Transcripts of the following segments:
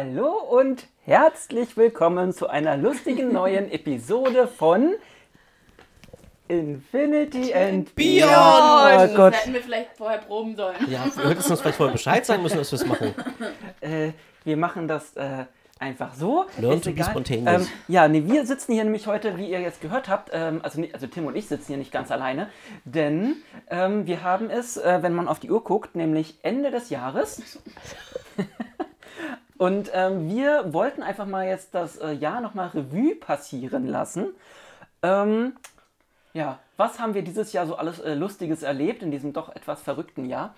Hallo und herzlich willkommen zu einer lustigen neuen Episode von Infinity and Beyond. Oh Das Gott, hätten wir vielleicht vorher proben sollen. Ja, du hättest uns vielleicht vorher Bescheid sagen müssen, dass wir es machen. äh, wir machen das äh, einfach so. Learn to be spontaneous. Ähm, ja, nee, wir sitzen hier nämlich heute, wie ihr jetzt gehört habt, ähm, also, also Tim und ich sitzen hier nicht ganz alleine, denn ähm, wir haben es, äh, wenn man auf die Uhr guckt, nämlich Ende des Jahres. Und ähm, wir wollten einfach mal jetzt das äh, Jahr nochmal Revue passieren lassen. Ähm, ja, was haben wir dieses Jahr so alles äh, Lustiges erlebt in diesem doch etwas verrückten Jahr?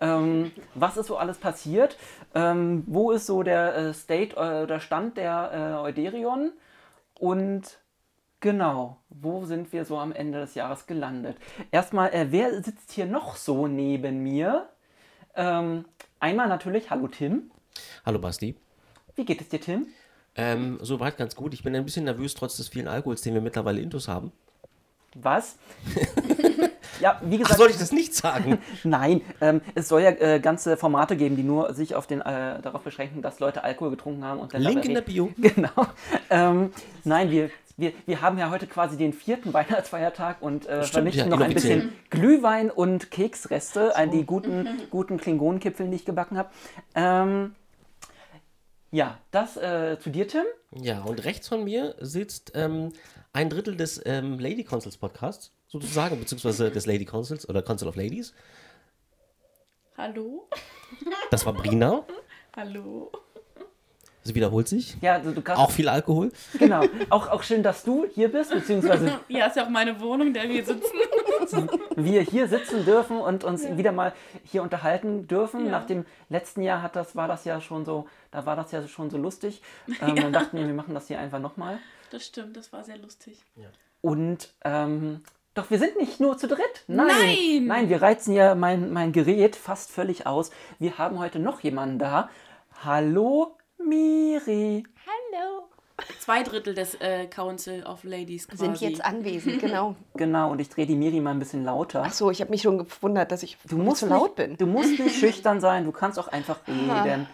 Ähm, was ist so alles passiert? Ähm, wo ist so der äh, State äh, Stand der äh, Euderion? Und genau, wo sind wir so am Ende des Jahres gelandet? Erstmal, äh, wer sitzt hier noch so neben mir? Ähm, einmal natürlich, hallo Tim. Hallo Basti. Wie geht es dir, Tim? Ähm, soweit ganz gut. Ich bin ein bisschen nervös, trotz des vielen Alkohols, den wir mittlerweile intus haben. Was? ja, wie Ach, gesagt, soll ich das nicht sagen? Nein, ähm, es soll ja äh, ganze Formate geben, die nur sich auf den, äh, darauf beschränken, dass Leute Alkohol getrunken haben und dann Link in der. Bio. Genau. Ähm, nein, wir, wir, wir haben ja heute quasi den vierten Weihnachtsfeiertag und äh, Stimmt, vernichten ja, noch ein bisschen Glühwein und Keksreste, an die guten, guten Klingonenkipfeln, die ich gebacken habe. Ähm, ja, das äh, zu dir, Tim. Ja, und rechts von mir sitzt ähm, ein Drittel des ähm, Lady Consuls Podcasts, sozusagen, beziehungsweise des Lady Consuls oder Council of Ladies. Hallo? Das war Brina. Hallo? Sie wiederholt sich. Ja, also du kannst, Auch viel Alkohol. genau. Auch, auch schön, dass du hier bist, beziehungsweise Ja, ist ja auch meine Wohnung, in der wir sitzen. wir hier sitzen dürfen und uns wieder mal hier unterhalten dürfen. Ja. Nach dem letzten Jahr hat das, war das ja schon so, da war das ja schon so lustig. Ähm, Dann dachten wir, wir machen das hier einfach nochmal. Das stimmt, das war sehr lustig. Und ähm, doch wir sind nicht nur zu dritt. Nein. Nein! Nein, wir reizen ja mein, mein Gerät fast völlig aus. Wir haben heute noch jemanden da. Hallo, Miri. Hallo. Zwei Drittel des äh, Council of Ladies quasi. sind jetzt anwesend, genau. Genau, und ich drehe die Miri mal ein bisschen lauter. Ach so, ich habe mich schon gewundert, dass ich Du musst zu laut nicht, bin. Du musst nicht schüchtern sein, du kannst auch einfach reden.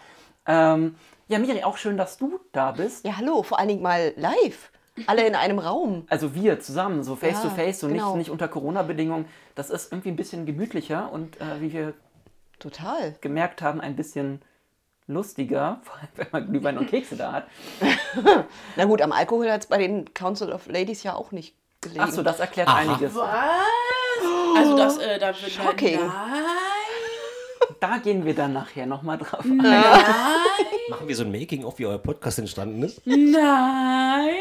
Ähm, ja, Miri, auch schön, dass du da bist. Ja, hallo, vor allen Dingen mal live. Alle in einem Raum. Also wir zusammen, so face to Ja, face, so genau. nicht, nicht unter Corona-Bedingungen. Das ist irgendwie ein bisschen gemütlicher und äh, wie wir Total. gemerkt haben, ein bisschen lustiger, vor allem wenn man Glühwein und Kekse da hat. Na gut, am Alkohol hat es bei den Council of Ladies ja auch nicht gelegen. Achso, das erklärt Aha. einiges. Was? Also das, äh, da wird Shocking. Nein. Da gehen wir dann nachher nochmal drauf ein. Nein. Machen wir so ein Making-of, wie euer Podcast entstanden ist. Nein.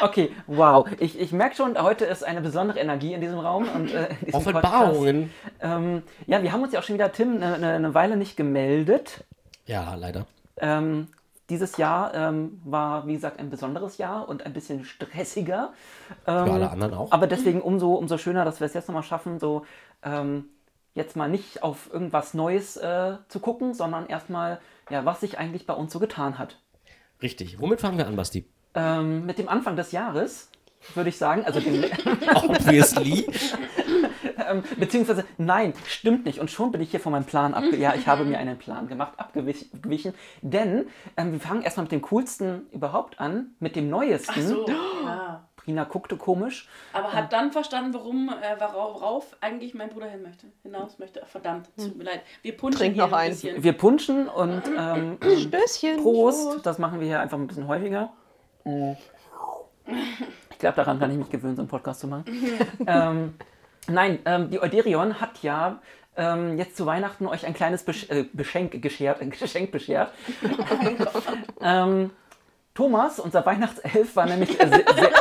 Okay, wow. Ich, ich merke schon, heute ist eine besondere Energie in diesem Raum. Und, äh, in diesem Offenbarungen. Ähm, ja, wir haben uns ja auch schon wieder, Tim, eine, eine, eine Weile nicht gemeldet. Ja, leider. Ähm, dieses Jahr ähm, war, wie gesagt, ein besonderes Jahr und ein bisschen stressiger. Ähm, Für alle anderen auch. Aber deswegen umso, umso schöner, dass wir es jetzt nochmal schaffen, so ähm, jetzt mal nicht auf irgendwas Neues äh, zu gucken, sondern erstmal, ja, was sich eigentlich bei uns so getan hat. Richtig. Womit fangen wir an, Basti? Ähm, mit dem Anfang des Jahres, würde ich sagen, also dem, Obviously. Ähm, beziehungsweise, nein, stimmt nicht. Und schon bin ich hier von meinem Plan abge... Ja, ich habe mir einen Plan gemacht, abgewichen. Denn ähm, wir fangen erstmal mit dem coolsten überhaupt an, mit dem neuesten. Ach so. Ja. Prina guckte komisch. Aber hat dann verstanden, warum, äh, worauf eigentlich mein Bruder hin möchte. Hinaus möchte. Verdammt, tut mir leid. Wir punchen Trink hier noch ein ein. bisschen. Wir punschen und ähm, Stößchen. Prost. Das machen wir hier einfach ein bisschen häufiger. Ich glaube, daran kann ich mich gewöhnen, so einen Podcast zu machen. ähm, nein, ähm, die Euderion hat ja ähm, jetzt zu Weihnachten euch ein kleines Besch äh, Beschenk geschert, ein Geschenk beschert. ähm, Thomas, unser Weihnachtself, war nämlich, äh, sehr, sehr,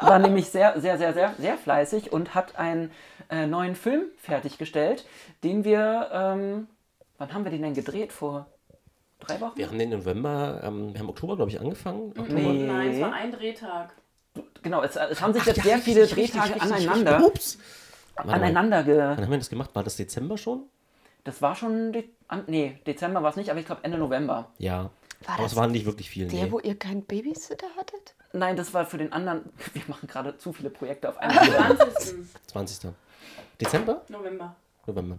war nämlich sehr, sehr, sehr, sehr, sehr fleißig und hat einen äh, neuen Film fertiggestellt, den wir, ähm, wann haben wir den denn gedreht? Vor drei Wochen? Wir haben den November, ähm, wir haben Oktober, glaube ich, angefangen. Oktober. Nee. Nein, es war ein Drehtag. Genau, es, es haben sich jetzt sehr viele Drehtage aneinander, Ups. Warte aneinander ge... Wann haben wir das gemacht? War das Dezember schon? Das war schon, De an, nee, Dezember war es nicht, aber ich glaube Ende November. Ja. War Aber das es waren nicht wirklich viele. Der, Nee. wo ihr keinen Babysitter hattet? Nein, das war für den anderen, wir machen gerade zu viele Projekte auf einmal. 20. 20. Dezember? November. November.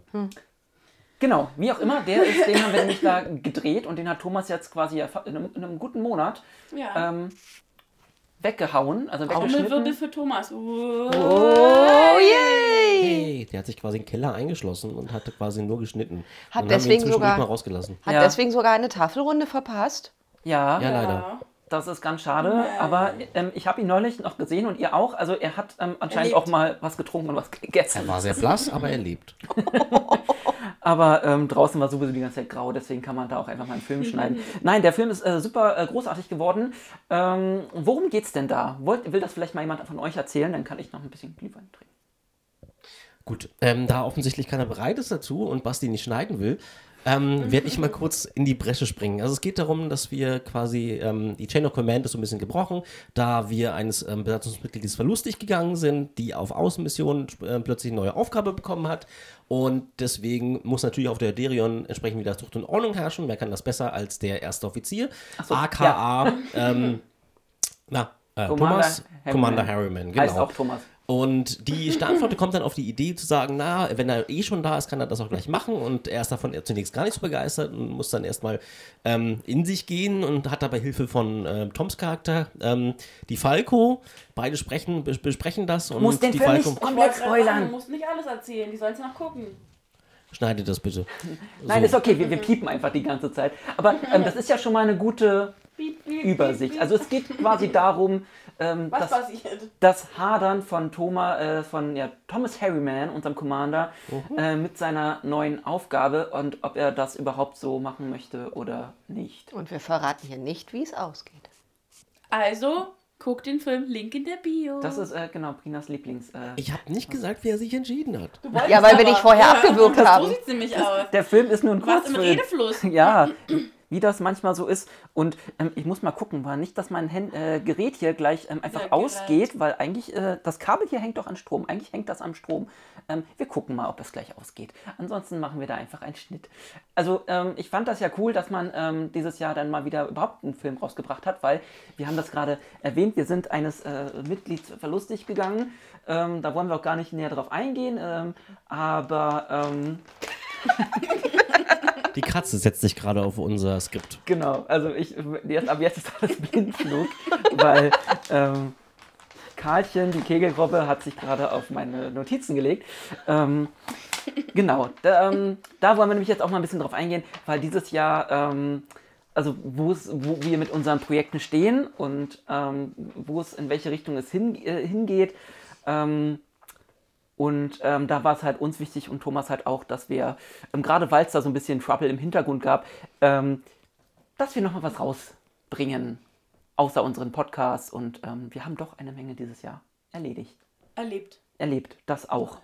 Genau, wie auch immer, der ist, den haben wir nämlich da gedreht und den hat Thomas jetzt quasi in einem, in einem guten Monat Ja. ähm, weggehauen, also Trommelwirbel weggeschnitten. für Thomas. Oh, yay! Hey, der hat sich quasi im Keller eingeschlossen und hat quasi nur geschnitten. Hat deswegen haben ihn zwischendurch sogar- mal rausgelassen. Hat Ja. deswegen sogar eine Tafelrunde verpasst. Ja, Ja, leider. Das ist ganz schade, aber ähm, ich habe ihn neulich noch gesehen und ihr auch, also er hat ähm, anscheinend lebt. auch mal was getrunken und was gegessen. Er war sehr blass, aber er lebt. Aber ähm, draußen war sowieso die ganze Zeit grau, deswegen kann man da auch einfach mal einen Film schneiden. Nein, der Film ist äh, super äh, großartig geworden. Ähm, worum geht's denn da? Wollt, will das vielleicht mal jemand von euch erzählen? Dann kann ich noch ein bisschen Glühwein trinken. Gut, ähm, da offensichtlich keiner bereit ist dazu und Basti nicht schneiden will, ähm, werde ich mal kurz in die Bresche springen. Also es geht darum, dass wir quasi, ähm, die Chain of Command ist so ein bisschen gebrochen, da wir eines ähm, Besatzungsmitgliedes verlustig gegangen sind, die auf Außenmission äh, plötzlich eine neue Aufgabe bekommen hat. Und deswegen muss natürlich auf der Derion entsprechend wieder Zucht und Ordnung herrschen. Wer kann das besser als der erste Offizier? so, AKA, ähm, na, äh, Commander Thomas, Harriman. Commander Harriman, genau. Heißt auch Thomas. Und die Sternflotte kommt dann auf die Idee zu sagen, na, wenn er eh schon da ist, kann er das auch gleich machen. Und er ist davon zunächst gar nicht so begeistert und muss dann erstmal ähm, in sich gehen und hat dabei Hilfe von äh, Toms Charakter, ähm, die Falco. Beide sprechen, bes- besprechen das und Muss den die Film Falco nicht komplett spoilern. Du musst nicht alles erzählen, die sollen es noch gucken. schneidet das bitte. Nein, So. ist okay, wir, wir piepen einfach die ganze Zeit. Aber ähm, das ist ja schon mal eine gute Piep, piep, Übersicht. piep, Also es geht quasi darum, ähm, passiert? das Hadern von Thomas, äh, von ja, Thomas Harriman, unserem Commander, äh, mit seiner neuen Aufgabe und ob er das überhaupt so machen möchte oder nicht. Und wir verraten hier nicht, wie es ausgeht. Also, guck den Film, Link in der Bio. Das ist äh, genau Prinas Lieblings. Äh, Ich habe nicht gesagt, wie er sich entschieden hat. Ja, weil wir dich vorher abgewürgt So haben. sieht es nämlich aus. der Film ist nur ein Du warst im Kurzfilm. Redefluss. Ja, wie das manchmal so ist. Und ähm, ich muss mal gucken, war nicht, dass mein Hän- äh, Gerät hier gleich ähm, einfach Ja, ausgeht, weil eigentlich äh, das Kabel hier hängt doch an Strom. Eigentlich hängt das am Strom. Ähm, wir gucken mal, ob es gleich ausgeht. Ansonsten machen wir da einfach einen Schnitt. Also ähm, ich fand das ja cool, dass man ähm, dieses Jahr dann mal wieder überhaupt einen Film rausgebracht hat, weil wir haben das gerade erwähnt, wir sind eines äh, Mitglieds verlustig gegangen. Ähm, da wollen wir auch gar nicht näher drauf eingehen. Aber Die Katze setzt sich gerade auf unser Skript. Genau, also ich, jetzt, ab jetzt ist alles Blindflug, weil ähm, Karlchen, die Kegelgruppe, hat sich gerade auf meine Notizen gelegt. Ähm, genau, da, ähm, da wollen wir nämlich jetzt auch mal ein bisschen drauf eingehen, weil dieses Jahr, ähm, also wo wir mit unseren Projekten stehen und ähm, wo es, in welche Richtung es hin, äh, hingeht. Ähm, und ähm, da war es halt uns wichtig und Thomas halt auch, dass wir, ähm, gerade weil es da so ein bisschen Trouble im Hintergrund gab, ähm, dass wir nochmal was rausbringen, außer unseren Podcasts. Und ähm, wir haben doch eine Menge dieses Jahr erledigt. Erlebt. Erlebt, das auch.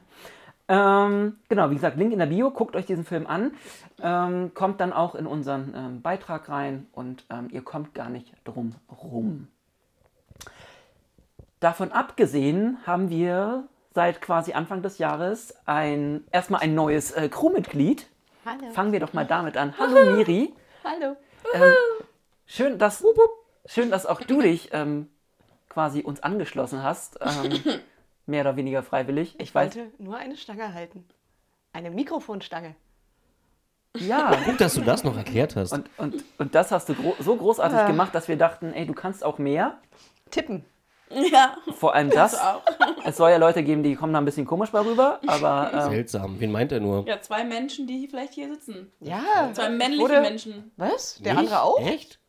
Ähm, genau, wie gesagt, Link in der Bio, guckt euch diesen Film an, ähm, kommt dann auch in unseren ähm, Beitrag rein und ähm, ihr kommt gar nicht drum rum. Davon abgesehen haben wir seit quasi Anfang des Jahres ein, erstmal ein neues äh, Crewmitglied. Hallo. Fangen wir doch mal damit an. Hallo Miri. Hallo. Ähm, schön, dass, schön, dass auch du dich ähm, quasi uns angeschlossen hast. Ähm, mehr oder weniger freiwillig. Ich weiß. wollte nur eine Stange halten. Eine Mikrofonstange. Ja. Gut, dass du das noch erklärt hast. Und, und, und das hast du gro so großartig Ja. gemacht, dass wir dachten, ey, du kannst auch mehr. Tippen. Ja. Vor allem das. Du auch. Es soll ja Leute geben, die kommen da ein bisschen komisch bei rüber, aber ähm, Seltsam. Wen meint er nur? Ja, zwei Menschen, die vielleicht hier sitzen. Ja. Zwei männliche Wurde- Menschen. Was? Der Nicht? andere auch? Echt?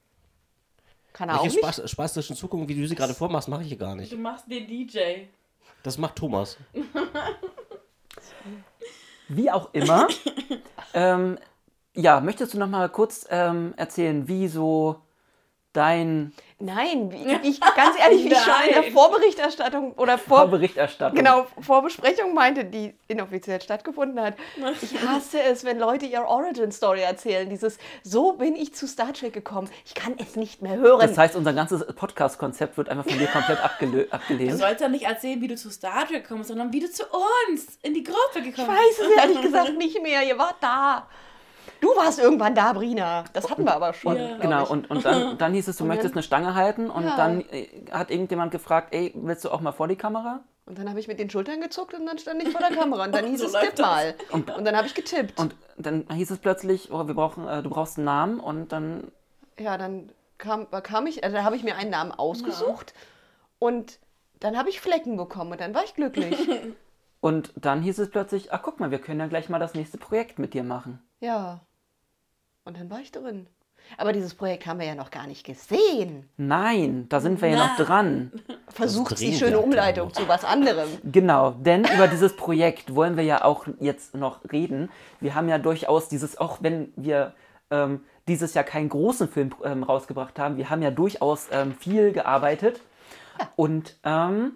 Kann er auch Welche nicht? Spas spastischen Zuckungen, wie du sie gerade vormachst, mache ich hier gar Du nicht. machst den DJ. Das macht Thomas. wie auch immer. ähm, ja, möchtest du noch mal kurz ähm, erzählen, wie so dein Nein, ich, ganz ehrlich, wie ich schon in der. Vorberichterstattung oder vor, Vorberichterstattung genau, Vorbesprechung meinte, die inoffiziell stattgefunden hat. Ich hasse es, wenn Leute ihre Origin-Story erzählen. Dieses, so bin ich zu Star Trek gekommen. Ich kann es nicht mehr hören. Das heißt, unser ganzes Podcast-Konzept wird einfach von dir komplett abgelö Du abgelehnt. sollst ja nicht erzählen, wie du zu Star Trek kommst, sondern wie du zu uns in die Gruppe ich gekommen weiß es ehrlich gesagt nicht mehr. Ihr wart da. Du warst irgendwann da, Brina. Das hatten wir aber schon. Ja. Genau, ich. und, und dann, dann hieß es, du Und möchtest dann- eine Stange halten und Ja. dann äh, hat irgendjemand gefragt, ey, willst du auch mal vor die Kamera? Und dann habe ich mit den Schultern gezuckt und dann stand ich vor der Kamera. Und dann hieß So es, tipp das. mal. Und, dann habe ich getippt. Und dann hieß es plötzlich, oh, wir brauchen, äh, du brauchst einen Namen und dann ja, dann kam, kam ich, also da habe ich mir einen Namen ausgesucht. Und dann habe ich Flecken bekommen und dann war ich glücklich. Und dann hieß es plötzlich, ach guck mal, wir können ja gleich mal das nächste Projekt mit dir machen. ja. Und dann war ich drin. Aber dieses Projekt haben wir ja noch gar nicht gesehen. Nein, da sind wir ja noch Na. dran. Versucht die schöne Umleitung zu was anderem. Genau, denn über dieses Projekt wollen wir ja auch jetzt noch reden. Wir haben ja durchaus dieses, auch wenn wir ähm, dieses Jahr keinen großen Film ähm, rausgebracht haben, wir haben ja durchaus ähm, viel gearbeitet. Und ähm,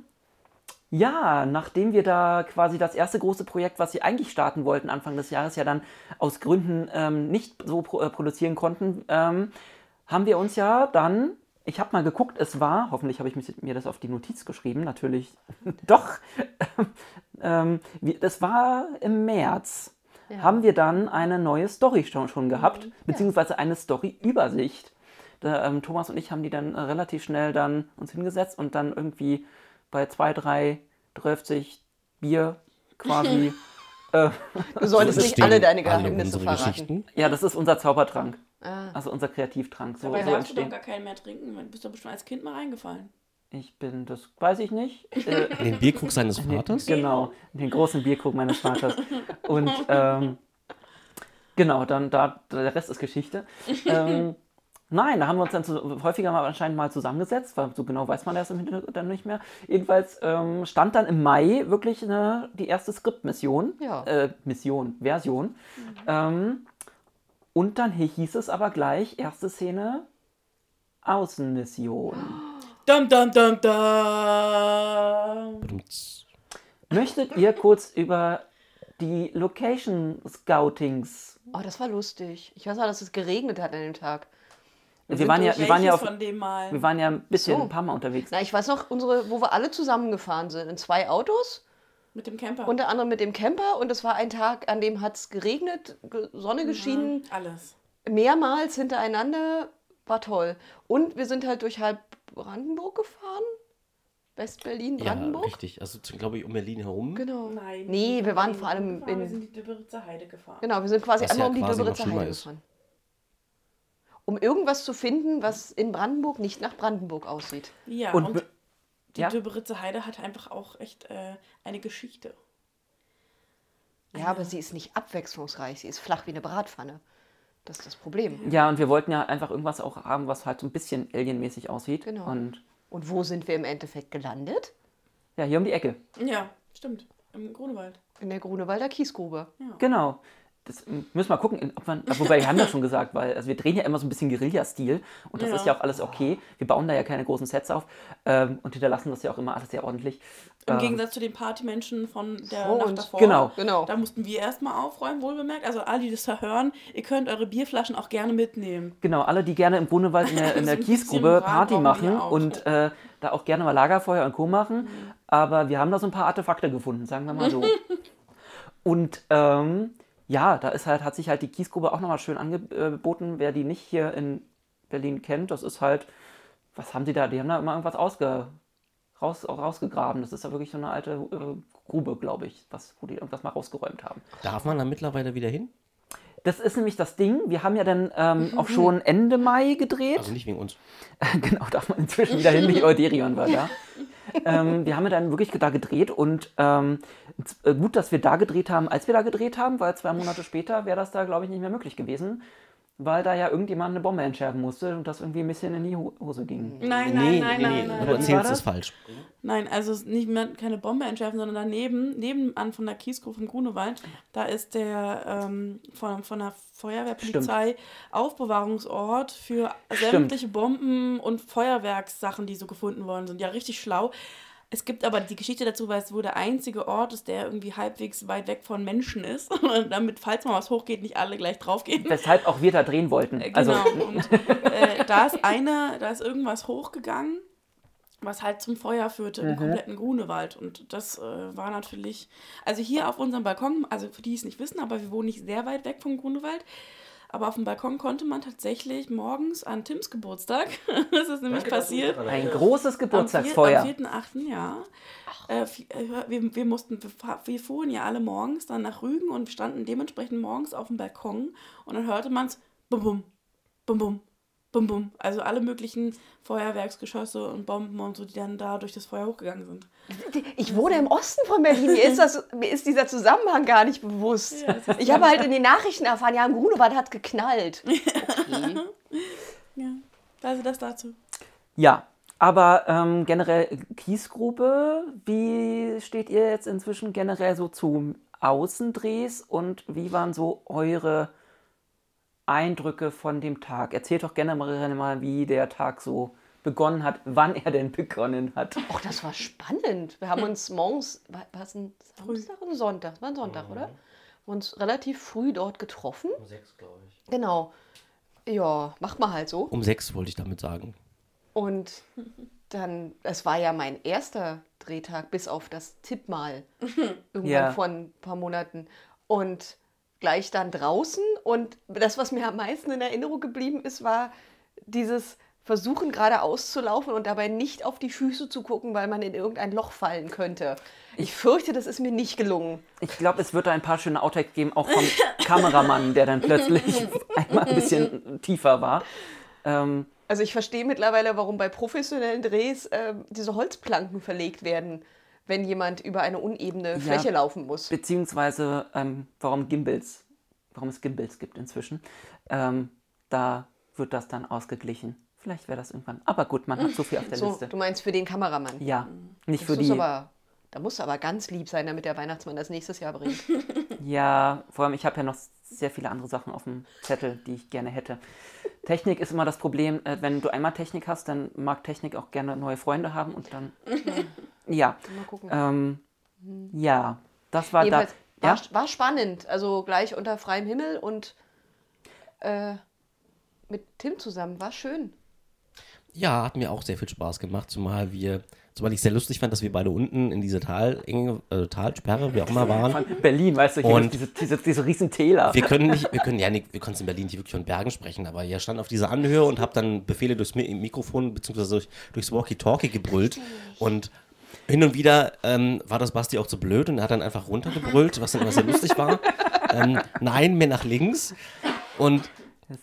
ja, nachdem wir da quasi das erste große Projekt, was wir eigentlich starten wollten, Anfang des Jahres ja dann aus Gründen ähm, nicht so pro äh, produzieren konnten, ähm, haben wir uns ja dann, ich habe mal geguckt, es war, hoffentlich habe ich mich- mir das auf die Notiz geschrieben, natürlich doch, ähm, das war im März, haben wir dann eine neue Story schon, schon gehabt, beziehungsweise eine Story-Übersicht. Ähm, Thomas und ich haben die dann äh, relativ schnell dann uns hingesetzt und dann irgendwie bei zwei, drei, 30 Bier quasi. äh, Du solltest nicht Bestehen alle deine Geheimnisse unsere verraten. Geschichten. ja, das ist unser Zaubertrank. Ah. Also unser Kreativtrank. So, Dabei so darfst du doch entstehen. gar keinen mehr trinken. Du bist doch bestimmt als Kind mal reingefallen. Ich bin, das weiß ich nicht. Äh, In den Bierkrug seines Vaters. Genau, den großen Bierkrug meines Vaters. Und ähm, genau, dann da, der Rest ist Geschichte. Ähm, nein, da haben wir uns dann zu, häufiger mal anscheinend mal zusammengesetzt, weil so genau weiß man das im Hintergrund dann nicht mehr. Jedenfalls ähm, stand dann im Mai wirklich eine, die erste Skriptmission, Ja. äh, Mission, Version. Ähm, und dann hieß es aber gleich, erste Szene, Außenmission. Dum, dum, dum, dum. Möchtet ihr kurz über die Location Scoutings? Oh, das war lustig. Ich weiß auch, dass es geregnet hat an dem Tag. Wir waren ja, wir waren ja, auf, von dem mal? wir waren ja ein bisschen, So. ein paar Mal unterwegs. Na, ich weiß noch, unsere, wo wir alle zusammengefahren sind, in zwei Autos, Mit dem Camper. unter anderem mit dem Camper. Und es war ein Tag, an dem hat es geregnet, ge- Sonne geschienen, Alles. mehrmals hintereinander. War toll. Und wir sind halt durch halb Brandenburg gefahren. West-Berlin, Ja, Brandenburg. richtig. Also, glaube ich, um Berlin herum. genau. Nein. Nee, wir waren vor allem gefahren, Wir in- sind die Döberitzer Heide gefahren. Genau, wir sind quasi Was einmal ja um die Döberitzer Heide ist. Um irgendwas zu finden, was in Brandenburg nicht nach Brandenburg aussieht. Ja, Und und, die ja. Döberitzer Heide hat einfach auch echt äh, eine Geschichte. Ja, aber sie ist nicht abwechslungsreich. Sie ist flach wie eine Bratpfanne. Das ist das Problem. Ja, und wir wollten ja einfach irgendwas auch haben, was halt so ein bisschen alienmäßig aussieht. Genau. Und Und wo sind wir im Endeffekt gelandet? ja, hier um die Ecke. Ja, stimmt. Im Grunewald. In der Grunewalder Kiesgrube. Genau. Das ähm, müssen wir mal gucken, ob man, wobei wir haben ja schon gesagt, weil also wir drehen ja immer so ein bisschen Guerilla-Stil und das Ja. ist ja auch alles okay. Wir bauen da ja keine großen Sets auf ähm, und hinterlassen das ja auch immer alles sehr ordentlich. Im Ähm, Gegensatz zu den Partymenschen von der Vor Nacht davor. Genau. Genau. Da mussten wir erstmal aufräumen, wohl bemerkt. Also alle, die das da hören, ihr könnt eure Bierflaschen auch gerne mitnehmen. Genau, alle, die gerne im Grunewald in der, in der So Kiesgrube Party machen und äh, da auch gerne mal Lagerfeuer und Co. machen. Aber wir haben da so ein paar Artefakte gefunden, sagen wir mal so. und ähm, ja, da ist halt, hat sich halt die Kiesgrube auch nochmal schön angeboten. Wer die nicht hier in Berlin kennt, das ist halt, was haben sie da? Die haben da immer irgendwas ausge, raus, rausgegraben. Das ist ja wirklich so eine alte äh, Grube, glaube ich, was, wo die irgendwas mal rausgeräumt haben. Darf man da mittlerweile wieder hin? Das ist nämlich das Ding. Wir haben ja dann ähm, auch schon Ende Mai gedreht. Also nicht wegen uns. genau, darf man inzwischen wieder hin, die Euderion war da. ähm, wir haben ja dann wirklich da gedreht und ähm, äh, gut, dass wir da gedreht haben, als wir da gedreht haben, weil zwei Monate später wäre das da, glaube ich, nicht mehr möglich gewesen, weil da ja irgendjemand eine Bombe entschärfen musste und das irgendwie ein bisschen in die Ho Hose ging. Nein, nein, nein, nein, nein. Du Wie war erzählst das? es falsch. Nein, also nicht mehr keine Bombe entschärfen, sondern daneben, nebenan von der Kiesgrube vom Grunewald, da ist der ähm, von, von der Feuerwehrpolizei Aufbewahrungsort für sämtliche Bomben und Feuerwerkssachen, die so gefunden worden sind. Ja, richtig schlau. Es gibt aber die Geschichte dazu, weil es wohl der einzige Ort ist, der irgendwie halbwegs weit weg von Menschen ist. damit, falls mal was hochgeht, nicht alle gleich draufgehen. Weshalb auch wir da drehen wollten. Also, Genau. Und äh, da ist eine, da ist irgendwas hochgegangen, was halt zum Feuer führte im kompletten Grunewald. Und das äh, war natürlich, also hier auf unserem Balkon, also für die es nicht wissen, aber wir wohnen nicht sehr weit weg vom Grunewald. Aber auf dem Balkon konnte man tatsächlich morgens an Tims Geburtstag, das ist nämlich Danke, passiert, Ein großes Geburtstagsfeuer. am 4.8., ja. Äh, äh, wir, wir, mussten, wir fa- wir fuhren ja alle morgens dann nach Rügen und standen dementsprechend morgens auf dem Balkon und dann hörte man es bum bum, bum bum, bum bum. Also alle möglichen Feuerwerksgeschosse und Bomben und so, die dann da durch das Feuer hochgegangen sind. Ich wohne im Osten von Berlin. Mir ist, das, mir ist dieser Zusammenhang gar nicht bewusst. Ja, ich habe halt in den Nachrichten erfahren, ja, im Grunewald hat geknallt. Okay. Ja, also das dazu. Ja, aber ähm, generell Kiesgrube, wie steht ihr jetzt inzwischen generell so zu Außendrehs und wie waren so eure Eindrücke von dem Tag? Erzählt doch gerne mal, wie der Tag so begonnen hat, wann er denn begonnen hat. Och, das war spannend. Wir haben uns morgens, war, war es ein Samstag oder ein Sonntag? Es war ein Sonntag, oder? Haben uns relativ früh dort getroffen. Um sechs, glaube ich. Genau. Ja, macht man halt so. Um sechs wollte ich damit sagen. Und dann, es war ja mein erster Drehtag, bis auf das Tippmal. Irgendwann Ja. vor ein paar Monaten. Und gleich dann draußen. Und das, was mir am meisten in Erinnerung geblieben ist, war dieses Versuchen, geradeaus zu laufen und dabei nicht auf die Füße zu gucken, weil man in irgendein Loch fallen könnte. Ich fürchte, das ist mir nicht gelungen. Ich glaube, es wird da ein paar schöne Outtakes geben, auch vom Kameramann, der dann plötzlich einmal ein bisschen tiefer war. Ähm, Also ich verstehe mittlerweile, warum bei professionellen Drehs ähm, diese Holzplanken verlegt werden, wenn jemand über eine unebene Fläche laufen muss. beziehungsweise ähm, warum Gimbals, warum es Gimbals gibt inzwischen. Ähm, da wird das dann ausgeglichen. Vielleicht wäre das irgendwann. Aber gut, man hat so viel auf der So, Liste. du meinst für den Kameramann. Ja, nicht Das für die. aber, da musst du aber ganz lieb sein, damit der Weihnachtsmann das nächstes Jahr bringt. Ja, vor allem, ich habe ja noch sehr viele andere Sachen auf dem Zettel, die ich gerne hätte. Technik ist immer das Problem, äh, wenn du einmal Technik hast, dann mag Technik auch gerne neue Freunde haben und dann. Ja. Mal gucken. Ähm, ja, das war da. Jedenfalls war, Ja, war spannend. Also gleich unter freiem Himmel und äh, mit Tim zusammen. War schön. Ja, hat mir auch sehr viel Spaß gemacht, zumal wir, zumal ich sehr lustig fand, dass wir beide unten in dieser Talenge, äh, Talsperre, wie auch immer waren. Berlin, weißt du, hier Und- diese, diese, diese riesen Täler. Wir können nicht, wir können ja nicht, wir konnten in Berlin nicht wirklich von Bergen sprechen, aber ihr stand auf dieser Anhöhe und habt dann Befehle durchs Mi- Mikrofon bzw. Durch, durchs Walkie-Talkie gebrüllt und hin und wieder ähm, war das Basti auch zu blöd und er hat dann einfach runtergebrüllt, was dann immer sehr lustig war. Ähm, nein, mehr nach links. Und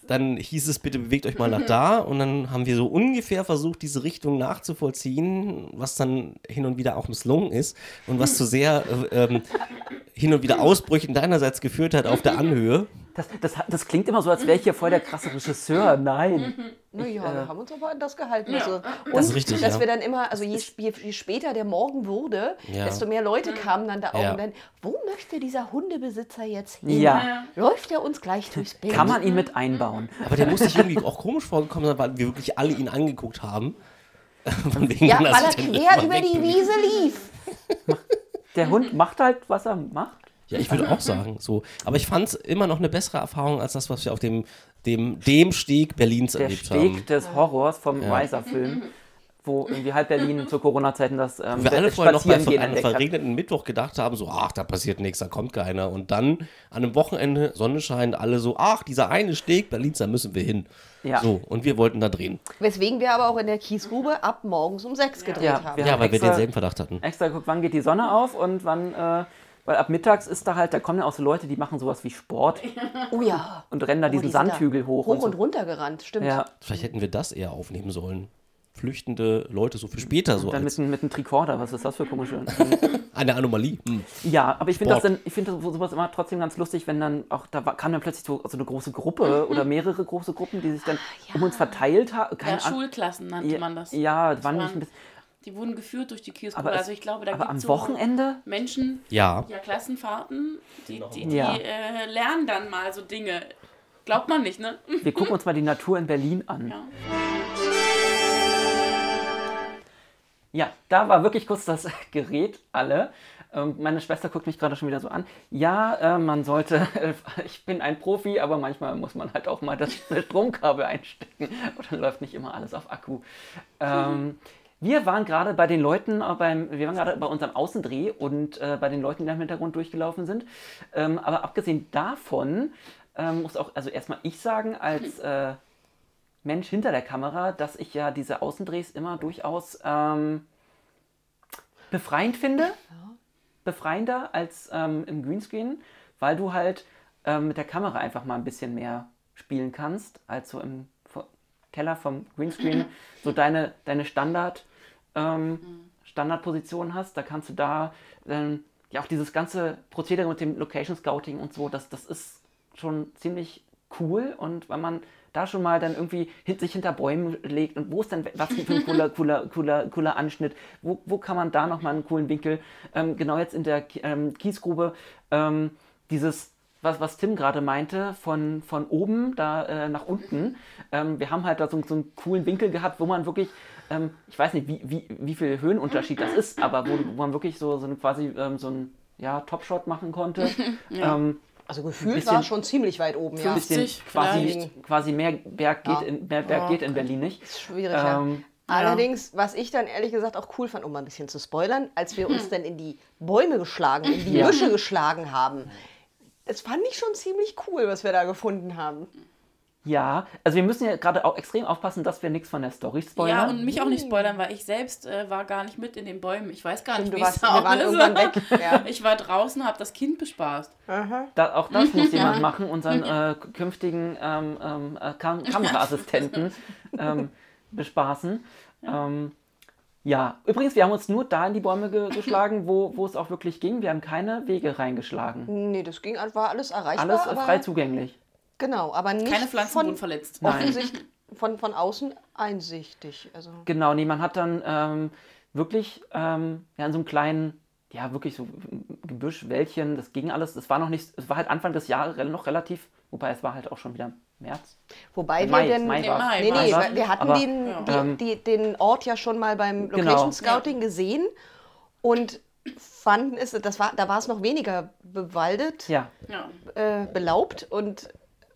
dann hieß es, bitte bewegt euch mal nach da. Und dann haben wir so ungefähr versucht, diese Richtung nachzuvollziehen, was dann hin und wieder auch misslungen ist und was zu sehr äh, ähm, hin und wieder Ausbrüchen deinerseits geführt hat auf der Anhöhe. Das, das, das klingt immer so, als wäre ich hier voll der krasse Regisseur. Nein. Naja, wir haben uns aber an das gehalten. Also, und Das ist richtig, dass ja. wir dann immer, also je, je, je später der Morgen wurde, Ja. desto mehr Leute kamen dann da auch Ja. und dann, wo möchte dieser Hundebesitzer jetzt hin? Ja. Läuft er uns gleich durchs Bild? Kann man ihn mit einbauen? Aber der muss sich irgendwie auch komisch vorgekommen sein, weil wir wirklich alle ihn angeguckt haben. Von wegen, ja, weil er quer über die? Wiese lief. Der Hund macht halt, was er macht. Ja, ich würde auch sagen, so. Aber ich fand es immer noch eine bessere Erfahrung als das, was wir auf dem, dem, dem Steg Berlins Der erlebt Steg haben. des Horrors vom Riser-Film, wo irgendwie halb Berlin zu Corona-Zeiten das ähm, Wir alle vorher noch bei Spazierengehen einem verregneten Mittwoch gedacht haben, so, ach, da passiert nichts, da kommt keiner. Und dann an einem Wochenende, Sonne scheint, alle so, ach, dieser eine Steg Berlins, da müssen wir hin. Ja. So, und wir wollten da drehen. Weswegen wir aber auch in der Kiesgrube ab morgens um sechs gedreht Ja, haben. Ja, weil wir denselben Verdacht hatten. Extra geguckt, wann geht die Sonne auf und wann, äh, weil ab mittags ist da halt, da kommen ja auch so Leute, die machen sowas wie Sport Oh ja. und rennen da Oh, diesen die sind da Sandhügel hoch. Hoch und und, so. runter gerannt, stimmt. Ja, Vielleicht hätten wir das eher aufnehmen sollen. Flüchtende Leute so für später, so dann mit, mit einem Tricorder, was ist das für komische. eine Anomalie. Hm. ja, aber ich finde das dann, ich finde so- sowas immer trotzdem ganz lustig, wenn dann auch, da kam dann plötzlich so, so eine große Gruppe oder mehrere große Gruppen, die sich dann um uns verteilt haben. Ja. Schulklassen nannte Ja, man das. ja, wann waren- nicht ein bisschen. Die wurden geführt durch die es- Also ich glaube, da gibt am so Wochenende? Menschen, Ja, ja, Klassenfahrten, die, die, die Ja. äh, lernen dann mal so Dinge. Glaubt man nicht, ne? Wir gucken uns mal die Natur in Berlin an. Ja. Ja, da war wirklich kurz das Gerät alle. Ähm, Meine Schwester guckt mich gerade schon wieder so an. Ja, äh, man sollte, ich bin ein Profi, aber manchmal muss man halt auch mal das Stromkabel einstecken. Und dann läuft nicht immer alles auf Akku. Ähm, wir waren gerade bei den Leuten, äh, beim, wir waren gerade bei unserem Außendreh und äh, bei den Leuten, die da im Hintergrund durchgelaufen sind. Ähm, aber abgesehen davon ähm, muss auch, also erstmal ich sagen, als äh, Mensch hinter der Kamera, dass ich ja diese Außendrehs immer durchaus ähm, befreiend finde. Befreiender als ähm, im Greenscreen, weil du halt ähm, mit der Kamera einfach mal ein bisschen mehr spielen kannst, als so im Keller vom Greenscreen so deine, deine Standard, ähm, Standardposition hast. Da kannst du da ähm, ja auch dieses ganze Prozedere mit dem Location Scouting und so, das, das ist schon ziemlich cool. Und wenn man da schon mal dann irgendwie hin, sich hinter Bäumen legt und wo ist denn was für ein cooler, cooler, cooler, cooler Anschnitt, wo, wo kann man da nochmal einen coolen Winkel, ähm, genau jetzt in der ähm, Kiesgrube, ähm, dieses, was, was Tim gerade meinte, von, von oben da äh, nach unten, ähm, wir haben halt da so, so einen coolen Winkel gehabt, wo man wirklich, ähm, ich weiß nicht, wie, wie, wie viel Höhenunterschied das ist, aber wo, wo man wirklich so, so quasi ähm, so ein ja, Topshot machen konnte. ähm, Also gefühlt bisschen- war schon ziemlich weit oben, ja. ein bisschen 50 quasi, quasi mehr Berg geht, Ja. in, mehr Berg Oh, geht in Berlin nicht. Ist schwierig, ja. Ähm, Allerdings, was ich dann ehrlich gesagt auch cool fand, um mal ein bisschen zu spoilern, als wir Hm. uns dann in die Bäume geschlagen, in die Ja. Büsche geschlagen haben, das fand ich schon ziemlich cool, was wir da gefunden haben. ja, also wir müssen ja gerade auch extrem aufpassen, dass wir nichts von der Story spoilern. Ja, und mich auch nicht spoilern, weil ich selbst äh, war gar nicht mit in den Bäumen. Ich weiß gar nicht, wie es wir irgendwann weg. Ja. Ich war draußen, habe das Kind bespaßt. Da, auch das muss jemand machen, unseren äh, künftigen ähm, ähm, äh, Kam Kameraassistenten ähm, bespaßen. Ähm, ja, übrigens, wir haben uns nur da in die Bäume ge geschlagen, wo, wo es auch wirklich ging. Wir haben keine Wege reingeschlagen. Nee, das ging, war alles erreichbar. Alles aber, frei zugänglich. Genau, aber nicht Keine Pflanzen von, wurden verletzt. Offensichtlich von, von außen einsichtig. Also, Genau, nee, man hat dann ähm, wirklich ähm, ja, in so einem kleinen, ja, wirklich so Gebüsch, Wäldchen, das ging alles. Es war noch nicht, es war halt Anfang des Jahres noch relativ, wobei es war halt auch schon wieder März. wobei Mai, wir denn. Mai Nee. Mai Nee, nee, war's. wir- wir hatten Aber, den, Ja. die, ähm, die, den Ort ja schon mal beim Genau. Location Scouting gesehen und fanden es, das war, da war es noch weniger bewaldet, Ja, Ja. äh, belaubt und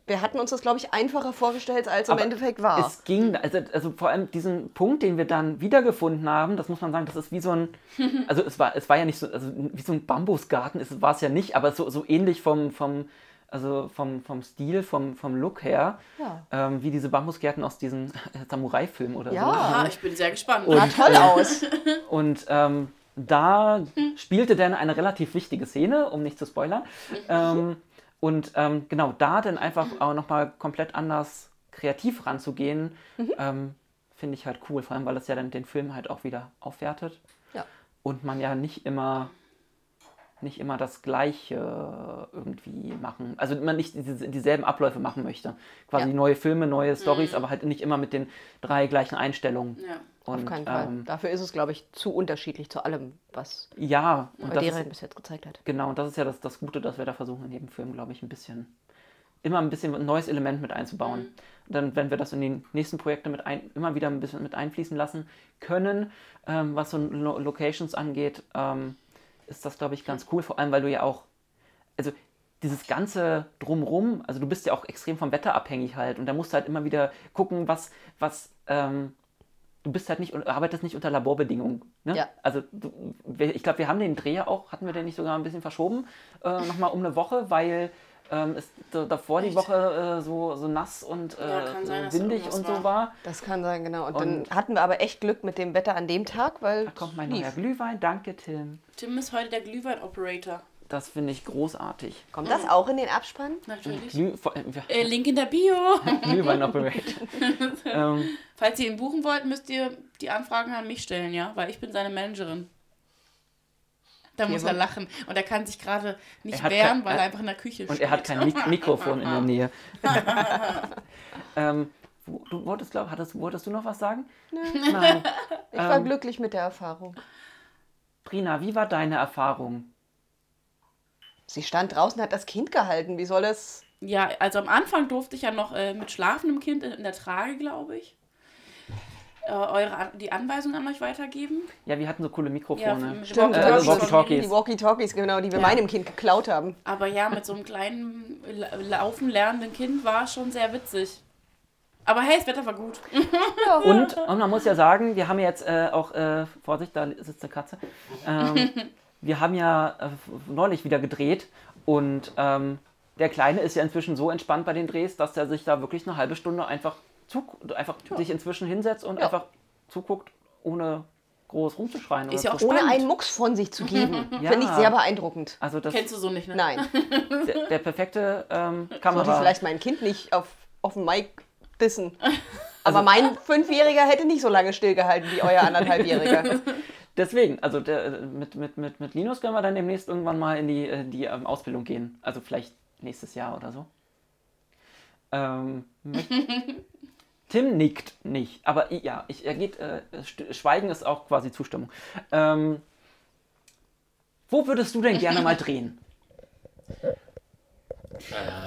wir hatten uns das, glaube ich, einfacher vorgestellt, als im Aber Endeffekt war. Es ging, also, also vor allem diesen Punkt, den wir dann wiedergefunden haben, das muss man sagen, das ist wie so ein, also es war, es war ja nicht so, also wie so ein Bambusgarten, es war es ja nicht, aber so, so ähnlich vom, vom, also vom, vom Stil, vom, vom Look her, Ja. ähm, wie diese Bambusgärten aus diesen Samurai-Filmen oder Ja. so. Ah, ich bin sehr gespannt. Und- Sah toll aus. Und ähm, da spielte dann eine relativ wichtige Szene, um nicht zu spoilern. Ähm, und ähm, genau da dann einfach auch nochmal komplett anders kreativ ranzugehen, ähm, finde ich halt cool. Vor allem, weil es ja dann den Film halt auch wieder aufwertet. Ja. Und man ja nicht immer nicht immer das Gleiche irgendwie machen, also man nicht diese, dieselben Abläufe machen möchte. Quasi Ja. neue Filme, neue Stories, aber halt nicht immer mit den drei gleichen Einstellungen. Ja. Auf Und, keinen Fall. ähm, Dafür ist es, glaube ich, zu unterschiedlich zu allem, was ja, und das Madeira ist, bis jetzt gezeigt hat. Genau, und das ist ja das, das Gute, dass wir da versuchen, in jedem Film, glaube ich, ein bisschen, immer ein bisschen ein neues Element mit einzubauen. Dann, wenn wir das in die nächsten Projekte mit ein, immer wieder ein bisschen mit einfließen lassen können, ähm, was so Lo Locations angeht, ähm, ist das, glaube ich, ganz cool. Vor allem, weil du ja auch, also dieses ganze Drumrum, also du bist ja auch extrem vom Wetter abhängig halt und da musst du halt immer wieder gucken, was, was, ähm, du bist halt nicht, arbeitest nicht unter Laborbedingungen. Ne? Ja. Also du, ich glaube, wir haben den Dreh ja auch, hatten wir den nicht sogar ein bisschen verschoben, äh, nochmal um eine Woche, weil ähm, es da- davor die Echt? Woche äh, so, so nass und äh, Ja, sein, windig und so war. war. Das kann sein, genau. Und, Und- dann hatten wir aber echt Glück mit dem Wetter an dem Tag, weil Da kommt mein lief. neuer Glühwein, danke Tim. Tim ist heute der Glühwein-Operator. Das finde ich großartig. Kommt das auch in den Abspann? Natürlich. Glüh, äh, Link in der Bio. Glühwein Operator. ähm, Falls ihr ihn buchen wollt, müsst ihr die Anfragen an mich stellen, ja? Weil ich bin seine Managerin. Da muss er lachen. Und er kann sich gerade nicht wehren, kein- weil er einfach in der Küche und steht. er hat kein Mik Mikrofon in der Nähe. ähm, du wolltest, glaub, hattest, wolltest du noch was sagen? Nein. Ich war Ähm, glücklich mit der Erfahrung. Trina, wie war deine Erfahrung? Sie stand draußen, hat das Kind gehalten. Wie soll es? Ja, also am Anfang durfte ich ja noch äh, mit schlafendem Kind in, in der Trage, glaube ich, äh, eure An die Anweisung an euch weitergeben. Ja, wir hatten so coole Ja, Mikrofone. mit Stimmt, äh, Walkie-Talkies also. Die Walkie-Talkies, genau, die wir Ja. meinem Kind geklaut haben. Aber ja, mit so einem kleinen, la- laufen lernenden Kind war es schon sehr witzig. Aber hey, das Wetter war gut. Und, und man muss ja sagen, wir haben ja jetzt äh, auch, äh, Vorsicht, da sitzt eine Katze. Ähm, wir haben ja äh, neulich wieder gedreht und ähm, der Kleine ist ja inzwischen so entspannt bei den Drehs, dass er sich da wirklich eine halbe Stunde einfach, zu, einfach sich inzwischen hinsetzt und Ja. einfach zuguckt, ohne groß rumzuschreien. Ist oder ja so. auch Ohne einen Mucks von sich zu geben. Ja. Finde ich sehr beeindruckend. Also das Kennst du so nicht, ne? Nein. der, der perfekte ähm, Sollte ich Kamera. vielleicht mein Kind nicht auf, auf dem Mic dissen. Aber mein Fünfjähriger hätte nicht so lange stillgehalten wie euer anderthalbjähriger. Deswegen, also der, äh, mit, mit, mit, mit Linus können wir dann demnächst irgendwann mal in die, die ähm, Ausbildung gehen. Also vielleicht nächstes Jahr oder so. Ähm, Tim nickt nicht, aber ja, ich, er geht, äh, Schweigen ist auch quasi Zustimmung. Ähm, wo würdest du denn gerne mal drehen?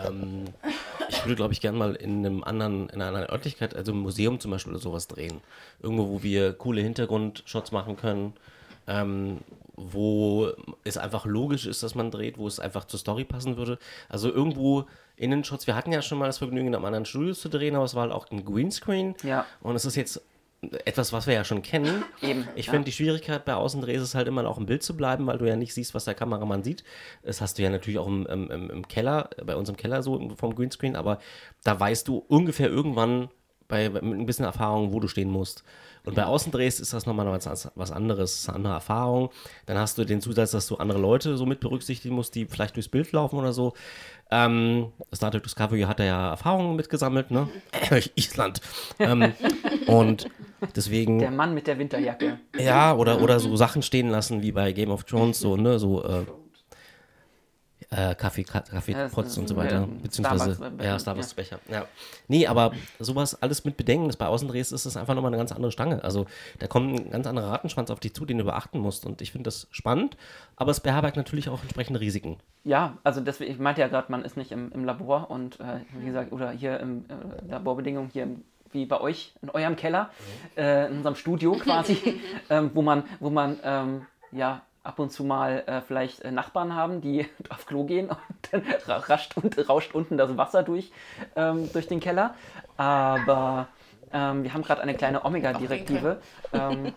Ähm, ich würde, glaube ich, gerne mal in einem anderen, in einer anderen Örtlichkeit, also im Museum zum Beispiel oder sowas drehen. Irgendwo, wo wir coole Hintergrundshots machen können, ähm, wo es einfach logisch ist, dass man dreht, wo es einfach zur Story passen würde. Also irgendwo Innenshots. Wir hatten ja schon mal das Vergnügen, in einem anderen Studio zu drehen, aber es war halt auch ein Greenscreen. Ja. Und es ist jetzt etwas, was wir ja schon kennen. Eben, Ich ja. finde, die Schwierigkeit bei Außendrehs ist halt immer auch im Bild zu bleiben, weil du ja nicht siehst, was der Kameramann sieht. Das hast du ja natürlich auch im, im, im- Keller, bei uns im Keller so vom Greenscreen, aber da weißt du ungefähr irgendwann bei, mit ein bisschen Erfahrung, wo du stehen musst. Und bei Außendrehs ist das nochmal was, was anderes, eine andere Erfahrung. Dann hast du den Zusatz, dass du andere Leute so mit berücksichtigen musst, die vielleicht durchs Bild laufen oder so. Ähm, Star Trek Discovery hat er ja Erfahrungen mitgesammelt, ne? Island. ähm, und deswegen. Der Mann mit der Winterjacke. Ja, oder, oder so Sachen stehen lassen wie bei Game of Thrones, so, ne, so äh, äh, Kaffee, Ka- Kaffee, Ja, und so weiter, beziehungsweise, Starbucks, ja, Starbucks Becher, ja. Nee, aber sowas alles mit Bedenken, das bei Außendrehs ist es einfach nochmal eine ganz andere Stange, also da kommt ein ganz anderer Rattenschwanz auf dich zu, den du beachten musst und ich finde das spannend, aber es beherbergt natürlich auch entsprechende Risiken. Ja, also deswegen, ich meinte ja gerade, man ist nicht im, im Labor und äh, wie gesagt, oder hier im äh, Laborbedingungen, hier im, wie bei euch, in eurem Keller, äh, in unserem Studio quasi, ähm, wo man, wo man ähm, ja ab und zu mal äh, vielleicht äh, Nachbarn haben, die auf Klo gehen und dann ra- rascht und, rauscht unten das Wasser durch, ähm, durch den Keller. Aber ähm, wir haben gerade eine kleine Omega-Direktive. Ähm,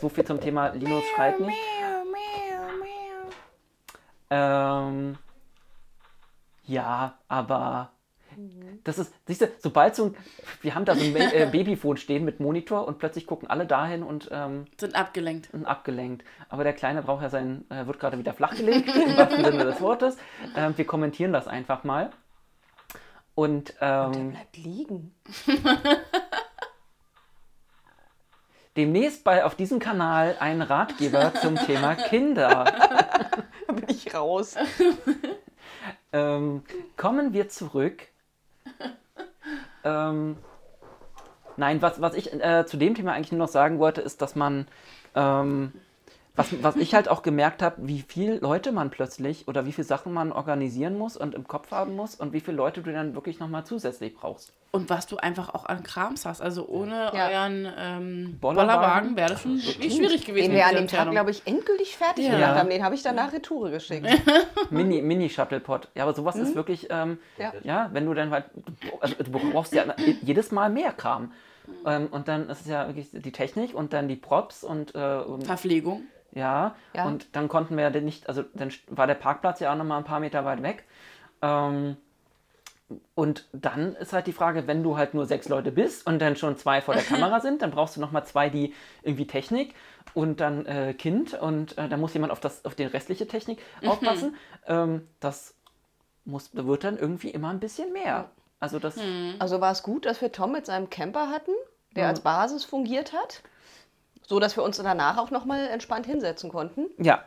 so viel zum Thema Linus schreit nicht. Ähm, ja, aber das ist, siehst du, sobald so ein, wir haben da so ein Ma- äh, Babyphone stehen mit Monitor und plötzlich gucken alle dahin und ähm, Sind abgelenkt. sind abgelenkt. Aber der Kleine braucht ja sein, äh, wird gerade wieder flachgelegt, im wahrsten Sinne des Wortes. Ähm, wir kommentieren das einfach mal. Und ähm, Bleibt liegen. demnächst bei, auf diesem Kanal ein Ratgeber zum Thema Kinder. Da bin ich raus. Ähm, kommen wir zurück. Ähm, nein, was, was ich äh, zu dem Thema eigentlich nur noch sagen wollte, ist, dass man, ähm, was, was ich halt auch gemerkt habe, wie viele Leute man plötzlich oder wie viele Sachen man organisieren muss und im Kopf haben muss und wie viele Leute du dann wirklich nochmal zusätzlich brauchst. Und was du einfach auch an Krams hast. Also ohne Ja. euren ähm, Bollerwagen. Bollerwagen wäre das schon wirklich schwierig gewesen. Den wir an dem Tag, glaube ich, endgültig fertig Ja. gemacht haben. Den habe ich danach Retour geschickt. Mini, Mini-Shuttle-Pod. Ja, aber sowas ist wirklich, ähm, ja. Ja. wenn du dann halt, also du brauchst ja jedes Mal mehr Kram. Ähm, und dann ist es ja wirklich die Technik und dann die Props und, äh, und Verpflegung. Ja, Ja. und dann konnten wir ja nicht, also dann war der Parkplatz ja auch nochmal ein paar Meter weit weg. Ähm, und dann ist halt die Frage, wenn du halt nur sechs Leute bist und dann schon zwei vor der Kamera sind, dann brauchst du nochmal zwei, die irgendwie Technik und dann äh, Kind und äh, da muss jemand auf, das, auf die restliche Technik aufpassen. Ähm, das muss, wird dann irgendwie immer ein bisschen mehr. Also das, Also war es gut, dass wir Tom mit seinem Camper hatten, der als Basis fungiert hat, so dass wir uns danach auch nochmal entspannt hinsetzen konnten. ja,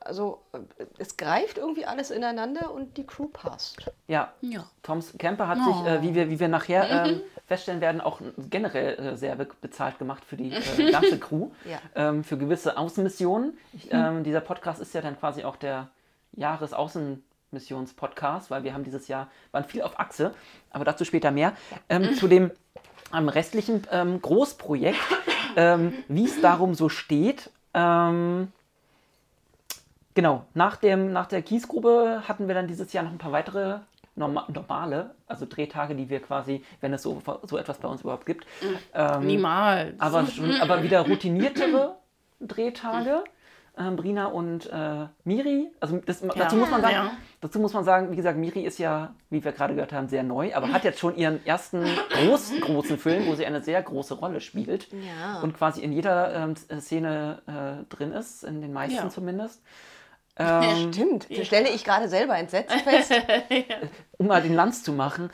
Also äh, es greift irgendwie alles ineinander und die Crew passt. ja. Ja. Toms Camper hat sich, äh, wie, wir, wie wir nachher ähm, feststellen werden, auch generell äh, sehr be bezahlt gemacht für die äh, ganze Crew, Ja. ähm, für gewisse Außenmissionen. Ich, ähm, dieser Podcast ist ja dann quasi auch der Jahresaußenmissions-Podcast, weil wir haben dieses Jahr, waren viel auf Achse, aber dazu später mehr. Ähm, zu dem ähm, restlichen ähm, Großprojekt, ähm, wie es darum so steht. Ähm, Genau, nach, dem, nach der Kiesgrube hatten wir dann dieses Jahr noch ein paar weitere norma normale, also Drehtage, die wir quasi, wenn es so, so etwas bei uns überhaupt gibt, ähm, Niemals. aber, schon, aber wieder routiniertere Drehtage. Äh, Brina und äh, Miri. Also das, dazu, muss man sagen, ja. dazu muss man sagen, wie gesagt, Miri ist ja, wie wir gerade gehört haben, sehr neu, aber hat jetzt schon ihren ersten großen, großen Film, wo sie eine sehr große Rolle spielt Ja. und quasi in jeder ähm, Szene äh, drin ist, in den meisten Ja. zumindest. Ähm, Stimmt, das stelle ich gerade selber entsetzt fest. um mal den Lanz zu machen,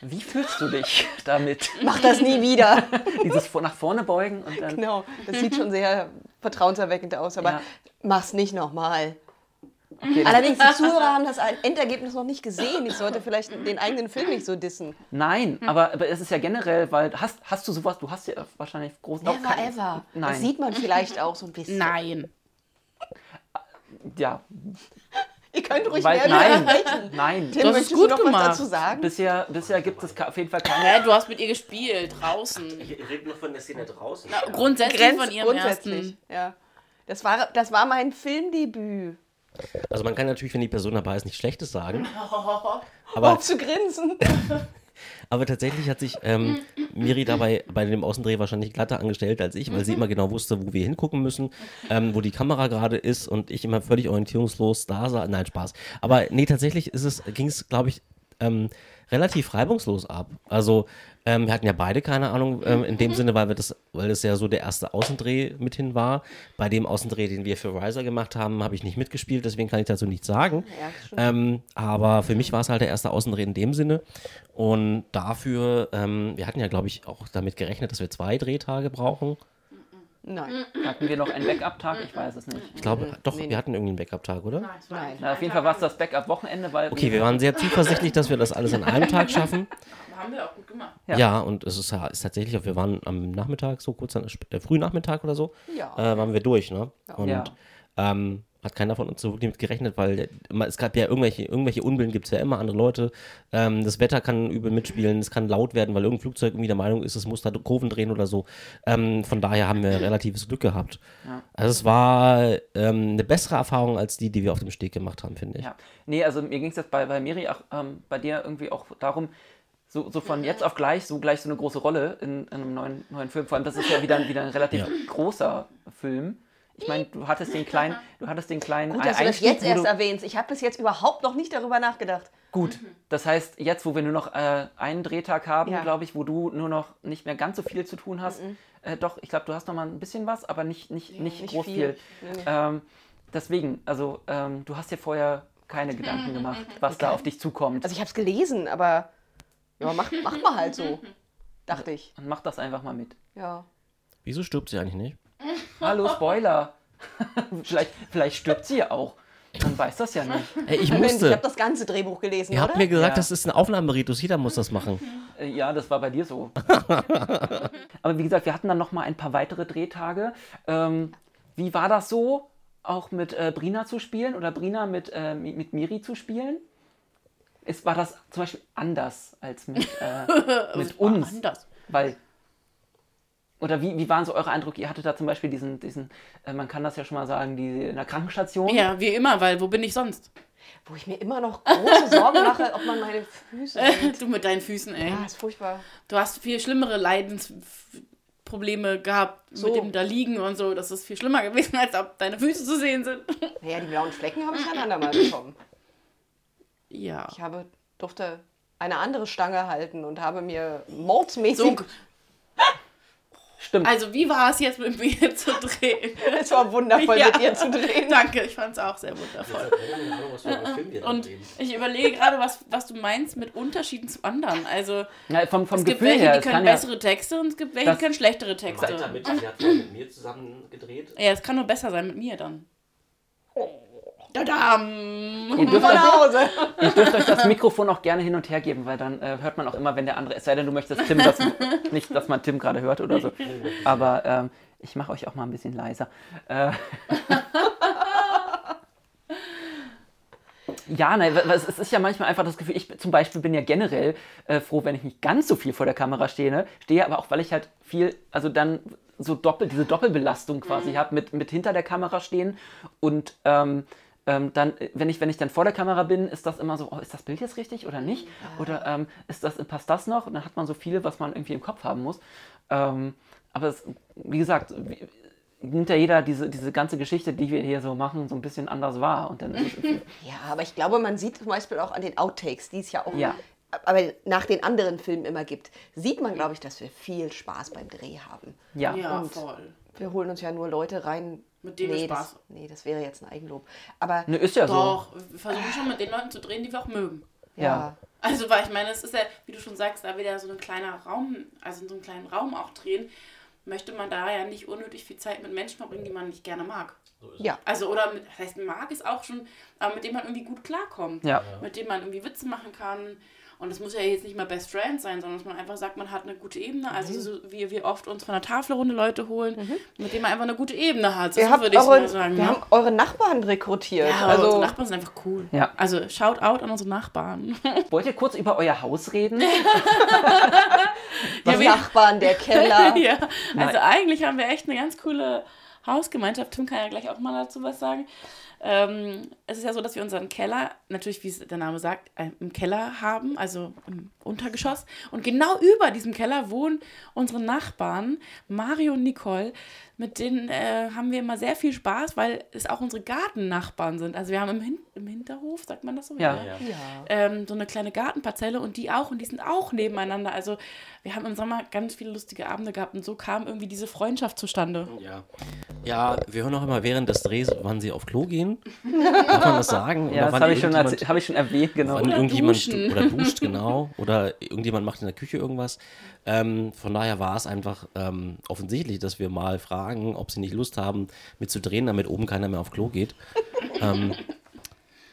wie fühlst du dich damit? Mach das nie wieder. Dieses nach vorne beugen und dann. Genau, das sieht schon sehr vertrauenserweckend aus, aber Ja. mach's nicht nochmal. Okay, das- Allerdings, die Zuhörer haben das Endergebnis noch nicht gesehen. Ich sollte vielleicht den eigenen Film nicht so dissen. Nein, aber, aber es ist ja generell, weil hast, hast du sowas, du hast ja wahrscheinlich großen Never ever. Das Nein. sieht man vielleicht auch so ein bisschen. Nein. Ja, Ihr könnt ruhig weil, mehr nein, sprechen. nein. Tim, es möchtest gut du noch gemacht. was dazu sagen? Bisher, bisher gibt es auf jeden Fall keine. Hä, du hast mit ihr gespielt, draußen. Ich rede nur von der Szene draußen. Na, grundsätzlich Grenzt von ihrem grundsätzlich. ersten. Ja. Das war, das war mein Filmdebüt. Also man kann natürlich, wenn die Person dabei ist, nichts Schlechtes sagen. Aber, Auf zu grinsen. aber tatsächlich hat sich ähm, Miri dabei bei dem Außendreh wahrscheinlich glatter angestellt als ich, weil sie immer genau wusste, wo wir hingucken müssen, ähm, wo die Kamera gerade ist und ich immer völlig orientierungslos da sah. Nein, Spaß. Aber nee, tatsächlich ist es, ging es, glaube ich, ähm, relativ reibungslos ab. Also ähm, wir hatten ja beide keine Ahnung ähm, in dem Sinne, weil wir das, weil das ja so der erste Außendreh mithin war. Bei dem Außendreh, den wir für Riser gemacht haben, habe ich nicht mitgespielt, deswegen kann ich dazu nichts sagen. Ja. Ähm, aber für mich war es halt der erste Außendreh in dem Sinne. Und dafür, ähm, wir hatten ja, glaube ich, auch damit gerechnet, dass wir zwei Drehtage brauchen. Nein. Hatten wir noch einen Backup-Tag? Ich weiß es nicht. Ich glaube, doch, nee, wir hatten irgendwie einen Backup-Tag, oder? Nein. Na, auf jeden Fall war es das Backup-Wochenende, weil. Okay, wir waren sehr zuversichtlich, dass wir das alles an einem Tag schaffen. Haben wir auch gut gemacht. Ja. Ja, und es ist, ist tatsächlich, wir waren am Nachmittag, so kurz, an, äh, frühen Nachmittag oder so, Ja. äh, waren wir durch, ne? Und Ja. ähm, hat keiner von uns so wirklich mit gerechnet, weil es gab ja irgendwelche, irgendwelche Unbillen gibt es ja immer, andere Leute. Ähm, das Wetter kann übel mitspielen, es kann laut werden, weil irgendein Flugzeug irgendwie der Meinung ist, es muss da Kurven drehen oder so. Ähm, von daher haben wir relatives Glück gehabt. Also es war ähm, eine bessere Erfahrung als die, die wir auf dem Steg gemacht haben, finde ich. Ja. Nee, also mir ging es jetzt bei, bei Miri auch ähm, bei dir irgendwie auch darum, so, so von jetzt auf gleich, so gleich so eine große Rolle in, in einem neuen, neuen Film. Vor allem, das ist ja wieder, wieder ein relativ Ja. großer Film. Ich meine, du hattest den kleinen, du hattest den kleinen Gut, dass du das Einstieg, jetzt erst erwähnst. Ich habe bis jetzt überhaupt noch nicht darüber nachgedacht. Gut, das heißt, jetzt, wo wir nur noch äh, einen Drehtag haben, Ja. glaube ich, wo du nur noch nicht mehr ganz so viel zu tun hast, äh, doch, ich glaube, du hast noch mal ein bisschen was, aber nicht, nicht, nicht, nicht groß viel. viel. Ähm, deswegen, also, ähm, du hast dir vorher keine Gedanken gemacht, was da auf dich zukommt. Also ich habe es gelesen, aber ja, mach, mach mal halt so. Dachte ich. Und mach das einfach mal mit. Ja. Wieso stirbt sie eigentlich nicht? Hallo, Spoiler. vielleicht, vielleicht stirbt sie ja auch. Man weiß das ja nicht. Ey, ich Mensch, ich musste. habe das ganze Drehbuch gelesen, Ihr habt mir gesagt, Ja. das ist ein Aufnahmeritus, jeder muss das machen. Äh, Ja, das war bei dir so. Aber wie gesagt, wir hatten dann noch mal ein paar weitere Drehtage. Ähm, wie war das so, auch mit äh, Brina zu spielen oder Brina mit, äh, mi- mit Miri zu spielen? Ist, war das zum Beispiel anders als mit, äh, mit War uns? Anders. Weil, oder wie, wie waren so eure Eindrücke? Ihr hattet da zum Beispiel diesen, diesen äh, man kann das ja schon mal sagen, die in der Krankenstation. Ja, wie immer, weil wo bin ich sonst? Wo ich mir immer noch große Sorgen mache, ob man meine Füße sieht. du mit deinen Füßen, ey. Ah, ist furchtbar. Du hast viel schlimmere Leidensprobleme gehabt So. mit dem da liegen und so. Das ist viel schlimmer gewesen, als ob deine Füße zu sehen sind. Naja, die blauen Flecken habe ich ein andermal bekommen. Ja. Ich habe, durfte eine andere Stange halten und habe mir mordsmäßig... So, Stimmt. also wie war es jetzt mit mir zu drehen? Es war wundervoll, Ja. mit dir zu drehen. Danke, ich fand es auch sehr wundervoll. Und ich überlege gerade, was, was du meinst mit Unterschieden zu anderen. Also Ja, vom vom es gibt Gefühl welche, her, die es können kann ja, bessere Texte und es gibt welche, die können schlechtere Texte. mit, sie hat mit mir zusammen gedreht. Ja, es kann nur besser sein mit mir dann. Tadam! ihr, dürft Von euch, Hause. ihr dürft euch das Mikrofon auch gerne hin und her geben, weil dann äh, hört man auch immer, wenn der andere, es sei denn, du möchtest Tim, das, nicht, dass man Tim gerade hört oder so. Aber ähm, ich mache euch auch mal ein bisschen leiser. Äh, Ja, nein, es ist ja manchmal einfach das Gefühl, ich zum Beispiel bin ja generell äh, froh, wenn ich nicht ganz so viel vor der Kamera stehe, ne? stehe, aber auch weil ich halt viel, also dann so doppel, diese Doppelbelastung quasi habe mit, mit hinter der Kamera stehen und ähm, ähm, dann, äh, wenn ich, wenn ich dann vor der Kamera bin, ist das immer so, oh, ist das Bild jetzt richtig oder nicht? Oder ähm, ist das, passt das noch? Und dann hat man so viel, was man irgendwie im Kopf haben muss. Ähm, aber es, wie gesagt, wie, nimmt ja jeder diese, diese ganze Geschichte, die wir hier so machen, so ein bisschen anders wahr. Und dann ja, aber ich glaube, man sieht zum Beispiel auch an den Outtakes, die es ja auch ja. aber nach den anderen Filmen immer gibt, sieht man, glaube ich, dass wir viel Spaß beim Dreh haben. Ja, Ja, Und voll. Wir holen uns ja nur Leute rein. Mit denen wir nee, Spaß das, nee, das wäre jetzt ein Eigenlob. Aber ne, ist ja so. Doch, wir versuchen schon mit den Leuten zu drehen, die wir auch mögen. ja. Ja. Also, weil ich meine, es ist ja, wie du schon sagst, da wir ja so ein kleiner Raum, also in so einem kleinen Raum auch drehen, möchte man da ja nicht unnötig viel Zeit mit Menschen verbringen, die man nicht gerne mag. ja. Also, oder mit, das heißt, mag ist auch schon, aber mit dem man irgendwie gut klarkommt. Ja. Mit dem man irgendwie Witze machen kann. Und das muss ja jetzt nicht mal Best Friend sein, sondern dass man einfach sagt, man hat eine gute Ebene. Also, so wie wir oft uns von der Tafelrunde Leute holen, mit denen man einfach eine gute Ebene hat. Wir, So haben würde ich eure, mal sagen. wir ne? haben eure Nachbarn rekrutiert. ja, also, unsere Nachbarn sind einfach cool. Ja. Also, shout out an unsere Nachbarn. Wollt ihr kurz über euer Haus reden? die Ja, Nachbarn, der Keller. ja, also eigentlich haben wir echt eine ganz coole Hausgemeinschaft. Tim kann ja gleich auch mal dazu was sagen. Ähm, es ist ja so, dass wir unseren Keller, natürlich, wie es der Name sagt, äh, im Keller haben, also im Untergeschoss. Und genau über diesem Keller wohnen unsere Nachbarn, Mario und Nicole. Mit denen äh, haben wir immer sehr viel Spaß, weil es auch unsere Gartennachbarn sind. Also wir haben im, Hin im Hinterhof, sagt man das so? Ja. Ja. ähm, so eine kleine Gartenparzelle und die auch und die sind auch nebeneinander. Also wir haben im Sommer ganz viele lustige Abende gehabt und so kam irgendwie diese Freundschaft zustande. Ja. Ja, wir hören auch immer während des Drehs, wann sie auf Klo gehen. Darf man das sagen? Oder Ja, das wann habe ich, schon hab ich schon erwähnt, genau. Wann Oder irgendjemand duschen. du- oder duscht, genau. Oder irgendjemand macht in der Küche irgendwas. Ähm, von daher war es einfach ähm, offensichtlich, dass wir mal fragen, ob sie nicht Lust haben, mitzudrehen, damit oben keiner mehr auf Klo geht. ähm,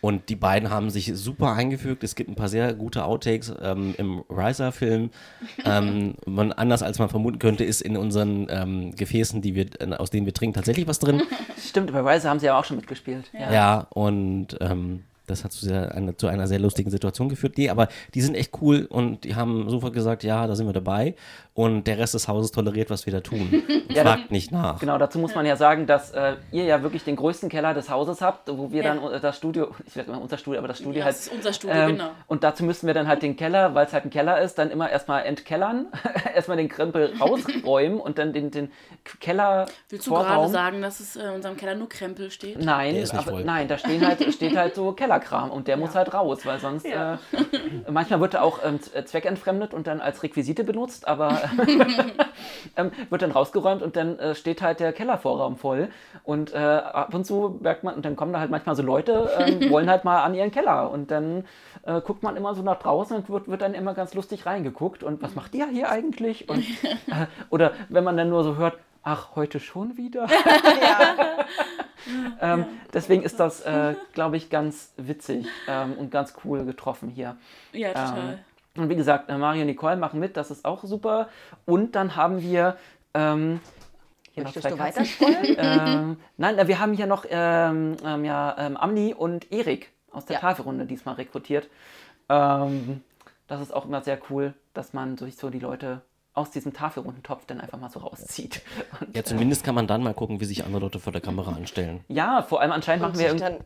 und die beiden haben sich super eingefügt. Es gibt ein paar sehr gute Outtakes ähm, im Riser-Film. Ähm, man, anders als man vermuten könnte, ist in unseren ähm, Gefäßen, die wir, aus denen wir trinken, tatsächlich was drin. Stimmt, bei Rise haben sie aber auch schon mitgespielt. Ja. Ja, und ähm, das hat zu, sehr, eine, zu einer sehr lustigen Situation geführt. Nee, aber die sind echt cool und die haben sofort gesagt, ja, da sind wir dabei. Und der Rest des Hauses toleriert, was wir da tun. Ja, Fragt nicht nach. Genau, dazu muss man ja sagen, dass äh, ihr ja wirklich den größten Keller des Hauses habt, wo wir Ja. dann äh, das Studio, ich werde immer unser Studio, aber das Studio Ja, halt. das ist unser Studio, ähm, genau. Und dazu müssten wir dann halt den Keller, weil es halt ein Keller ist, dann immer erstmal entkellern, erstmal den Krempel rausräumen und dann den, den Keller. Willst du gerade sagen, dass es äh, in unserem Keller nur Krempel steht? Nein, Der ist nicht aber, voll. nein, da stehen halt, steht halt so Kellerkram und der muss halt raus, weil sonst Ja. äh, manchmal wird er auch ähm, äh, zweckentfremdet und dann als Requisite benutzt, aber ähm, wird dann rausgeräumt und dann äh, steht halt der Kellervorraum voll. Und äh, ab und zu merkt man und dann kommen da halt manchmal so Leute, ähm, wollen halt mal an ihren Keller. Und dann äh, guckt man immer so nach draußen und wird, wird dann immer ganz lustig reingeguckt. Und was macht ihr hier eigentlich? Und äh, oder wenn man dann nur so hört, ach heute schon wieder. Ähm, deswegen ist das, äh, glaube ich, ganz witzig ähm, und ganz cool getroffen hier. Ja, total. Ähm, und wie gesagt, äh, Mario und Nicole machen mit, das ist auch super. Und dann haben wir. Ähm, hier noch zwei du Katzen. ähm, nein, wir haben hier noch ähm, ähm, ja, ähm, Amni und Erik aus der Ja. Tafelrunde diesmal rekrutiert. Ähm, das ist auch immer sehr cool, dass man sich so die Leute aus diesem Tafelrundentopf dann einfach mal so rauszieht. Und, Ja, zumindest kann man dann mal gucken, wie sich andere Leute vor der Kamera anstellen. ja, vor allem anscheinend Und, machen wir dann,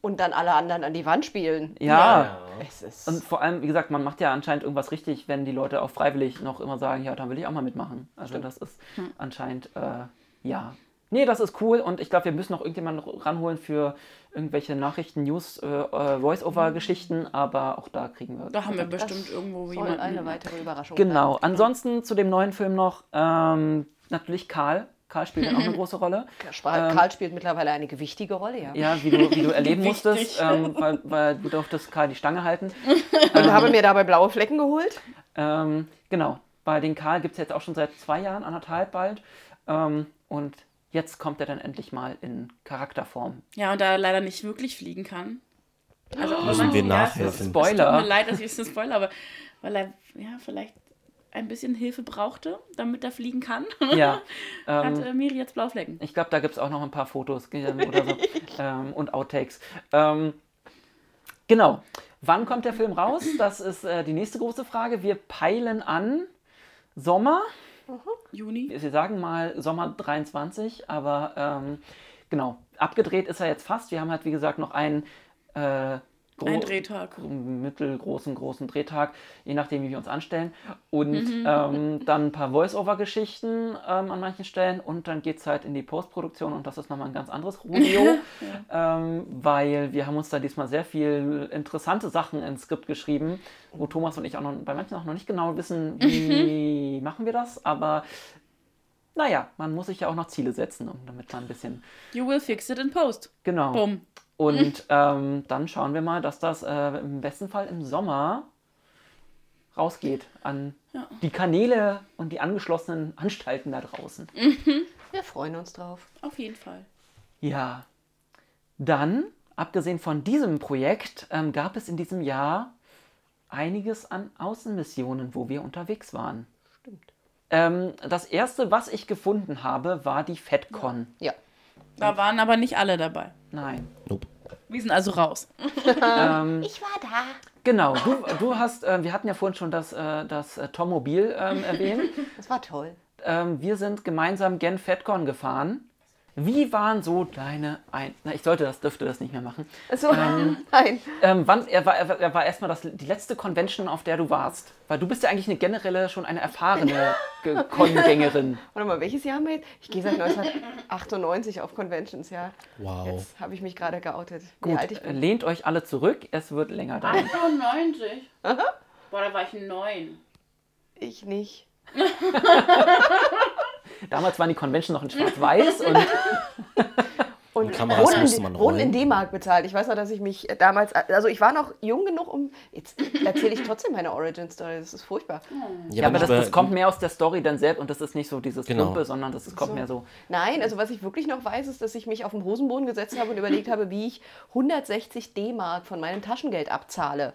und dann alle anderen an die Wand spielen. Ja, Es ist Und vor allem, wie gesagt, man macht ja anscheinend irgendwas richtig, wenn die Leute auch freiwillig noch immer sagen, ja, dann will ich auch mal mitmachen. Also das ist anscheinend, äh, ja. Nee, das ist cool und ich glaube, wir müssen noch irgendjemanden ranholen für irgendwelche Nachrichten, News, äh, äh, Voice-Over-Geschichten, aber auch da kriegen wir. Da haben wir das bestimmt irgendwo jemanden. eine weitere Überraschung Genau. Ansonsten zu dem neuen Film noch, ähm, natürlich Karl. Karl spielt dann auch eine große Rolle. sein. Karl spielt mittlerweile eine gewichtige Rolle, ja. Ja, wie du, wie du erleben musstest, ähm, weil, weil du durftest Karl die Stange halten. Und habe mir dabei blaue Flecken geholt. Ähm, genau, bei den Karl gibt es jetzt auch schon seit zwei Jahren, anderthalb bald. Ähm, und jetzt kommt er dann endlich mal in Charakterform. Ja, und da er leider nicht wirklich fliegen kann. Also Müssen wir ja, nachhelfen. Es, es Spoiler. tut mir leid, dass ich es ein Spoiler, aber weil er ja vielleicht ein bisschen Hilfe brauchte, damit er fliegen kann, Ja, hat ähm, äh, Miri jetzt blaue Flecken. ich glaube, da gibt es auch noch ein paar Fotos oder so ähm, und Outtakes. Ähm, genau. Wann kommt der Film raus? Das ist äh, die nächste große Frage. Wir peilen an Sommer. Juni. Sie sagen mal Sommer 23, aber ähm, genau, abgedreht ist er jetzt fast. Wir haben halt, wie gesagt, noch einen äh, Ein Drehtag. mittelgroßen, großen Drehtag, je nachdem, wie wir uns anstellen. Und Mhm. ähm, dann ein paar Voice-Over-Geschichten ähm, an manchen Stellen und dann geht es halt in die Postproduktion und das ist nochmal ein ganz anderes Rodeo, ähm, weil wir haben uns da diesmal sehr viel interessante Sachen ins Skript geschrieben, wo Thomas und ich auch noch bei manchen auch noch nicht genau wissen, wie Mhm. machen wir das, aber naja, man muss sich ja auch noch Ziele setzen, um damit man ein bisschen, You will fix it in post. genau. Bumm. Und ähm, dann schauen wir mal, dass das äh, im besten Fall im Sommer rausgeht an Ja. die Kanäle und die angeschlossenen Anstalten da draußen. Wir freuen uns drauf. Auf jeden Fall. Ja. Dann, abgesehen von diesem Projekt, ähm, gab es in diesem Jahr einiges an Außenmissionen, wo wir unterwegs waren. Stimmt. Ähm, das erste, was ich gefunden habe, war die FedCon. Ja. Da waren aber nicht alle dabei. Nein. Nope. Wir sind also raus. Ähm, Ich war da. genau, du, du hast, äh, wir hatten ja vorhin schon das, äh, das äh, Tommobil ähm, erwähnt. Das war toll. ähm, wir sind gemeinsam Gen FedCon gefahren. Wie waren so deine Ein... Na, ich sollte das, dürfte das nicht mehr machen. Also, nein. Ähm, wann, er war, er war- er erstmal das, die letzte Convention, auf der du warst. Weil du bist ja eigentlich eine generelle, schon eine erfahrene Ge- Con-Gängerin. Warte mal, welches Jahr haben wir jetzt? Ich gehe seit 1998 auf Conventions, ja. Wow. Jetzt habe ich mich gerade geoutet, wie Gut, alt ich bin. lehnt euch alle zurück, es wird länger dauern. 98. Boah, da war ich neun. Ich nicht. Damals waren die Conventions noch in schwarz-weiß und Und Kameras musste in, man. D-Mark bezahlt. Ich weiß noch, dass ich mich äh, damals, also ich war noch jung genug, um, jetzt erzähle ich trotzdem meine Origin-Story, das ist furchtbar. ja, aber das, das kommt mehr aus der Story dann selbst und das ist nicht so dieses Genau. Plumpe, sondern das ist, kommt mehr so. Nein, also was ich wirklich noch weiß, ist, dass ich mich auf den Hosenboden gesetzt habe und überlegt habe, wie ich 160 D-Mark von meinem Taschengeld abzahle.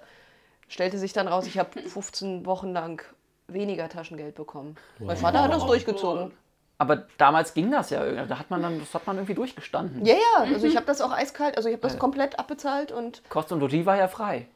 Stellte sich dann raus, ich habe 15 Wochen lang weniger Taschengeld bekommen. Mein Vater hat das durchgezogen. Aber damals ging das ja irgendwie. Da hat man dann, das hat man irgendwie durchgestanden. Ja, ja, also ich habe das auch eiskalt, also ich habe das komplett abbezahlt und Kost und Logis war ja frei.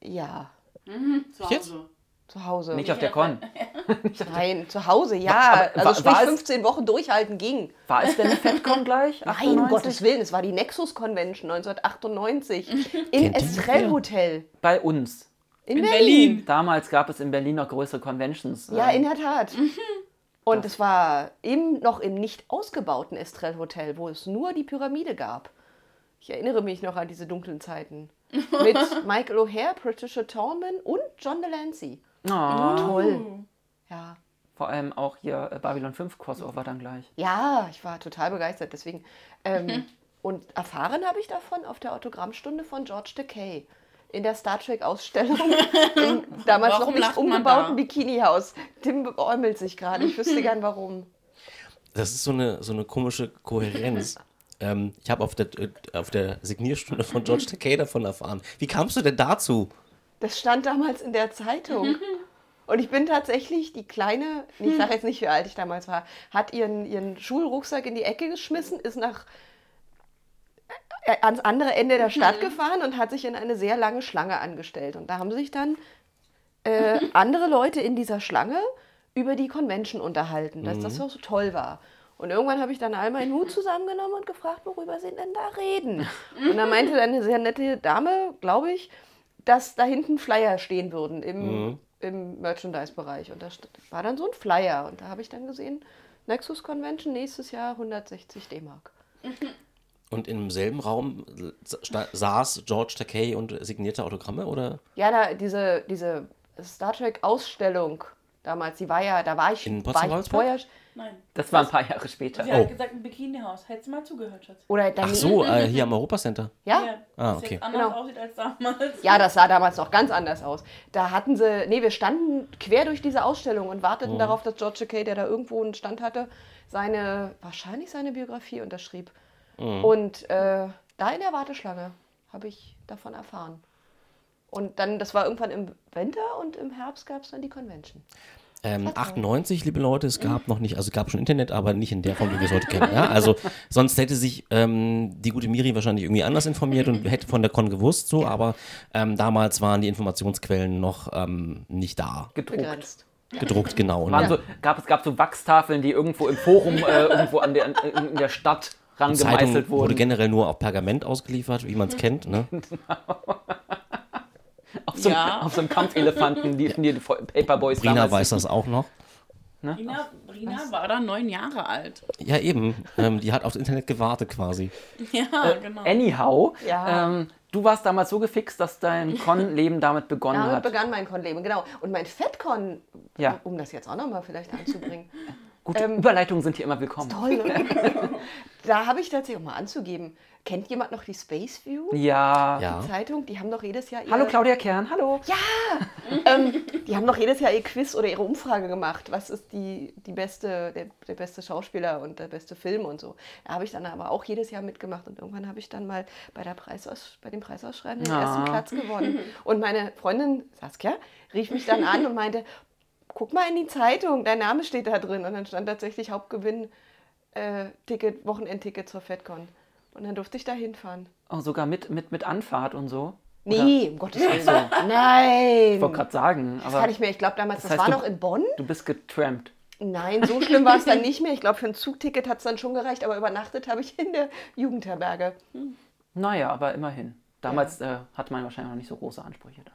ja, Zu Jetzt? Hause. zu Hause. Nicht auf der Con. Nein, zu Hause, ja. Aber- also war- war sprich es- 15 Wochen durchhalten ging. War es denn eine FedCon gleich? Nein, um 98? Gottes Willen, es war die Nexus Convention 1998 in Kennt ihr Estrell? Hotel Bei uns. in, In Berlin. Berlin. Damals gab es in Berlin noch größere Conventions. Ja, in der Tat. Und es war im, noch im nicht ausgebauten Estrell Hotel, wo es nur die Pyramide gab. Ich erinnere mich noch an diese dunklen Zeiten. Mit Michael O'Hare, Patricia Tallman und John Delancey. oh, Toll. Ja. vor allem auch hier äh, Babylon 5 Crossover dann gleich. Ja, ich war total begeistert. Deswegen. Ähm, und erfahren habe ich davon auf der Autogrammstunde von George Takei. In der Star Trek-Ausstellung im damals Warum noch nicht umgebauten da? Bikini-Haus. Tim beäumelt sich gerade. Ich wüsste gern warum. Das ist so eine, so eine komische Kohärenz. ähm, ich habe auf der, auf der Signierstunde von George Takei davon erfahren. Wie kamst du denn dazu? Das stand damals in der Zeitung. Und ich bin tatsächlich die kleine, ich sage jetzt nicht, wie alt ich damals war, hat ihren, ihren Schulrucksack in die Ecke geschmissen, ist nach ans andere Ende der Stadt gefahren und hat sich in eine sehr lange Schlange angestellt. Und da haben sich dann äh, andere Leute in dieser Schlange über die Convention unterhalten, dass das so so toll war. Und irgendwann habe ich dann all meinen Hut zusammengenommen und gefragt, worüber sie denn da reden. Und da meinte dann eine sehr nette Dame, glaube ich, dass da hinten Flyer stehen würden im, im Merchandise-Bereich. Und da war dann so ein Flyer. Und da habe ich dann gesehen, Nexus Convention nächstes Jahr 160 D-Mark. Und im selben Raum saß George Takei und signierte Autogramme, oder? Ja, da diese, diese Star Trek-Ausstellung damals, die war ja, da war ich, In war ich vorher. Nein. Das war ein paar Jahre später. Sie Oh. hat gesagt, ein Bikinihaus. Hättest du mal zugehört, Schatz. Oder dann, Ach so, äh, hier am Europacenter. Ja? Ah, das okay. jetzt anders Genau. aussieht als damals. Ja, das sah damals noch ganz anders aus. Da hatten sie, nee, wir standen quer durch diese Ausstellung und warteten darauf, dass George Takei, der da irgendwo einen Stand hatte, seine, wahrscheinlich seine Biografie unterschrieb. Und äh, da in der Warteschlange habe ich davon erfahren. Und dann, das war irgendwann im Winter und im Herbst gab es dann die Convention. Ähm, 98, liebe Leute, es gab noch nicht, also es gab schon Internet, aber nicht in der Form, wie wir es heute kennen. Ja? Also sonst hätte sich ähm, die gute Miri wahrscheinlich irgendwie anders informiert und hätte von der Con gewusst, so, aber ähm, damals waren die Informationsquellen noch ähm, nicht da. Gedruckt. Begrenzt. Gedruckt, genau. Und Waren so, gab, es gab so Wachstafeln, die irgendwo im Forum, äh, irgendwo an der, in der Stadt rangemeißelt wurde wurden. generell nur auf Pergament ausgeliefert, wie man es kennt. Ne? so, einem- Ja. auf so einem Kampfelefanten, die, die Paperboys Brina damals- weiß das auch noch. Brina, Brina war da neun Jahre alt. Ja, eben. Ähm, die hat aufs Internet gewartet quasi. Ja, Äh, genau. Anyhow, Ja. ähm, du warst damals so gefixt, dass dein Con-Leben damit begonnen Damit hat. begann mein Con-Leben, genau. Und mein Fettcon, Ja. um das jetzt auch nochmal vielleicht anzubringen, Gute Überleitungen sind hier immer willkommen. toll, oder? Da habe ich tatsächlich auch mal anzugeben. Kennt jemand noch die Space View? Ja. Ja. Zeitung? Die haben doch jedes Jahr ihr, Hallo Claudia Kern, hallo. Ja. ähm, die haben doch jedes Jahr ihr Quiz oder ihre Umfrage gemacht. Was ist die, die beste, der, der beste Schauspieler und der beste Film und so. Da habe ich dann aber auch jedes Jahr mitgemacht und irgendwann habe ich dann mal bei, der Preisaus, bei dem Preisausschreiben den Ah. ersten Platz gewonnen. Und meine Freundin Saskia rief mich dann an und meinte, guck mal in die Zeitung, dein Name steht da drin. Und dann stand tatsächlich Hauptgewinn, äh, Ticket, Wochenendticket zur FedCon. Und dann durfte ich da hinfahren. Oh, sogar mit, mit, mit Anfahrt und so. Nee, um Gottes Willen. Nein. Ich wollte gerade sagen, das aber kann ich mir, ich glaube damals, das, heißt, war du- noch in Bonn. du bist getrampt. Nein, so schlimm war es dann nicht mehr. Ich glaube, für ein Zugticket hat es dann schon gereicht, aber übernachtet habe ich in der Jugendherberge. Naja, aber immerhin. Damals äh, hatte man wahrscheinlich noch nicht so große Ansprüche dann.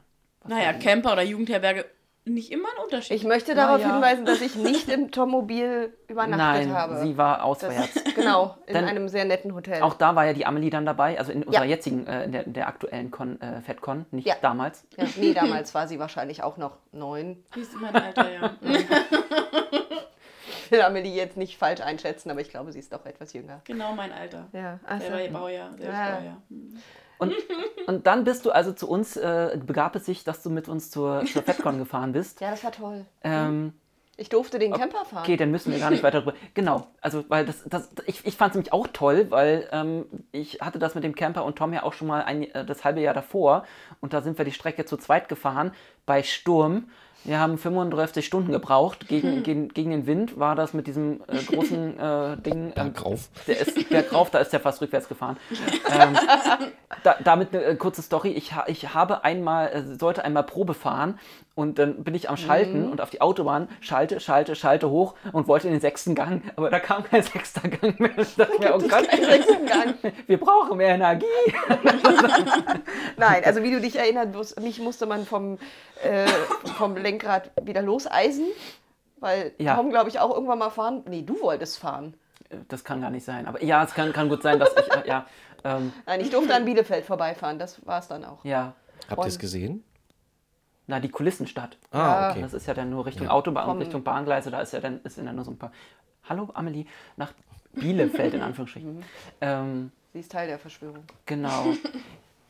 Naja, Camper oder Jugendherberge, nicht immer ein Unterschied. Ich möchte darauf ja. hinweisen, dass ich nicht im Tommobil übernachtet Nein, habe. sie war das, auswärts. genau, in Denn einem sehr netten Hotel. Auch da war ja die Amelie dann dabei, also in unserer Ja. jetzigen, äh, in, der, in der aktuellen Con, äh, FedCon, nicht Ja. damals. ja, nee, damals war sie wahrscheinlich auch noch neun. Die ist mein Alter, ja. Ich will Amelie jetzt nicht falsch einschätzen, aber ich glaube, sie ist doch etwas jünger. Genau mein Alter. Ja, also, Selber Baujahr. Selber Ja. Baujahr. Hm. Und, und dann bist du also zu uns, äh, begab es sich, dass du mit uns zur, zur FedCon gefahren bist. ja, das war toll. Ähm, Ich durfte den Camper fahren. Okay, dann müssen wir gar nicht weiter drüber. Genau, also weil das, das ich, ich fand es nämlich auch toll, weil ähm, ich hatte das mit dem Camper und Tom ja auch schon mal ein, äh, das halbe Jahr davor und da sind wir die Strecke zu zweit gefahren bei Sturm. Wir haben 35 Stunden gebraucht. Gegen, gegen, gegen den Wind war das mit diesem äh, großen äh, Ding. ähm, Bergauf. Der ist bergauf, da ist der fast rückwärts gefahren. ähm, da, damit eine äh, kurze Story. Ich, ha, ich habe einmal, äh, sollte einmal Probe fahren und dann bin ich am Schalten Mhm. und auf die Autobahn schalte, schalte, schalte hoch und wollte in den sechsten Gang, aber da kam kein sechster Gang mehr. Ich dachte mir, oh Gott, Gang. wir brauchen mehr Energie. Nein, also wie du dich erinnern musst, mich musste man vom, äh, vom Lenkrad wieder loseisen, weil Ja. Tom, glaube ich, auch irgendwann mal fahren. Nee, du wolltest fahren. Das kann gar nicht sein. Aber ja, es kann, kann gut sein, dass ich, äh, ja, ähm, Nein, ich durfte an Bielefeld vorbeifahren, das war es dann auch. ja, Habt ihr es gesehen? Na, die Kulissenstadt. Ah, okay. Das ist ja dann nur Richtung Autobahn und Richtung Bahngleise, da ist ja dann, ist ja dann nur so ein paar. Hallo Amelie, nach Bielefeld in Anführungsstrichen. ähm, Sie ist Teil der Verschwörung. genau.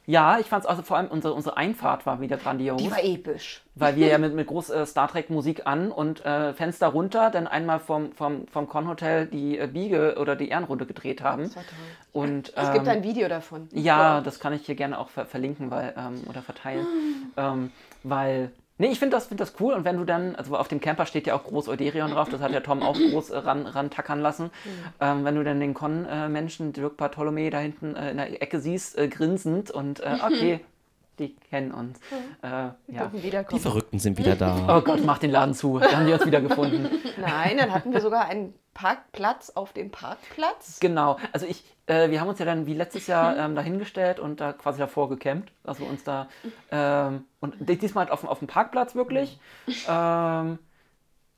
Ja, ich fand es also vor allem unsere, unsere Einfahrt war wieder grandios, Die war episch. weil wir ja mit, mit groß äh, Star Trek Musik an und äh, Fenster runter, dann einmal vom, vom, vom Con-Hotel die äh, Biege oder die Ehrenrunde gedreht haben. Das war toll. Und, Es gibt ähm, ein Video davon. Ja, das kann ich hier gerne auch ver verlinken weil, ähm, oder verteilen. ähm, weil, nee, ich finde das, find das cool. Und wenn du dann, also auf dem Camper steht ja auch groß Euderion drauf, das hat ja Tom auch groß äh, ran, rantackern lassen. Ähm, wenn du dann den Con-Menschen, Dirk Bartholomä, da hinten äh, in der Ecke siehst, äh, grinsend und äh, okay, die kennen uns. Äh, ja. Die. Verrückten sind wieder da. Oh Gott, mach den Laden zu. Da haben die uns wieder gefunden. Nein, dann hatten wir sogar einen Parkplatz auf dem Parkplatz. Genau, also ich, äh, wir haben uns ja dann wie letztes Jahr ähm, dahingestellt und da quasi davor gecampt. Also uns da, ähm, und di- diesmal halt auf, dem- auf dem Parkplatz wirklich. Ähm,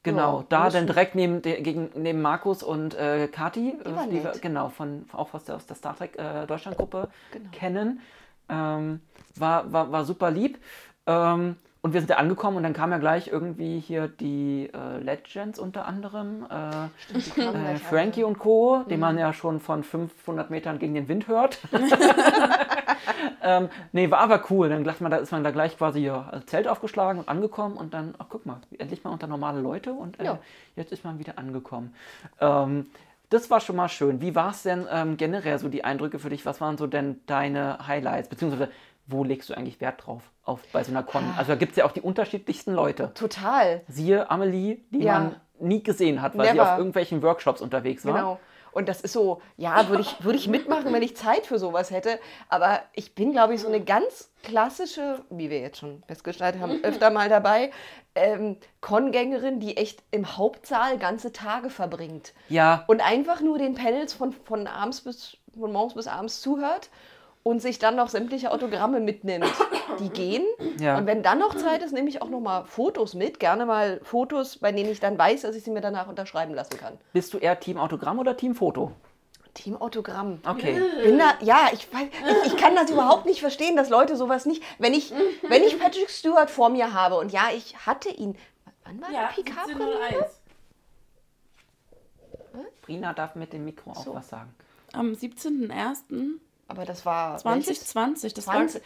genau, Ja, da dann direkt neben, de, gegen, neben Markus und äh, Kati, Die wir, genau, von, auch aus der, aus der Star Trek äh, Deutschland-Gruppe Genau. kennen. Ähm, war, war, war super lieb. Ähm, und wir sind da angekommen und dann kam ja gleich irgendwie hier die äh, Legends unter anderem. Äh, kamen äh, Frankie und Co., den man ja schon von 500 Metern gegen den Wind hört. ähm, nee, war aber cool. Dann man, da ist man da gleich quasi ja, Zelt aufgeschlagen und angekommen und dann, ach guck mal, endlich mal unter normale Leute und äh, Ja. jetzt ist man wieder angekommen. Ähm, das war schon mal schön. Wie war es denn ähm, generell so die Eindrücke für dich? Was waren so denn deine Highlights? Beziehungsweise wo legst du eigentlich Wert drauf auf, bei so einer Con? Ah. Also da gibt es ja auch die unterschiedlichsten Leute. Total. Siehe Amelie, die Ja. man nie gesehen hat, weil sie Never. auf irgendwelchen Workshops unterwegs war. Genau. Und das ist so, ja, würde ich, würde ich mitmachen, wenn ich Zeit für sowas hätte. Aber ich bin, glaube ich, so eine ganz klassische, wie wir jetzt schon festgestellt haben, öfter mal dabei, ähm, Con-Gängerin, die echt im Hauptsaal ganze Tage verbringt. Ja, Und einfach nur den Panels von, von, abends bis, von morgens bis abends zuhört und sich dann noch sämtliche Autogramme mitnimmt, die gehen. Ja. Und wenn dann noch Zeit ist, nehme ich auch noch mal Fotos mit. Gerne mal Fotos, bei denen ich dann weiß, dass ich sie mir danach unterschreiben lassen kann. Bist du eher Team Autogramm oder Team Foto? Team Autogramm. Okay. Bin da, ja, ich, ich, ich kann das überhaupt nicht verstehen, dass Leute sowas nicht. Wenn ich, wenn ich Patrick Stewart vor mir habe und ja, ich hatte ihn. Wann war Ja, der Picard? 1701. Brina darf mit dem Mikro auch was sagen. Am 17.01.2020, Aber das war. das 20. war, 20.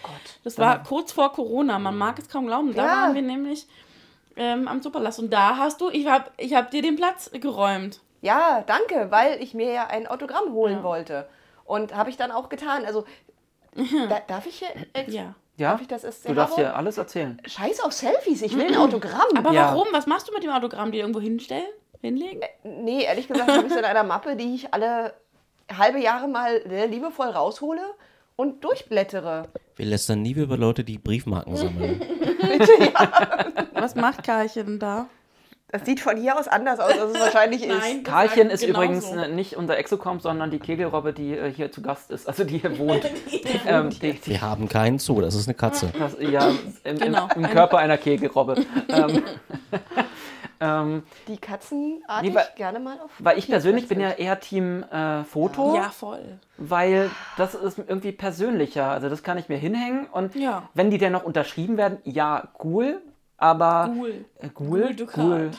Gott. das war kurz vor Corona, man mag es kaum glauben. Da Ja. waren wir nämlich ähm, am Superlass und da hast du, ich habe ich hab dir den Platz geräumt. Ja, danke, weil ich mir ja ein Autogramm holen Ja. wollte. Und habe ich dann auch getan. Also, da, darf ich hier. Äh, Ja. Ja? Darf ich das Du darfst dir alles erzählen. Scheiß auf Selfies, ich will ein Autogramm. Aber Ja. warum? Was machst du mit dem Autogramm? Die irgendwo hinstellen? Hinlegen? Nee, ehrlich gesagt habe ich es in einer Mappe, die ich alle halbe Jahre mal sehr liebevoll raushole und durchblättere. Wir lästern nie über Leute, die Briefmarken sammeln. Was macht Karlchen da? Das sieht von hier aus anders aus, als es wahrscheinlich ist. Nein. Das Karlchen ist genau übrigens so. äh, nicht unser Exocomp, sondern die Kegelrobbe, die äh, hier zu Gast ist, also die hier wohnt. ähm, die, die, Wir haben keinen Zoo, das ist eine Katze. das, ja, im, Genau. im, im Körper einer Kegelrobbe. ähm, ähm, Die Katzenartig Nee, weil- gerne mal auf. weil ich persönlich bin ja eher Team äh, Foto, Ja, voll. weil das ist irgendwie persönlicher. Also das kann ich mir hinhängen und Ja. wenn die dann noch unterschrieben werden, ja, cool. Aber Cool. äh, Ghoul, Ghoul Dukat. Ghoul,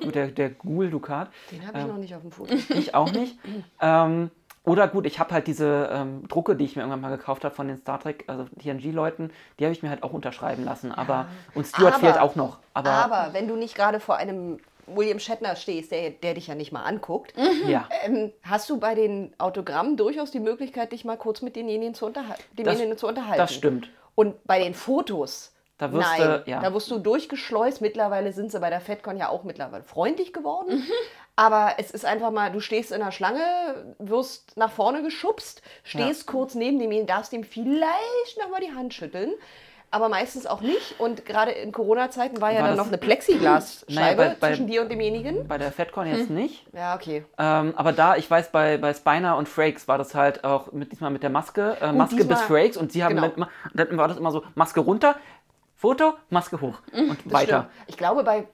äh, der, der Ghoul Dukat. Den habe ich noch nicht auf dem Foto. Ich auch nicht. ähm, oder gut, ich habe halt diese ähm, Drucke, die ich mir irgendwann mal gekauft habe von den Star Trek, also TNG-Leuten, die habe ich mir halt auch unterschreiben lassen. Aber und Stuart Aber- fehlt auch noch. Aber, Aber wenn du nicht gerade vor einem William Shatner stehst, der, der dich ja nicht mal anguckt, ja, ähm, hast du bei den Autogrammen durchaus die Möglichkeit, dich mal kurz mit denjenigen zu, unterhal denjenigen zu unterhalten. das stimmt. Und bei den Fotos, Da wirst nein, du- ja. da wirst du durchgeschleust. Mittlerweile sind sie bei der FedCon ja auch mittlerweile freundlich geworden. Mhm. Aber es ist einfach mal, du stehst in der Schlange, wirst nach vorne geschubst, stehst kurz neben demjenigen, darfst ihm vielleicht noch mal die Hand schütteln. Aber meistens auch nicht. Und gerade in Corona-Zeiten war ja War dann noch eine Plexiglasscheibe Naja, bei- bei- zwischen dir und demjenigen. Bei der FedCon jetzt nicht. Ja, okay. Ähm, aber da, ich weiß, bei, bei Spiner und Frakes war das halt auch mit, diesmal mit der Maske. Äh, Maske diesmal- bis Frakes und sie haben genau. dann war das immer so, Maske runter, Foto, Maske hoch und Das weiter. stimmt. Ich glaube, bei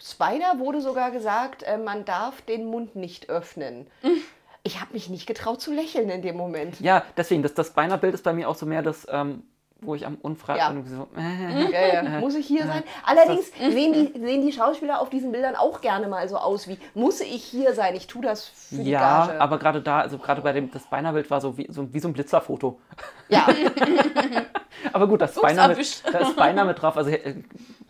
Spider wurde sogar gesagt, äh, man darf den Mund nicht öffnen. Ich habe mich nicht getraut zu lächeln in dem Moment. Ja, deswegen, das, das Spiner-Bild ist bei mir auch so mehr das, ähm, wo ich am unfrei Ja. so, äh, Ja, ja. Muss ich hier sein? Allerdings sehen die, sehen die Schauspieler auf diesen Bildern auch gerne mal so aus wie, muss ich hier sein? Ich tue das für die Ja, Gage. aber gerade da, also gerade bei dem, das Spiner-Bild war so wie, so wie so ein Blitzerfoto. ja, Aber gut, das erwischt. da ist mit drauf, also äh,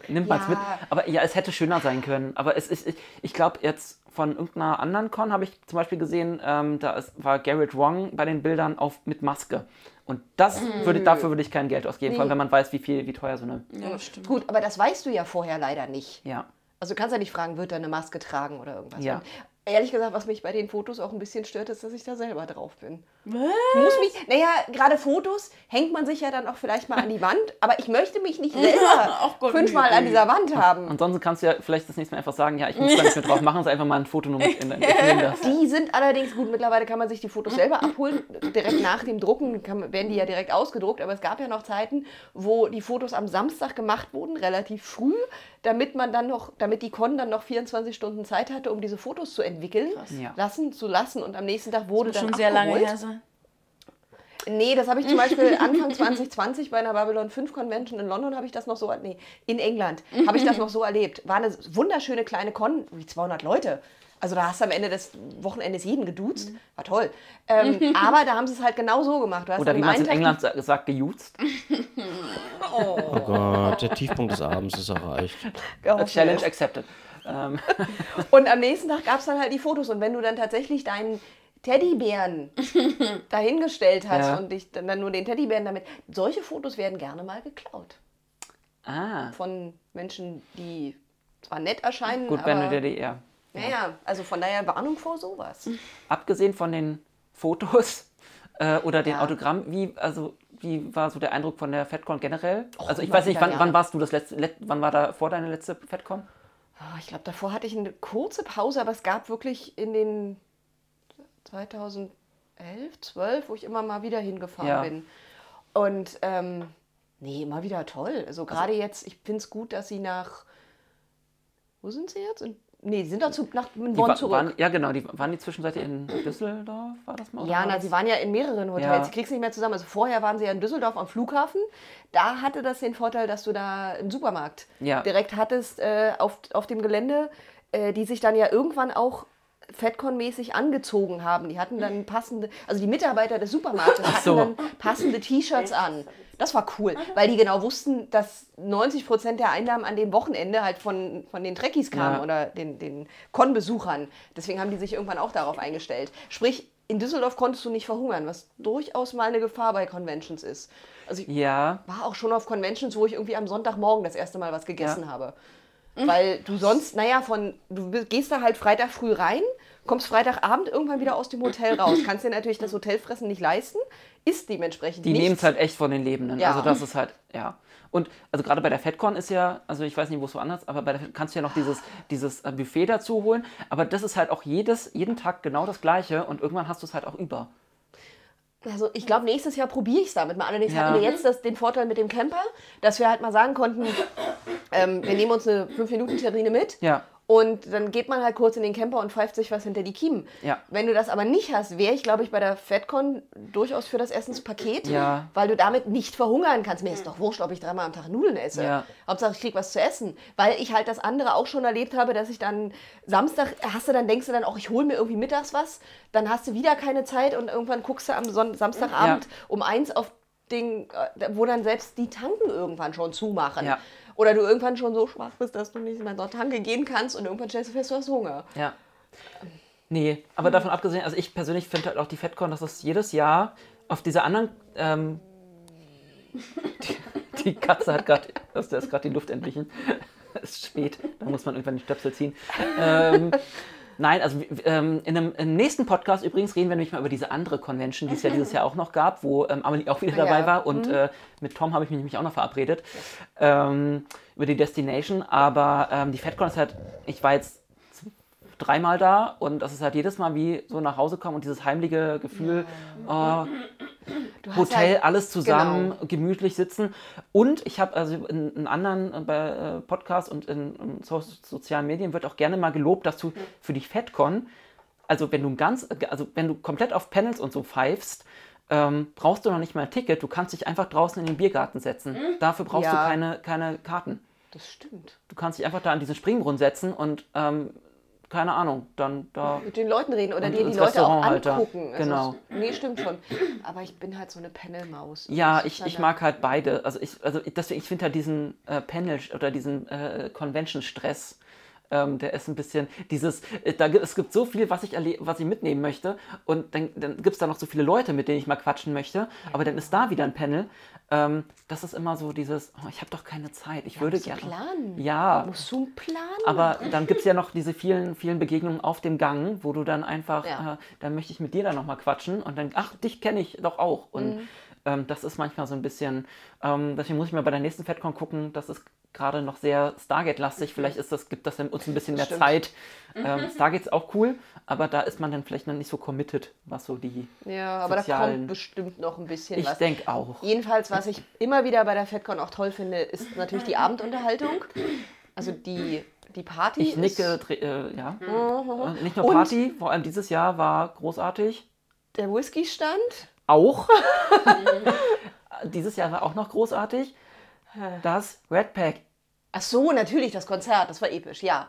nimmt man es Ja. mit. Aber ja, es hätte schöner sein können. Aber es ist, ich, ich glaube jetzt von irgendeiner anderen Con habe ich zum Beispiel gesehen, ähm, da ist, war Garrett Wrong bei den Bildern auf, mit Maske. Und das würde, dafür würde ich kein Geld ausgeben, vor allem wenn man weiß, wie viel, wie teuer so eine. Ja, das stimmt. gut, aber das weißt du ja vorher leider nicht. Ja. Also du kannst ja nicht fragen, wird er eine Maske tragen oder irgendwas. Ja. Und ehrlich gesagt, was mich bei den Fotos auch ein bisschen stört, ist, dass ich da selber drauf bin. Was? Ich muss mich, naja, gerade Fotos hängt man sich ja dann auch vielleicht mal an die Wand, aber ich möchte mich nicht selber Gott, fünfmal nee. an dieser Wand haben. Ansonsten kannst du ja vielleicht das nächste Mal einfach sagen, ja, ich muss da nicht mehr drauf, machen Sie einfach mal ein Foto nur mit in, das. Die sind allerdings gut, mittlerweile kann man sich die Fotos selber abholen, direkt nach dem Drucken kann, werden die ja direkt ausgedruckt, aber es gab ja noch Zeiten, wo die Fotos am Samstag gemacht wurden, relativ früh, damit man dann noch, damit die Con dann noch 24 Stunden Zeit hatte, um diese Fotos zu entwickeln, Ja. lassen zu lassen und am nächsten Tag wurde Muss dann schon sehr lange her sein. Nee, das habe ich zum Beispiel Anfang 2020 bei einer Babylon 5 Convention in London habe ich das noch so, nee, in England habe ich das noch so erlebt. War eine wunderschöne kleine Con, wie 200 Leute. Also da hast du am Ende des Wochenendes jeden geduzt. War toll. Ähm, aber da haben sie es halt genau so gemacht. Du hast Oder wie man es in England sa- sagt, gejuzt. Oh Gott, der Tiefpunkt des Abends ist erreicht. Challenge accepted. Ähm, Und am nächsten Tag gab es dann halt die Fotos. Und wenn du dann tatsächlich deinen Teddybären dahingestellt hast Ja. und dich dann, dann nur den Teddybären damit, solche Fotos werden gerne mal geklaut. ah, von Menschen, die zwar nett erscheinen, gut, aber... wenn du dir die eher. Naja, also von daher Warnung vor sowas. Abgesehen von den Fotos äh, oder den Ja. Autogrammen, wie, also, wie war so der Eindruck von der FedCon generell? also ich weiß nicht, wann, wann warst du das letzte, let, wann war da vor deine letzte FedCon? Ah, Ich glaube, davor hatte ich eine kurze Pause, aber es gab wirklich in den 2011, 12, wo ich immer mal wieder hingefahren Ja. bin. Und ähm, nee, immer wieder toll. Also gerade jetzt, ich finde es gut, dass sie nach. Wo sind sie jetzt? In, nee, sie sind doch zu, nach Die Bonn wa- zurück. waren, ja, genau, die waren die zwischenzeitlich in Düsseldorf, war das mal? Ja, war na, sie waren ja in mehreren Hotels. Ja. Ich krieg's nicht mehr zusammen. Also vorher waren sie ja in Düsseldorf am Flughafen. Da hatte das den Vorteil, dass du da einen Supermarkt Ja. direkt hattest äh, auf, auf dem Gelände, äh, die sich dann ja irgendwann auch FedCon-mäßig angezogen haben. Die hatten dann passende, also die Mitarbeiter des Supermarktes hatten so. dann passende T-Shirts an. Das war cool, weil die genau wussten, dass 90 Prozent der Einnahmen an dem Wochenende halt von, von den Trekkies kamen Ja. oder den, den Con-Besuchern. Deswegen haben die sich irgendwann auch darauf eingestellt. Sprich, in Düsseldorf konntest du nicht verhungern, was durchaus mal eine Gefahr bei Conventions ist. Also ich Ja, war auch schon auf Conventions, wo ich irgendwie am Sonntagmorgen das erste Mal was gegessen Ja. habe. Weil du sonst, naja, von, du gehst da halt Freitag früh rein, kommst Freitagabend irgendwann wieder aus dem Hotel raus. Kannst dir natürlich das Hotelfressen nicht leisten, isst dementsprechend die nehmen es halt echt von den Lebenden. Ja. Also das ist halt, ja. Und also gerade bei der FedCon ist ja, also ich weiß nicht, wo es woanders, aber bei der kannst du ja noch dieses, dieses äh, Buffet dazu holen. Aber das ist halt auch jedes, jeden Tag genau das Gleiche und irgendwann hast du es halt auch über. Also ich glaube, nächstes Jahr probiere ich es damit mal. Allerdings Ja. hatten wir jetzt das, den Vorteil mit dem Camper, dass wir halt mal sagen konnten, ähm, wir nehmen uns eine 5-Minuten-Terrine mit Ja. Und dann geht man halt kurz in den Camper und pfeift sich was hinter die Kiemen. Ja. Wenn du das aber nicht hast, wäre ich, glaube ich, bei der FedCon durchaus für das Essenspaket, Ja. weil du damit nicht verhungern kannst. Mir ist doch wurscht, ob ich dreimal am Tag Nudeln esse. Ja. Hauptsache, ich krieg was zu essen. Weil ich halt das andere auch schon erlebt habe, dass ich dann Samstag, hast du dann, denkst du dann auch, ich hole mir irgendwie mittags was, dann hast du wieder keine Zeit und irgendwann guckst du am Son Samstagabend Ja. um eins auf den, äh, wo dann selbst die Tanken irgendwann schon zumachen. Ja. Oder du irgendwann schon so schwach bist, dass du nicht mehr zur Tanke gehen kannst und irgendwann stellst du fest, du hast Hunger. Ja. Nee, aber davon abgesehen, also ich persönlich finde halt auch die FedCon, dass es jedes Jahr auf dieser anderen. Ähm, die, die Katze hat gerade, da ist gerade die Luft entwichen. Es ist spät, da muss man irgendwann den Stöpsel ziehen. Ähm, nein, also ähm, in einem im nächsten Podcast übrigens reden wir nämlich mal über diese andere Convention, die es ja dieses Jahr auch noch gab, wo ähm, Amelie auch wieder dabei ja. war und äh, mit Tom habe ich mich nämlich auch noch verabredet ähm, über die Destination. Aber ähm, die FedCon ist halt, ich war jetzt dreimal da und das ist halt jedes Mal wie so nach Hause kommen und dieses heimliche Gefühl, Du hast Hotel, halt- alles zusammen, Genau. gemütlich sitzen. Und ich habe also in, in anderen äh, äh, Podcasts und in, in so, sozialen Medien wird auch gerne mal gelobt, dass du für die FedCon, also wenn du ganz, also wenn du komplett auf Panels und so pfeifst, ähm, brauchst du noch nicht mal ein Ticket, du kannst dich einfach draußen in den Biergarten setzen. Dafür brauchst Ja. du keine, keine Karten. Das stimmt. Du kannst dich einfach da an diesen Springbrunnen setzen und ähm, keine Ahnung, dann da. Mit den Leuten reden oder dir die ins Leute auch angucken. Also Genau. es- nee, stimmt schon. Aber ich bin halt so eine Panelmaus. Ja, ist ich, ich mag halt beide. Also ich, also deswegen, ich finde halt diesen äh, Panel oder diesen äh, Convention-Stress, ähm, der ist ein bisschen dieses, äh, da, gibt- es gibt so viel, was ich, was ich mitnehmen möchte und dann, dann gibt es da noch so viele Leute, mit denen ich mal quatschen möchte, aber dann ist da wieder ein Panel. Ähm, das ist immer so dieses, oh, ich habe doch keine Zeit, ich würde musst du gerne. planen. Ja, Musst du einen Plan aber dann gibt es ja noch diese vielen, vielen Begegnungen auf dem Gang, wo du dann einfach, Ja. äh, dann möchte ich mit dir dann nochmal quatschen und dann, ach, dich kenne ich doch auch. Und Mhm. Ähm, das ist manchmal so ein bisschen, ähm, deswegen muss ich mal bei der nächsten FedCon gucken, das ist gerade noch sehr Stargate-lastig. Vielleicht ist das, gibt das uns ein bisschen mehr Stimmt. Zeit. Ähm, Stargate ist auch cool, aber da ist man dann vielleicht noch nicht so committed, was so die. Ja, aber da sozialen- kommt bestimmt noch ein bisschen Ich was. denke auch. Jedenfalls, was ich immer wieder bei der FedCon auch toll finde, ist natürlich die Abendunterhaltung. Also die, die Party. Ich nicke, äh, ja. Mhm. Und nicht nur Und- Party, vor allem dieses Jahr war großartig. der Whisky-Stand. Auch. Dieses Jahr war auch noch großartig. Das Red Pack. Ach so, natürlich, das Konzert, das war episch, ja.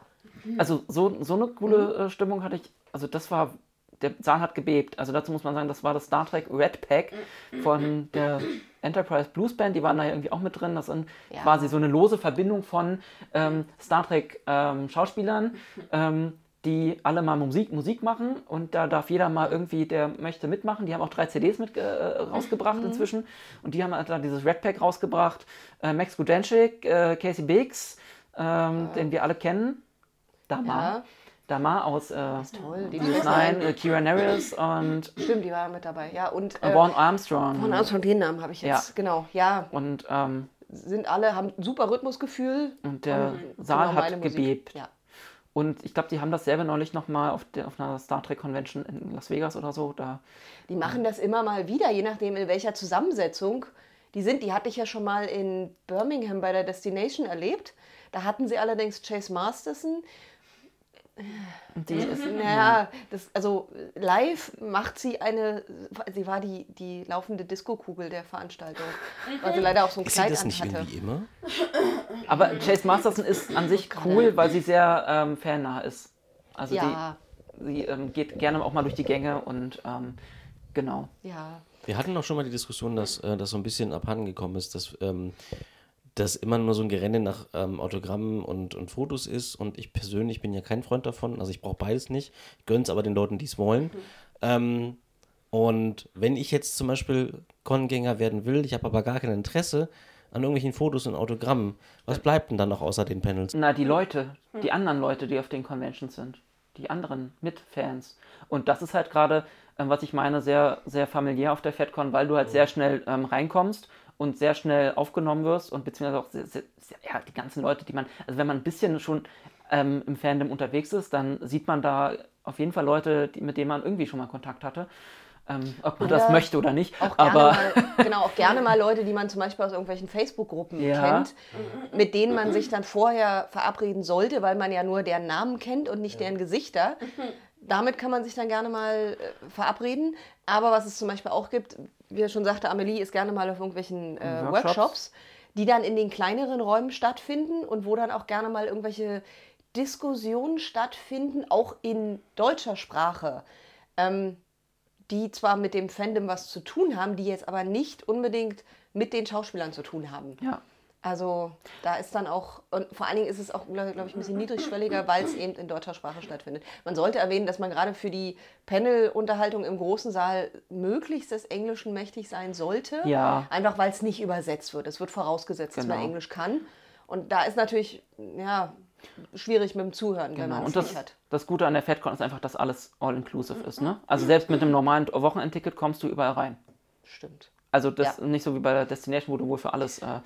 Also so, so eine coole äh, Stimmung hatte ich. Also das war, der Saal hat gebebt. Also dazu muss man sagen, das war das Star Trek Red Pack von der Enterprise Blues Band. Die waren da irgendwie auch mit drin. Das ist Ja. quasi so eine lose Verbindung von ähm, Star Trek ähm, Schauspielern. Ähm, die alle mal Musik, Musik machen und da darf jeder mal irgendwie, der möchte, mitmachen. Die haben auch drei CDs mit äh, rausgebracht inzwischen und die haben halt da dieses Red Pack rausgebracht. Äh, Max Gudenschik, äh, Casey Biggs, ähm, den wir alle kennen. Dama. Ja. Dama aus äh, Toll, die Nein, Nein. äh, Kira Nerys und Stimmt, die war mit dabei, ja. Und äh, äh, Vaughn Armstrong. von Armstrong, den Namen habe ich jetzt, Ja. genau, ja. Und, ähm, Sind alle, haben ein super Rhythmusgefühl. und der Und Saal hat gebebt. Ja. Und ich glaube, die haben dasselbe neulich nochmal auf, der- auf einer Star Trek Convention in Las Vegas oder so. Da Die machen das immer mal wieder, je nachdem in welcher Zusammensetzung Die sind, die hatte ich ja schon mal in Birmingham bei der Destination erlebt. Da hatten sie allerdings Chase Masterson. Die ist, naja, das, also live macht sie eine, sie war die, die laufende Disco-Kugel der Veranstaltung, weil sie leider auch so ein Ist sie Kleid das nicht anhatte. irgendwie immer? Aber Chase Masterson ist an sich cool, weil sie sehr ähm, fannah ist. Also Ja, die, sie ähm, geht gerne auch mal durch die Gänge und ähm, genau. ja. Wir hatten auch schon mal die Diskussion, dass äh, das so ein bisschen abhanden gekommen ist, dass ähm, das immer nur so ein Gerenne nach ähm, Autogrammen und, und Fotos ist. Und ich persönlich bin ja kein Freund davon. Also ich brauche beides nicht. Ich gönne es aber den Leuten, die es wollen. Ähm, und wenn ich jetzt zum Beispiel Con-Gänger werden will, ich habe aber gar kein Interesse an irgendwelchen Fotos und Autogrammen, was bleibt denn dann noch außer den Panels? Na, die Leute, die anderen Leute, die auf den Conventions sind. Die anderen Mitfans. Und das ist halt gerade, ähm, was ich meine, sehr, sehr familiär auf der FedCon, weil du halt sehr schnell ähm, reinkommst und sehr schnell aufgenommen wirst und beziehungsweise auch sehr, sehr, ja, die ganzen Leute, die man, also wenn man ein bisschen schon ähm, im Fandom unterwegs ist, dann sieht man da auf jeden Fall Leute, die, mit denen man irgendwie schon mal Kontakt hatte. Ähm, ob man das Oder möchte oder nicht. Auch gerne, aber mal, genau, auch gerne mal Leute, die man zum Beispiel aus irgendwelchen Facebook-Gruppen Ja. kennt, mit denen man sich dann vorher verabreden sollte, weil man ja nur deren Namen kennt und nicht deren Gesichter. Damit kann man sich dann gerne mal äh, verabreden. Aber was es zum Beispiel auch gibt, wie er schon sagte, Amelie ist gerne mal auf irgendwelchen äh, Workshops. Workshops, die dann in den kleineren Räumen stattfinden und wo dann auch gerne mal irgendwelche Diskussionen stattfinden, auch in deutscher Sprache. Ähm, die zwar mit dem Fandom was zu tun haben, die jetzt aber nicht unbedingt mit den Schauspielern zu tun haben. ja. Also da ist dann auch, und vor allen Dingen ist es auch, glaube glaub ich, ein bisschen niedrigschwelliger, weil es eben in deutscher Sprache stattfindet. Man sollte erwähnen, dass man gerade für die Panel-Unterhaltung im großen Saal möglichst des Englischen mächtig sein sollte. Ja. Einfach weil es nicht übersetzt wird. Es wird vorausgesetzt, dass man Genau. Englisch kann. Und da ist natürlich, ja, schwierig mit dem Zuhören, wenn Genau. man es nicht hat. das Gute an der FedCon ist einfach, dass alles all-inclusive ist. Ne? Also selbst mit einem normalen Wochenendticket kommst du überall rein. Stimmt. Also das Ja. nicht so wie bei der Destination, wo du wohl für alles. Äh,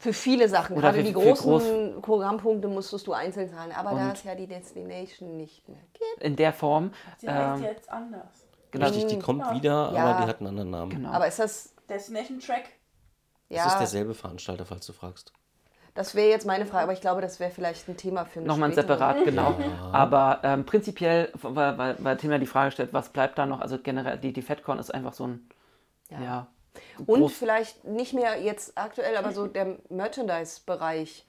Für viele Sachen, Oder gerade für- die großen Programmpunkte musstest du einzeln zahlen. Aber da es ja die Destination nicht mehr gibt. in der Form. Die heißt Ähm, jetzt anders. genau, Richtig, die kommt wieder, Ja. aber die hat einen anderen Namen. genau. Aber ist das, Destination Track. Es ja, ist derselbe Veranstalter, falls du fragst. das wäre jetzt meine Frage, aber ich glaube, das wäre vielleicht ein Thema für eine Nochmal separat, genau. Aber ähm, prinzipiell, weil, weil, weil Tim ja die Frage stellt, was bleibt da noch? Also generell, die, die FedCon ist einfach so ein, ja, Und groß- vielleicht nicht mehr jetzt aktuell, aber so der Merchandise-Bereich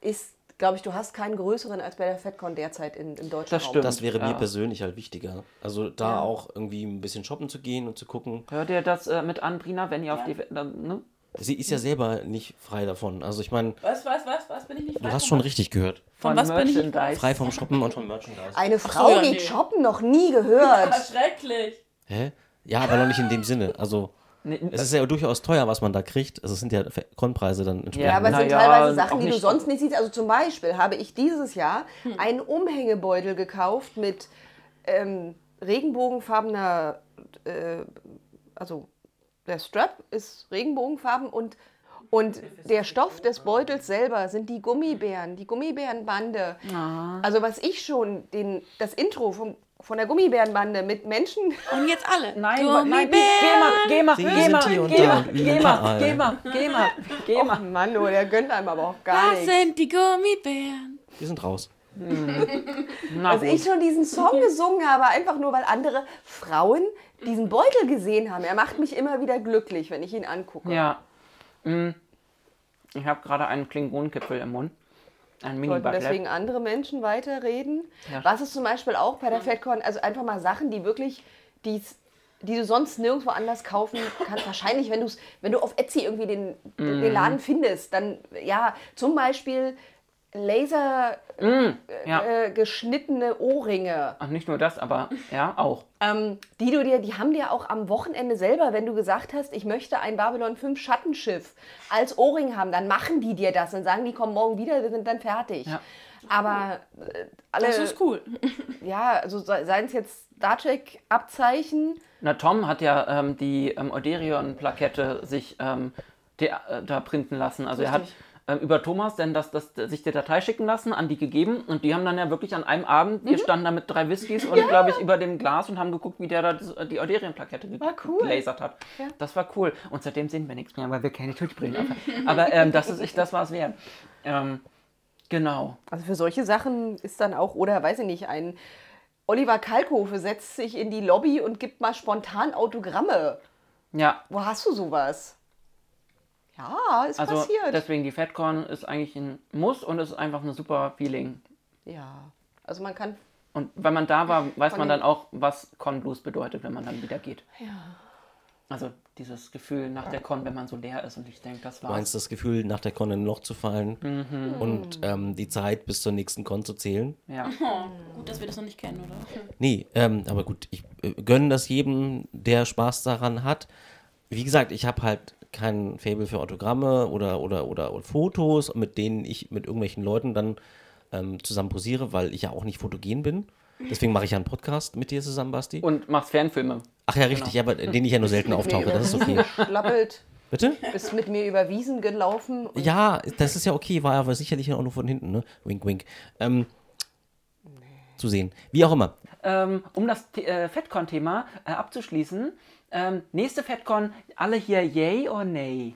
ist, glaube ich, du hast keinen größeren als bei der FedCon derzeit in, im deutschen Das Raum. stimmt. Das wäre mir Ja. persönlich halt wichtiger. Also da Ja. auch irgendwie ein bisschen shoppen zu gehen und zu gucken. Hört ihr das äh, mit an, Brina, wenn ihr auf die, dann, ne? Sie ist ja selber nicht frei davon. Also ich meine, Was, was, was, was bin ich nicht du frei hast von schon richtig gehört. Von was bin ich- Merchandise. Frei vom Shoppen und vom Merchandise. Eine Frau ja, geht nee. shoppen, noch nie gehört. Ah, schrecklich. Hä? Ja, aber noch nicht in dem Sinne. Also Nee, es ist ja durchaus teuer, was man da kriegt. Also es sind ja Konpreise dann entsprechend. Ja, aber es sind ja, teilweise Sachen, die du sonst nicht siehst. Also zum Beispiel habe ich dieses Jahr einen Umhängebeutel gekauft mit ähm, regenbogenfarbener, äh, also der Strap ist regenbogenfarben und, und der Stoff des Beutels selber sind die Gummibären, die Gummibärenbande. Also was ich schon, den, das Intro vom, von der Gummibärenbande mit Menschen Und jetzt alle. Nein, nein, geh mal, geh mal, geh mal, geh mal, geh mal, geh mal, geh mal, geh mal. Mann, oh, der gönnt einem aber auch gar Was nichts. sind die Gummibären? Wir sind raus. Na Dass ich schon diesen Song gesungen habe, einfach nur weil andere Frauen diesen Beutel gesehen haben. Er macht mich immer wieder glücklich, wenn ich ihn angucke. Ja. Mm. Ich habe gerade einen Klingonenkipfel im Mund. Ein mini Sollten deswegen andere Menschen weiterreden. Ja. Was ist zum Beispiel auch bei der FedCon, also einfach mal Sachen, die wirklich, die's, die du sonst nirgendwo anders kaufen kannst. Wahrscheinlich, wenn, du's, wenn du auf Etsy irgendwie den, Mhm. den Laden findest, dann, ja, zum Beispiel Laser Mm. Ja. äh, geschnittene Ohrringe. Ach, nicht nur das, aber ja, auch. Ähm, die du dir, die haben dir auch am Wochenende selber, wenn du gesagt hast, ich möchte ein Babylon 5 Schattenschiff als Ohrring haben, dann machen die dir das und sagen, die kommen morgen wieder, wir sind dann fertig. Ja. Aber äh, alle, Das ist cool. ja, also se- seien es jetzt Star Trek Abzeichen, Na, Tom hat ja ähm, die ähm, Oderion-Plakette sich ähm, äh, da printen lassen. Also er hat Ähm, über Thomas denn das, das, sich die Datei schicken lassen, an die gegeben und die haben dann ja wirklich an einem Abend, Mhm. wir standen da mit drei Whiskys und glaube ich über dem Glas und haben geguckt, wie der da das, die Auderienplakette ge War cool. gelasert hat. Das war cool. Und seitdem sehen wir nichts mehr, weil wir keine Touchbrillen haben. Aber ähm, das ist echt, das war es wert. Ähm, genau. Also für solche Sachen ist dann auch, oder weiß ich nicht, ein Oliver Kalkofe setzt sich in die Lobby und gibt mal spontan Autogramme. Ja, Wo hast du sowas? Ja, ist also passiert. deswegen die FatCon ist eigentlich ein Muss und es ist einfach ein super Feeling. ja, also man kann. Und wenn man da war, weiß man dann auch, was Con Blues bedeutet, wenn man dann wieder geht. Ja. Also dieses Gefühl nach der Con, wenn man so leer ist und ich denke, das Du war's. meinst das Gefühl, nach der Con in ein Loch zu fallen Mhm. und ähm, die Zeit bis zur nächsten Con zu zählen? Ja. Oh, gut, dass wir das noch nicht kennen, oder? Nee, ähm, aber gut, ich äh, gönne das jedem, der Spaß daran hat. Wie gesagt, ich habe halt kein Fable für Autogramme oder, oder, oder, oder Fotos, mit denen ich mit irgendwelchen Leuten dann ähm, zusammen posiere, weil ich ja auch nicht fotogen bin. Deswegen mache ich ja einen Podcast mit dir zusammen, Basti. Und machst Fernfilme. Ach ja, richtig, aber in denen ich ja nur selten auftauche, das ist okay. Schlappelt, Bitte? ist mit mir über Wiesen gelaufen. Und Ja, das ist ja okay, war aber sicherlich auch nur von hinten, ne? Wink, wink. Ähm, zu sehen. Wie auch immer. Ähm, um das äh, FatCon-Thema äh, abzuschließen, ähm, nächste FatCon, alle hier yay or nay?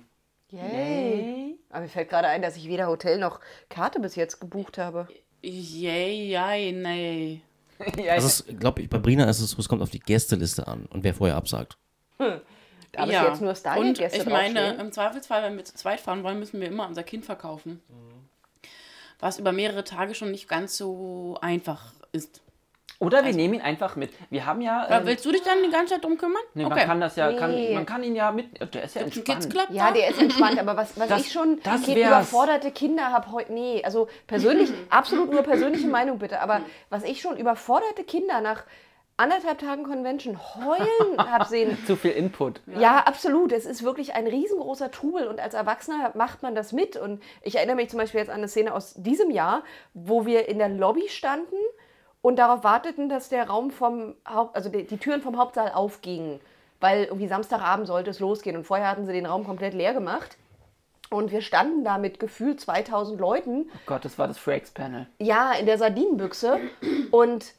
Yay. Aber mir fällt gerade ein, dass ich weder Hotel noch Karte bis jetzt gebucht habe. Yay, yay, nee. ja, Also, glaube ich, bei Brina ist es so, es kommt auf die Gästeliste an und wer vorher absagt. Da habe ich jetzt nur Und Stargate-Gäste ich meine, draufstehen. im Zweifelsfall, wenn wir zu zweit fahren wollen, müssen wir immer unser Kind verkaufen. Was über mehrere Tage schon nicht ganz so einfach ist. Oder wir nehmen ihn einfach mit. Wir haben ja. Ähm, willst du dich dann die ganze Zeit drum kümmern? nee, man kann das ja, kann, Nee. man kann ihn ja mit. Der ist ja entspannt. Ja, der ist entspannt, aber was, was Das- ich schon das wär's. überforderte Kinder habe heute, nee, also persönlich, absolut nur persönliche Meinung bitte, aber was ich schon überforderte Kinder nach anderthalb Tagen Convention heulen habe sehen, Zu viel Input. ja. absolut, es ist wirklich ein riesengroßer Trubel und als Erwachsener macht man das mit und ich erinnere mich zum Beispiel jetzt an eine Szene aus diesem Jahr, wo wir in der Lobby standen und darauf warteten, dass der Raum vom Haupt, also die, die Türen vom Hauptsaal aufgingen, weil irgendwie Samstagabend sollte es losgehen und vorher hatten sie den Raum komplett leer gemacht. Und wir standen da mit gefühlt 2000 Leuten, Oh Gott, das war das Frakes-Panel. ja, in der Sardinenbüchse. Und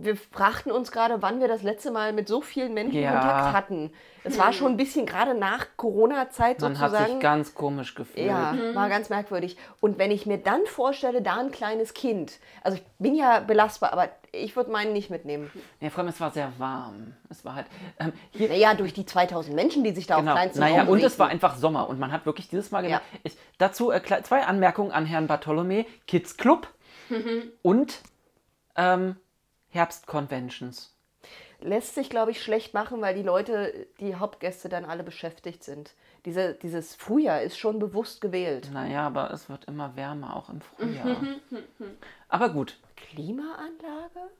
wir fragten uns gerade, wann wir das letzte Mal mit so vielen Menschen Ja. Kontakt hatten. Es war schon ein bisschen gerade nach Corona-Zeit Man hat sich sozusagen. ganz komisch gefühlt. Ja, war ganz merkwürdig. Und wenn ich mir dann vorstelle, da ein kleines Kind, also ich bin ja belastbar, aber ich würde meinen nicht mitnehmen. Ja, vor allem, es war sehr warm. Es war halt. Ähm, hier, Naja, durch die 2000 Menschen, die sich da genau. auf kleinstem Naja, und es war einfach Sommer und man hat wirklich dieses Mal gemerkt. Ich, dazu äh, zwei Anmerkungen an Herrn Bartholomä: Kids Club und ähm, Herbstconventions. lässt sich, glaube ich, schlecht machen, weil die Leute, die Hauptgäste dann alle beschäftigt sind. Diese, dieses Frühjahr ist schon bewusst gewählt. Naja, aber es wird immer wärmer, auch im Frühjahr. aber gut. Klimaanlage?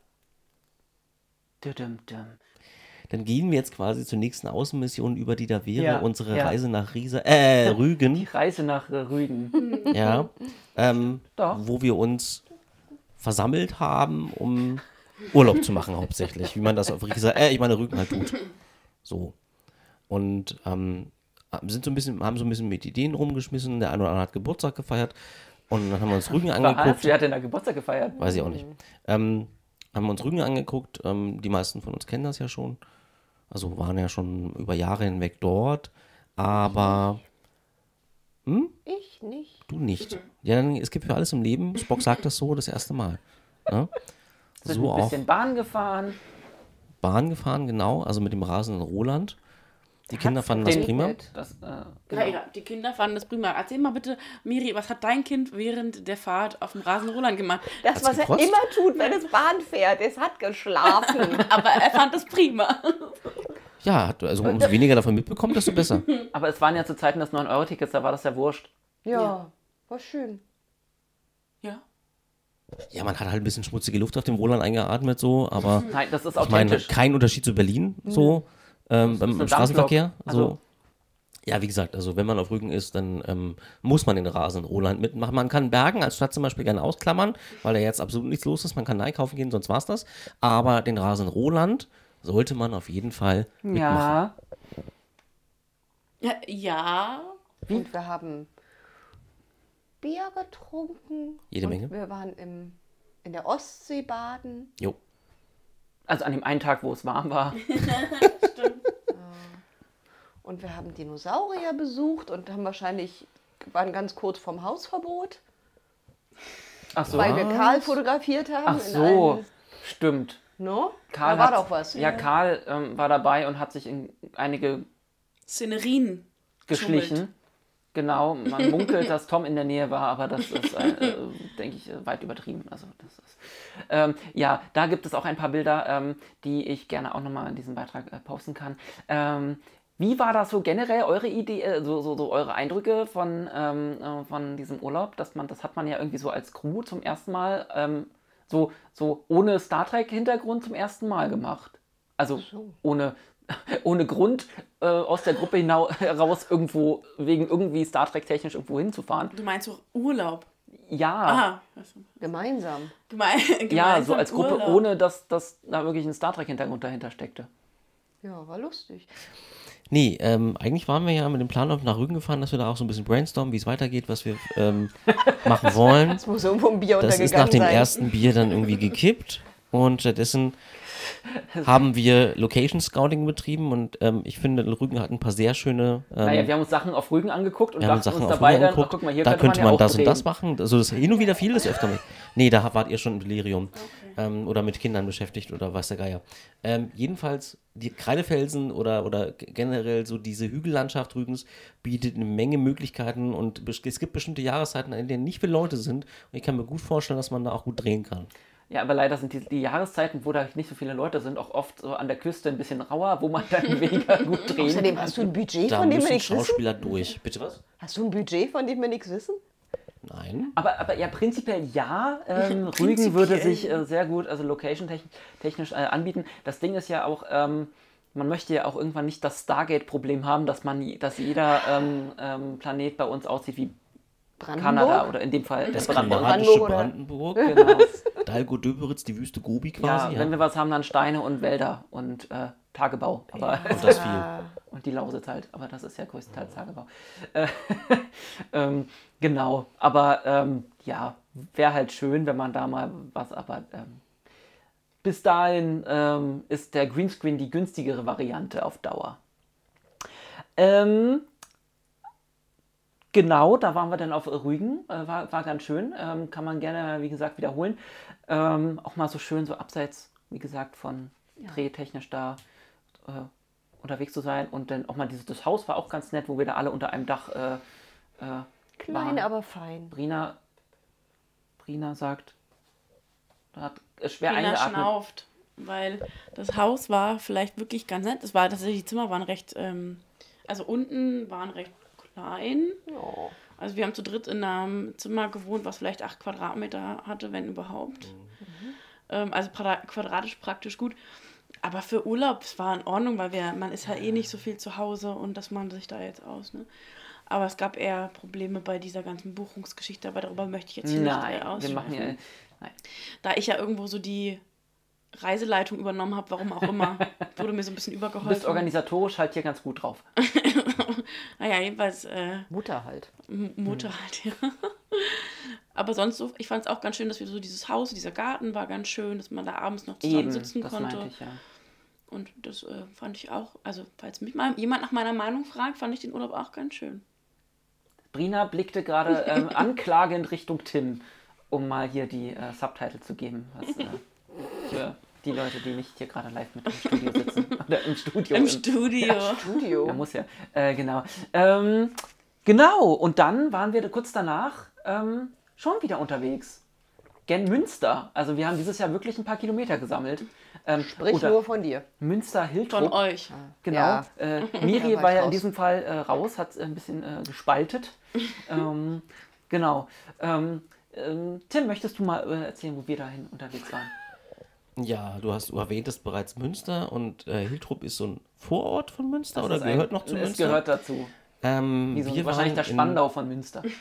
Düdüm-düm. Dann gehen wir jetzt quasi zur nächsten Außenmission über, die da wäre, Ja, unsere ja. Reise nach Riesa, äh, Die Rügen, Reise nach äh, Rügen. ja, ähm, Doch. wo wir uns versammelt haben, um Urlaub zu machen hauptsächlich, wie man das auf Riesa, äh, ich meine Rügen halt tut. So. Und ähm, sind so ein bisschen, haben so ein bisschen mit Ideen rumgeschmissen, der eine oder andere hat Geburtstag gefeiert und dann haben wir uns Rügen Was? angeguckt. Wer hat denn da Geburtstag gefeiert? Weiß ich auch nicht. Ähm, haben wir uns Rügen angeguckt. Ähm, die meisten von uns kennen das ja schon. Also waren ja schon über Jahre hinweg dort. Aber Ich nicht. du nicht. Ja, dann, es gibt für alles im Leben. Spock sagt das so das erste Mal. Ne? Sind So ein auch bisschen Bahn gefahren. Bahn gefahren, genau. Also mit dem rasenden Roland. Die Kinder Hat's fanden das prima. Das, äh, Ja, genau. ja, die Kinder fanden das prima. Erzähl mal bitte, Miri, was hat dein Kind während der Fahrt auf dem Rasenrollern gemacht? Das, Hat's was er gekotzt? immer tut, wenn es Bahn fährt. Es hat geschlafen. Aber er fand es prima. Ja, hat- also umso weniger davon mitbekommt, desto besser. Aber es waren ja zu Zeiten des 9-Euro-Tickets, da war das ja wurscht. ja, war schön. Ja. Ja, man hat halt ein bisschen schmutzige Luft auf dem Roland eingeatmet, so, aber Nein, das ist ich meine, kein Unterschied zu Berlin, so, ähm, beim, beim Straßenverkehr. Also- So. Ja, wie gesagt, also wenn man auf Rügen ist, dann ähm, muss man den Rasen Roland mitmachen. Man kann Bergen als Stadt zum Beispiel gerne ausklammern, weil da jetzt absolut nichts los ist. Man kann einkaufen gehen, sonst war's das. Aber den Rasen Roland sollte man auf jeden Fall mitmachen. Ja, Ja, ja. Und wir haben Bier getrunken. Jede und Menge. Wir waren im, in der Ostsee baden. Jo. Also an dem einen Tag, wo es warm war. Und wir haben Dinosaurier besucht und haben wahrscheinlich, waren ganz kurz vom Hausverbot, Ach so. weil wir Karl fotografiert haben. Ach so, stimmt. no? Karl da war hat, doch was. Ja, Karl ähm, war dabei und hat sich in einige Szenerien geschlichen. geschummelt. Genau, man munkelt, dass Tom in der Nähe war, aber das ist, äh, äh, denke ich, weit übertrieben. Also das ist, ähm, ja, da gibt es auch ein paar Bilder, ähm, die ich gerne auch nochmal in diesem Beitrag äh, posten kann. Ähm, wie war das so generell eure Idee, äh, so, so, so eure Eindrücke von, ähm, äh, von diesem Urlaub? Dass man, das hat man ja irgendwie so als Crew zum ersten Mal, ähm, so, so ohne Star Trek-Hintergrund zum ersten Mal gemacht. Also ohne, ohne Grund äh, aus der Gruppe heraus irgendwo, wegen irgendwie Star Trek-technisch irgendwo hinzufahren. Du meinst doch Urlaub. Ja, Aha. Gemeinsam. gemein, ja, so gemeinsam als Gruppe, Urlaub. ohne dass, dass da wirklich ein Star Trek-Hintergrund dahinter steckte. Ja, war lustig. Nee, ähm, eigentlich waren wir ja mit dem Plan auf nach Rügen gefahren, dass wir da auch so ein bisschen brainstormen, wie es weitergeht, was wir ähm, machen wollen. Es muss irgendwo ein Bier Das ist untergegangen nach dem sein. ersten Bier dann irgendwie gekippt und stattdessen haben wir Location Scouting betrieben und ähm, ich finde, Rügen hat ein paar sehr schöne. Ähm, Naja, wir haben uns Sachen auf Rügen angeguckt und wir haben Sachen uns dabei Rügen dann, angeguckt. ach, guck mal, hier da könnte man, man, ja das und drehen. das machen. Also das hin und wieder viel das öfter. Mit. Nee, da wart ihr schon im Delirium. Ähm, oder mit Kindern beschäftigt oder weiß der Geier. Ähm, jedenfalls, die Kreidefelsen oder, oder generell so diese Hügellandschaft Rügens bietet eine Menge Möglichkeiten und es gibt bestimmte Jahreszeiten, in denen nicht viele Leute sind. Und ich kann mir gut vorstellen, dass man da auch gut drehen kann. Ja, aber leider sind die, die Jahreszeiten, wo da nicht so viele Leute sind, auch oft so an der Küste ein bisschen rauer, wo man dann weniger gut drehen Außerdem hast du ein Budget, Da von dem wir nichts wissen? Schauspieler durch. Bitte was? Hast du ein Budget, von dem wir nichts wissen? Nein. Aber, aber ja, prinzipiell ja. Ähm, Rügen Prinzipiell. würde sich äh, sehr gut, also location-technisch äh, anbieten. Das Ding ist ja auch, ähm, man möchte ja auch irgendwann nicht das Stargate-Problem haben, dass man, dass jeder ähm, ähm, Planet bei uns aussieht wie Brandenburg? Kanada oder in dem Fall Das Brandenburg. kanadische oder- Brandenburg. Genau. Dalgo Döberitz, die Wüste Gobi Ja, quasi. wenn wir was haben, dann Steine und Wälder und äh, Tagebau. Aber, Und das viel. und die Lausitz halt, aber das ist ja größtenteils Tagebau. Äh, ähm, genau, aber ähm, ja, wäre halt schön, wenn man da mal was, aber ähm, bis dahin ähm, ist der Greenscreen die günstigere Variante auf Dauer. Ähm, genau, da waren wir dann auf Rügen, äh, war, war ganz schön, ähm, kann man gerne, wie gesagt, wiederholen. Ähm, auch mal so schön, so abseits, wie gesagt, von drehtechnisch da äh, unterwegs zu sein und dann auch mal dieses das Haus war auch ganz nett, wo wir da alle unter einem Dach äh, äh, Klein, waren. aber fein. Brina, Brina sagt, da hat ist schwer Lena eingeatmet. schnauft, weil das Haus war vielleicht wirklich ganz nett. Es war tatsächlich, die Zimmer waren recht, ähm, also unten waren recht klein. Ja. Also wir haben zu dritt in einem Zimmer gewohnt, was vielleicht acht Quadratmeter hatte, wenn überhaupt. Ähm, also quadra- quadratisch praktisch gut. Aber für Urlaub, es war in Ordnung, weil wir, man ist ja eh nicht so viel zu Hause und dass man sich da jetzt aus, ne? Aber es gab eher Probleme bei dieser ganzen Buchungsgeschichte, aber darüber möchte ich jetzt hier Nein, nicht äh, wir machen ja. ausschweifen. Nein. Da ich ja irgendwo so die Reiseleitung übernommen habe, warum auch immer, wurde mir so ein bisschen Du übergeholfen. bist organisatorisch halt hier ganz gut drauf. Naja, jedenfalls äh, Mutter halt. M- Mutter halt, ja. Aber sonst so, ich fand es auch ganz schön, dass wir so dieses Haus, dieser Garten war ganz schön, dass man da abends noch zusammen Eben, sitzen das konnte. ich ja. Und das äh, fand ich auch, also falls mich mal jemand nach meiner Meinung fragt, fand ich den Urlaub auch ganz schön. Brina blickte gerade ähm, anklagend Richtung Tim, um mal hier die äh, Subtitle zu geben. Was, äh, für die Leute, die nicht hier gerade live mit im Studio sitzen. Oder im Studio. Im Studio. Studio. Ja, muss ja. Äh, genau. Ähm, genau. Und dann waren wir kurz danach ähm, schon wieder unterwegs. Gen Münster. Also wir haben dieses Jahr wirklich ein paar Kilometer gesammelt. Ähm, Sprich nur von dir. Münster Von Hiltrup. euch. Genau. Ja. Äh, Miri war war ja in diesem Fall äh, raus, hat ein bisschen äh, gespaltet. ähm, genau. Ähm, ähm, Tim, möchtest du mal äh, erzählen, wo wir dahin unterwegs waren? Ja, du hast du erwähntest bereits Münster und äh, Hiltrup ist so ein Vorort von Münster Das oder ist ein- gehört noch zu es Münster? gehört dazu. Ähm, Wie so, wir wahrscheinlich der Spandau von Münster.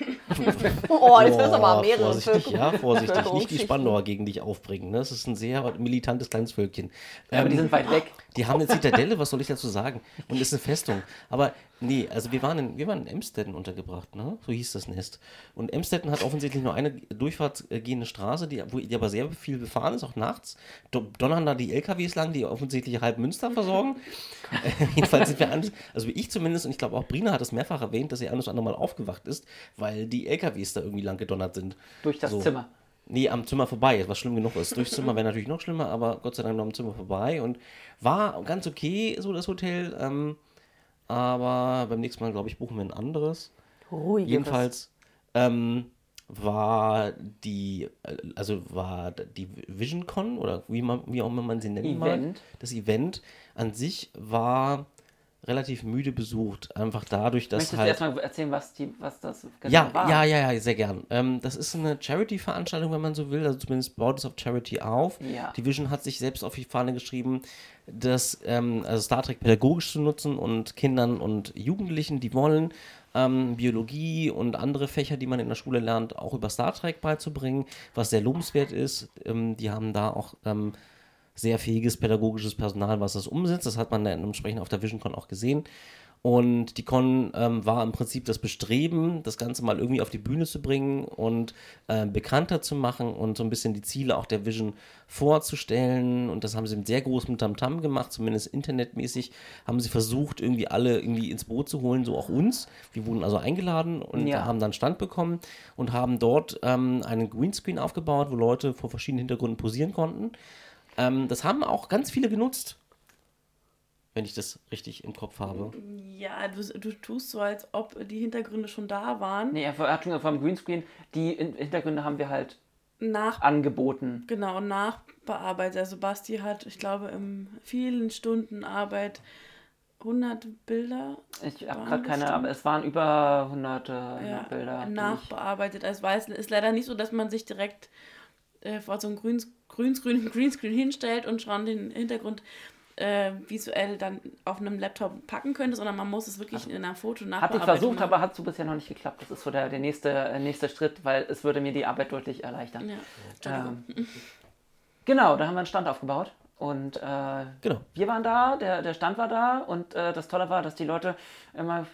Oh, jetzt ist aber mehrere Vorsichtig, Völker- ja, vorsichtig. Nicht die. Spandauer gegen dich aufbringen. Ne? Das ist ein sehr militantes kleines Völkchen. Aber die Ähm, sind weit weg. Die haben eine Zitadelle, was soll ich dazu sagen? Und ist eine Festung. Aber nee, also wir waren in, wir waren in Emstetten untergebracht, ne? So hieß das Nest. Und Emstetten hat offensichtlich nur eine durchfahrtgehende Straße, die, wo, die aber sehr viel befahren ist, auch nachts. Do, donnern da die LKWs lang, die offensichtlich halb Münster versorgen. Äh, Jedenfalls sind wir anders, also ich zumindest, und ich glaube auch Brina hat mehrfach erwähnt, dass sie ein oder andere Mal aufgewacht ist, weil die LKWs da irgendwie lang gedonnert sind. Durch das So. Zimmer. Nee, am Zimmer vorbei, was schlimm genug ist. Durchs Zimmer wäre natürlich noch schlimmer, aber Gott sei Dank noch am Zimmer vorbei und war ganz okay, so das Hotel. Ähm, aber beim nächsten Mal, glaube ich, buchen wir ein anderes. Ruhigeres. Jedenfalls ähm, war die, äh, also war die VisionCon oder wie, man, wie auch immer man sie nennen mag, das Event an sich war relativ müde besucht. Einfach dadurch, dass Möchtest du halt. erstmal erzählen, was, die, was das genau Ja, war? ja, ja, ja, sehr gern. Ähm, das ist eine Charity-Veranstaltung, wenn man so will. Also zumindest baut es auf Charity auf. Ja. Die Vision hat sich selbst auf die Fahne geschrieben, das ähm, also Star Trek pädagogisch zu nutzen und Kindern und Jugendlichen, die wollen, ähm, Biologie und andere Fächer, die man in der Schule lernt, auch über Star Trek beizubringen, was sehr lobenswert ist. Ähm, die haben da auch ähm, sehr fähiges pädagogisches Personal, was das umsetzt. Das hat man dann entsprechend auf der VisionCon auch gesehen. Und die Con ähm, war im Prinzip das Bestreben, das Ganze mal irgendwie auf die Bühne zu bringen und äh, bekannter zu machen und so ein bisschen die Ziele auch der Vision vorzustellen. Und das haben sie mit sehr großem Tamtam gemacht, zumindest internetmäßig. Haben sie versucht, irgendwie alle irgendwie ins Boot zu holen, so auch uns. Wir wurden also eingeladen und Ja. haben dann Stand bekommen und haben dort ähm, einen Greenscreen aufgebaut, wo Leute vor verschiedenen Hintergründen posieren konnten. Ähm, das haben auch ganz viele genutzt. Wenn ich das richtig im Kopf habe. Ja, du, du tust so, als ob die Hintergründe schon da waren. Nee, er hat schon vom Greenscreen, die In- Hintergründe haben wir halt Nach, angeboten. genau, nachbearbeitet. Also Basti hat, ich glaube, in vielen Stunden Arbeit 100 Bilder Ich habe gerade keine, aber es waren über hunderte ja, Bilder. die ich- nachbearbeitet. Also weiß, ist leider nicht so, dass man sich direkt äh, vor so einem Greens, Greenscreen, Greenscreen hinstellt und schon den Hintergrund äh, visuell dann auf einem Laptop packen könnte, sondern man muss es wirklich in einer Foto Hatte ich versucht, aber hat so bisher noch nicht geklappt. Das ist so der, der nächste, äh, nächste Schritt, weil es würde mir die Arbeit deutlich erleichtern. Ja. Ähm, genau, da haben wir einen Stand aufgebaut. Und äh, Genau. wir waren da, der, der Stand war da und äh, das Tolle war, dass die Leute immer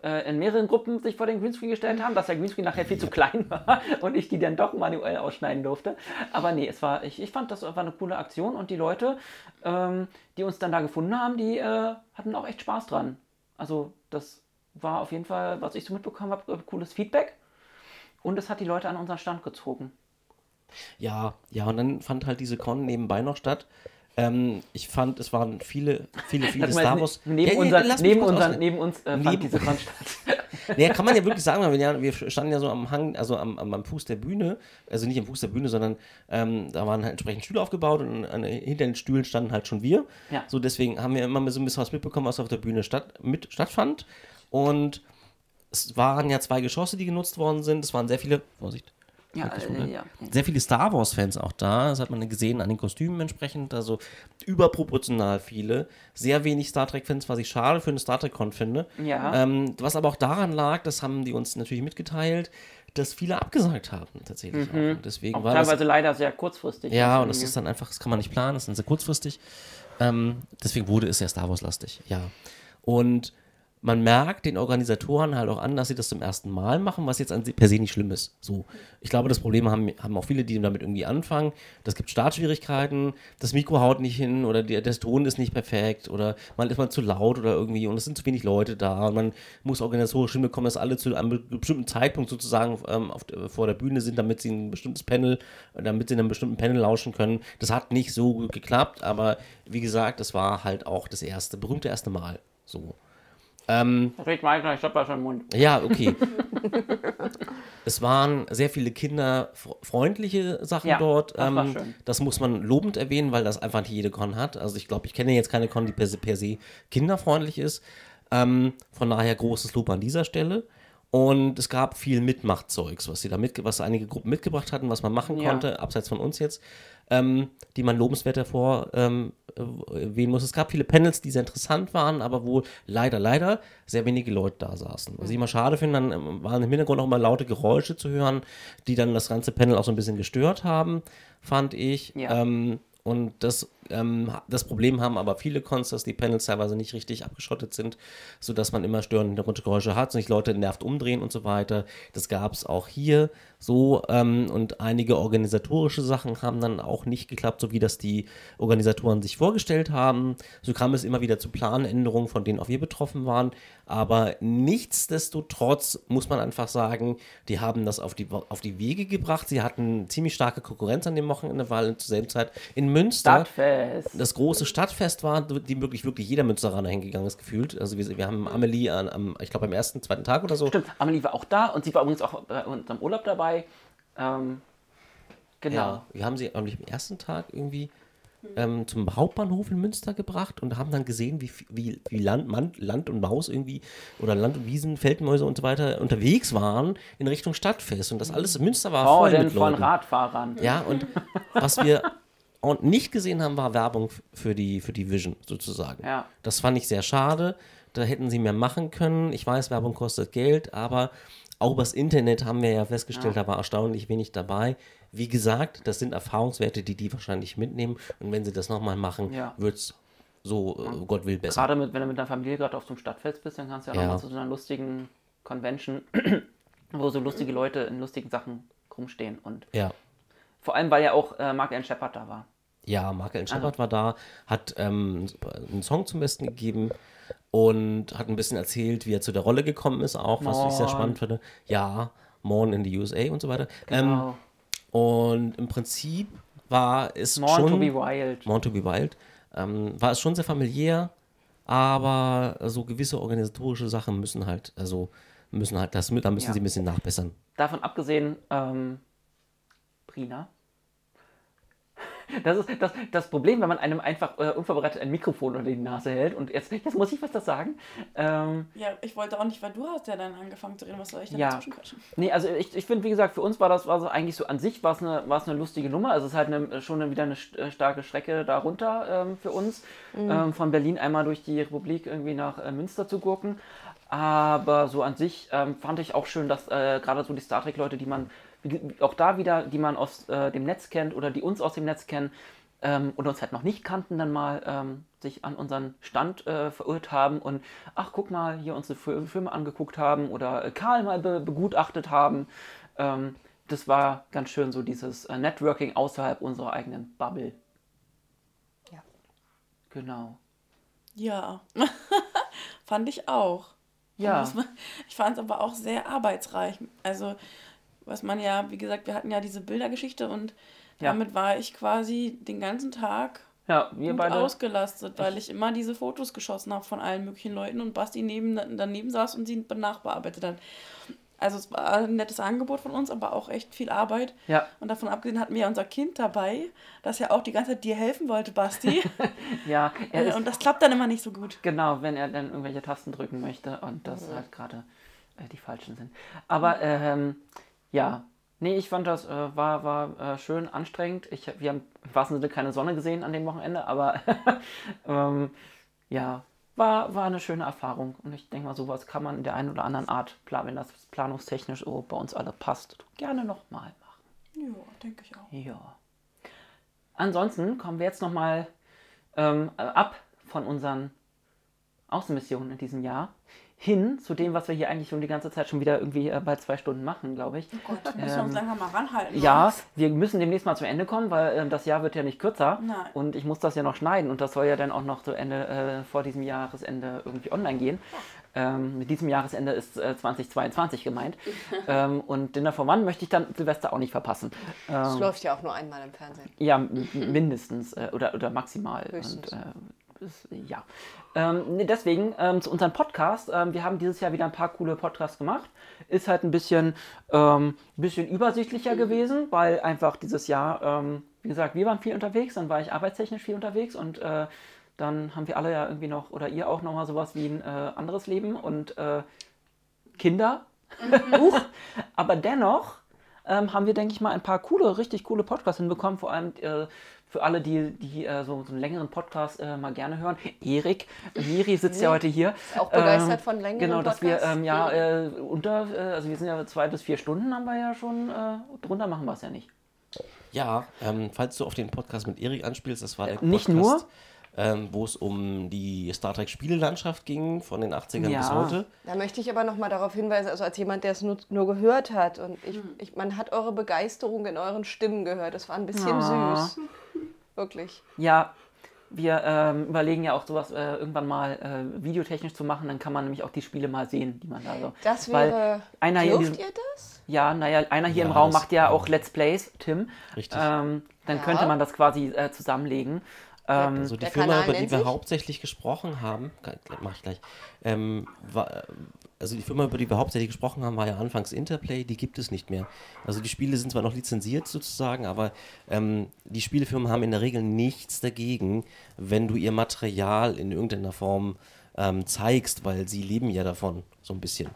äh, in mehreren Gruppen sich vor den Greenscreen gestellt haben, dass der Greenscreen nachher viel zu klein war und ich die dann doch manuell ausschneiden durfte. Aber nee, es war, ich, ich fand, das war eine coole Aktion und die Leute, ähm, die uns dann da gefunden haben, die äh, hatten auch echt Spaß dran. Also das war auf jeden Fall, was ich so mitbekommen habe, cooles Feedback und es hat die Leute an unseren Stand gezogen. Ja, ja, und dann fand halt diese Con nebenbei noch statt. Ähm, ich fand, es waren viele, viele, viele Star Wars. Neben, Ja, ja, unseren, mich neben, unseren, neben uns äh, Neben- fand diese Con statt. Nee, kann man ja wirklich sagen, weil wir, ja, wir standen ja so am Hang, also am, am, am Fuß der Bühne, also nicht am Fuß der Bühne, sondern ähm, da waren halt entsprechend Stühle aufgebaut und an, hinter den Stühlen standen halt schon wir. Ja. So deswegen haben wir immer so ein bisschen was mitbekommen, was auf der Bühne statt, mit, stattfand. Und es waren ja zwei Geschosse, die genutzt worden sind. Es waren sehr viele, Vorsicht, Ja, äh, ja. sehr viele Star Wars-Fans auch da. Das hat man gesehen an den Kostümen entsprechend. Also überproportional viele. Sehr wenig Star Trek-Fans, was ich schade für eine Star Trek-Con finde. Ja. Ähm, was aber auch daran lag, das haben die uns natürlich mitgeteilt, dass viele abgesagt haben tatsächlich auch. Und deswegen Auch war das teilweise leider sehr kurzfristig. ja, und das ist dann einfach, das kann man nicht planen, das ist dann sehr kurzfristig. Ähm, deswegen wurde es ja Star Wars-lastig, ja. Und man merkt den Organisatoren halt auch an, dass sie das zum ersten Mal machen, was jetzt an per se nicht schlimm ist. So. Ich glaube, das Problem haben, haben auch viele, die damit irgendwie anfangen. Das gibt Startschwierigkeiten, das Mikro haut nicht hin oder der, der Ton ist nicht perfekt oder man ist mal zu laut oder irgendwie und es sind zu wenig Leute da und man muss organisatorisch hinbekommen, dass alle zu einem be- bestimmten Zeitpunkt sozusagen ähm, auf, der- vor der Bühne sind, damit sie ein bestimmtes Panel, damit sie einem bestimmten Panel lauschen können. Das hat nicht so gut geklappt, aber wie gesagt, das war halt auch das erste, berühmte erste Mal. So. Ähm, Red weiter, ich da schon im Mund. ja, okay. es waren sehr viele kinderfreundliche Sachen Ja, dort. das Ähm, das muss man lobend erwähnen, weil das einfach nicht jede Con hat. Also ich glaube, ich kenne jetzt keine Con, die per se, per se kinderfreundlich ist. Ähm, von daher großes Lob an dieser Stelle. Und es gab viel Mitmachtzeugs, was sie da mitge was einige Gruppen mitgebracht hatten, was man machen Ja. konnte, abseits von uns jetzt, ähm, die man lobenswert hervor erwähnen muss. Es gab viele Panels, die sehr interessant waren, aber wo leider, leider sehr wenige Leute da saßen. Was ich immer schade finde, dann ähm, waren im Hintergrund auch mal laute Geräusche zu hören, die dann das ganze Panel auch so ein bisschen gestört haben, fand ich. Ja. Ähm, und das, ähm, das Problem haben aber viele Cons, dass die Panels teilweise nicht richtig abgeschottet sind, sodass man immer störende Hintergrundgeräusche hat, sich Leute nervt umdrehen und so weiter. Das gab es auch hier so. Ähm, und einige organisatorische Sachen haben dann auch nicht geklappt, so wie das die Organisatoren sich vorgestellt haben. So kam es immer wieder zu Planänderungen, von denen auch wir betroffen waren. Aber nichtsdestotrotz muss man einfach sagen, die haben das auf die, auf die Wege gebracht. Sie hatten ziemlich starke Konkurrenz an dem Wochenende, weil zur selben Zeit in Münster Stadtfest. das große Stadtfest war, die wirklich, wirklich jeder Münsteraner hingegangen ist, gefühlt. Also wir, wir haben Amelie an, am, ich glaube, am ersten, zweiten Tag oder so. Stimmt, Amelie war auch da und sie war übrigens auch bei unserem Urlaub dabei. Ähm, genau. Ja, wir haben sie am ersten Tag irgendwie ähm, zum Hauptbahnhof in Münster gebracht und haben dann gesehen, wie, wie, wie Land, Man, Land und Maus irgendwie oder Land und Wiesen, Feldmäuse und so weiter unterwegs waren in Richtung Stadtfest. Und das alles, Münster war Oh, voll denn mit von Leuten. Radfahrern. Ja, und was wir auch nicht gesehen haben, war Werbung für die, für die Vision sozusagen. Ja. Das fand ich sehr schade. Da hätten sie mehr machen können. Ich weiß, Werbung kostet Geld, aber auch übers Internet haben wir ja festgestellt, da war erstaunlich wenig dabei. Wie gesagt, das sind Erfahrungswerte, die die wahrscheinlich mitnehmen. Und wenn sie das nochmal machen, Ja. wird es so, äh, Gott will, besser. Gerade mit, wenn du mit deiner Familie gerade auf so einem Stadtfest bist, dann kannst du ja, Ja. nochmal zu so einer lustigen Convention, wo so lustige Leute in lustigen Sachen rumstehen. Und Ja. vor allem, weil ja auch äh, Mark Allen Shepard da war. Ja, Mark. Allen Shepard war da, hat ähm, einen Song zum Besten gegeben und hat ein bisschen erzählt, wie er zu der Rolle gekommen ist, auch, was ich sehr Morn. spannend finde. Ja, Morn in the USA und so weiter. Ähm, Genau. und im Prinzip war es Born schon... to be Wild. Born to be Wild. Ähm, war es schon sehr familiär, aber so gewisse organisatorische Sachen müssen halt, also müssen halt, das, da müssen Ja. sie ein bisschen nachbessern. Davon abgesehen, ähm, Brina. Das ist das, das Problem, wenn man einem einfach äh, unvorbereitet ein Mikrofon unter die Nase hält. Und jetzt, jetzt muss ich was das sagen. Ähm, Ja, ich wollte auch nicht, weil du hast ja dann angefangen zu reden. Was soll ich denn Ja. dazwischen quatschen? Nee, also ich, ich finde, wie gesagt, für uns war das war so eigentlich so an sich war es eine, war es eine lustige Nummer. Also es ist halt eine, schon eine, wieder eine äh, starke Strecke da runter ähm, für uns. Ähm, von Berlin einmal durch die Republik irgendwie nach äh, Münster zu gurken. Aber so an sich ähm, fand ich auch schön, dass äh, gerade so die Star Trek-Leute, die man, auch da wieder, die man aus äh, dem Netz kennt oder die uns aus dem Netz kennen ähm, und uns halt noch nicht kannten, dann mal ähm, sich an unseren Stand äh, verirrt haben und ach, guck mal, hier unsere Fil- Filme angeguckt haben oder äh, Karl mal be begutachtet haben. Ähm, das war ganz schön so dieses äh, Networking außerhalb unserer eigenen Bubble. Ja. Genau. Ja, fand ich auch. Ja. Ich fand es aber auch sehr arbeitsreich. Also, was man ja, wie gesagt, wir hatten ja diese Bildergeschichte und Ja. damit war ich quasi den ganzen Tag Ja, wir gut beide. ausgelastet, weil ich immer diese Fotos geschossen habe von allen möglichen Leuten und Basti neben, daneben saß und sie nachbearbeitet hat. Also es war ein nettes Angebot von uns, aber auch echt viel Arbeit. Ja, Und davon abgesehen hatten wir ja unser Kind dabei, das ja auch die ganze Zeit dir helfen wollte, Basti. ja, Äh, und das klappt dann immer nicht so gut. genau, wenn er dann irgendwelche Tasten drücken möchte und das halt gerade äh, die falschen sind. Aber ähm, ja, nee, ich fand das äh, war, war äh, schön anstrengend. Ich, wir haben im wahrsten Sinne keine Sonne gesehen an dem Wochenende, aber ähm, ja, war, war eine schöne Erfahrung. Und ich denke mal, sowas kann man in der einen oder anderen Art, wenn das planungstechnisch so bei uns alle passt, gerne nochmal machen. Ja, denke ich auch. Ja. Ansonsten kommen wir jetzt nochmal ähm, ab von unseren Außenmissionen in diesem Jahr hin zu dem, was wir hier eigentlich schon die ganze Zeit schon wieder irgendwie äh, bei zwei Stunden machen, glaube ich. Oh Gott, müssen wir uns langsam mal ranhalten. Ja, wir müssen demnächst mal zum Ende kommen, weil ähm, das Jahr wird ja nicht kürzer. Nein. Und ich muss das ja noch schneiden und das soll ja dann auch noch zu Ende, äh, vor diesem Jahresende irgendwie online gehen. Ähm, mit diesem Jahresende ist äh, 2022 gemeint. ähm, und Dinner for One möchte ich dann Silvester auch nicht verpassen. Das Ähm, läuft ja auch nur einmal im Fernsehen. ja, mindestens äh, oder, oder maximal. Höchstens. Und, ja. Ähm, deswegen ähm, zu unserem Podcast. Ähm, wir haben dieses Jahr wieder ein paar coole Podcasts gemacht. Ist halt ein bisschen, ähm, bisschen übersichtlicher gewesen, weil einfach dieses Jahr, ähm, wie gesagt, wir waren viel unterwegs, dann war ich arbeitstechnisch viel unterwegs und äh, dann haben wir alle ja irgendwie noch, oder ihr auch nochmal sowas wie ein äh, anderes Leben und äh, Kinder. Huch. Aber dennoch ähm, haben wir, denke ich mal, ein paar coole, richtig coole Podcasts hinbekommen. Vor allem äh, für alle, die, die äh, so, so einen längeren Podcast äh, mal gerne hören. Erik, Miri sitzt ja heute hier. Ist auch begeistert von längeren Genau, dass wir Podcasts. ähm, ja äh, unter, äh, also wir sind ja zwei bis vier Stunden haben wir ja schon, äh, drunter machen wir es ja nicht. Ja, ähm, falls du auf den Podcast mit Erik anspielst, das war der Podcast, Nicht nur? Ähm, wo es um die Star Trek Spielelandschaft ging, von den 80ern bis Ja. heute. Da möchte ich aber noch mal darauf hinweisen, also als jemand, der es nur, nur gehört hat und ich, Hm. ich, man hat eure Begeisterung in euren Stimmen gehört. Das war ein bisschen Ah. süß. Wirklich. Ja, wir ähm, überlegen ja auch sowas äh, irgendwann mal äh, videotechnisch zu machen, dann kann man nämlich auch die Spiele mal sehen, die man da so. Das Weil wäre. einer hier in Dürft diesem, ihr das? Ja, naja, einer hier Ja, im Raum macht ja auch Let's Plays, Tim. Richtig. Ähm, dann Ja. könnte man das quasi äh, zusammenlegen. Ähm, Also die Firma, Kanal über die wir sich? hauptsächlich gesprochen haben, mache ich gleich, ähm, war, also die Firma, über die wir hauptsächlich gesprochen haben, war ja anfangs Interplay, die gibt es nicht mehr. Also die Spiele sind zwar noch lizenziert sozusagen, aber ähm, die Spielefirmen haben in der Regel nichts dagegen, wenn du ihr Material in irgendeiner Form ähm, zeigst, weil sie leben ja davon, so ein bisschen.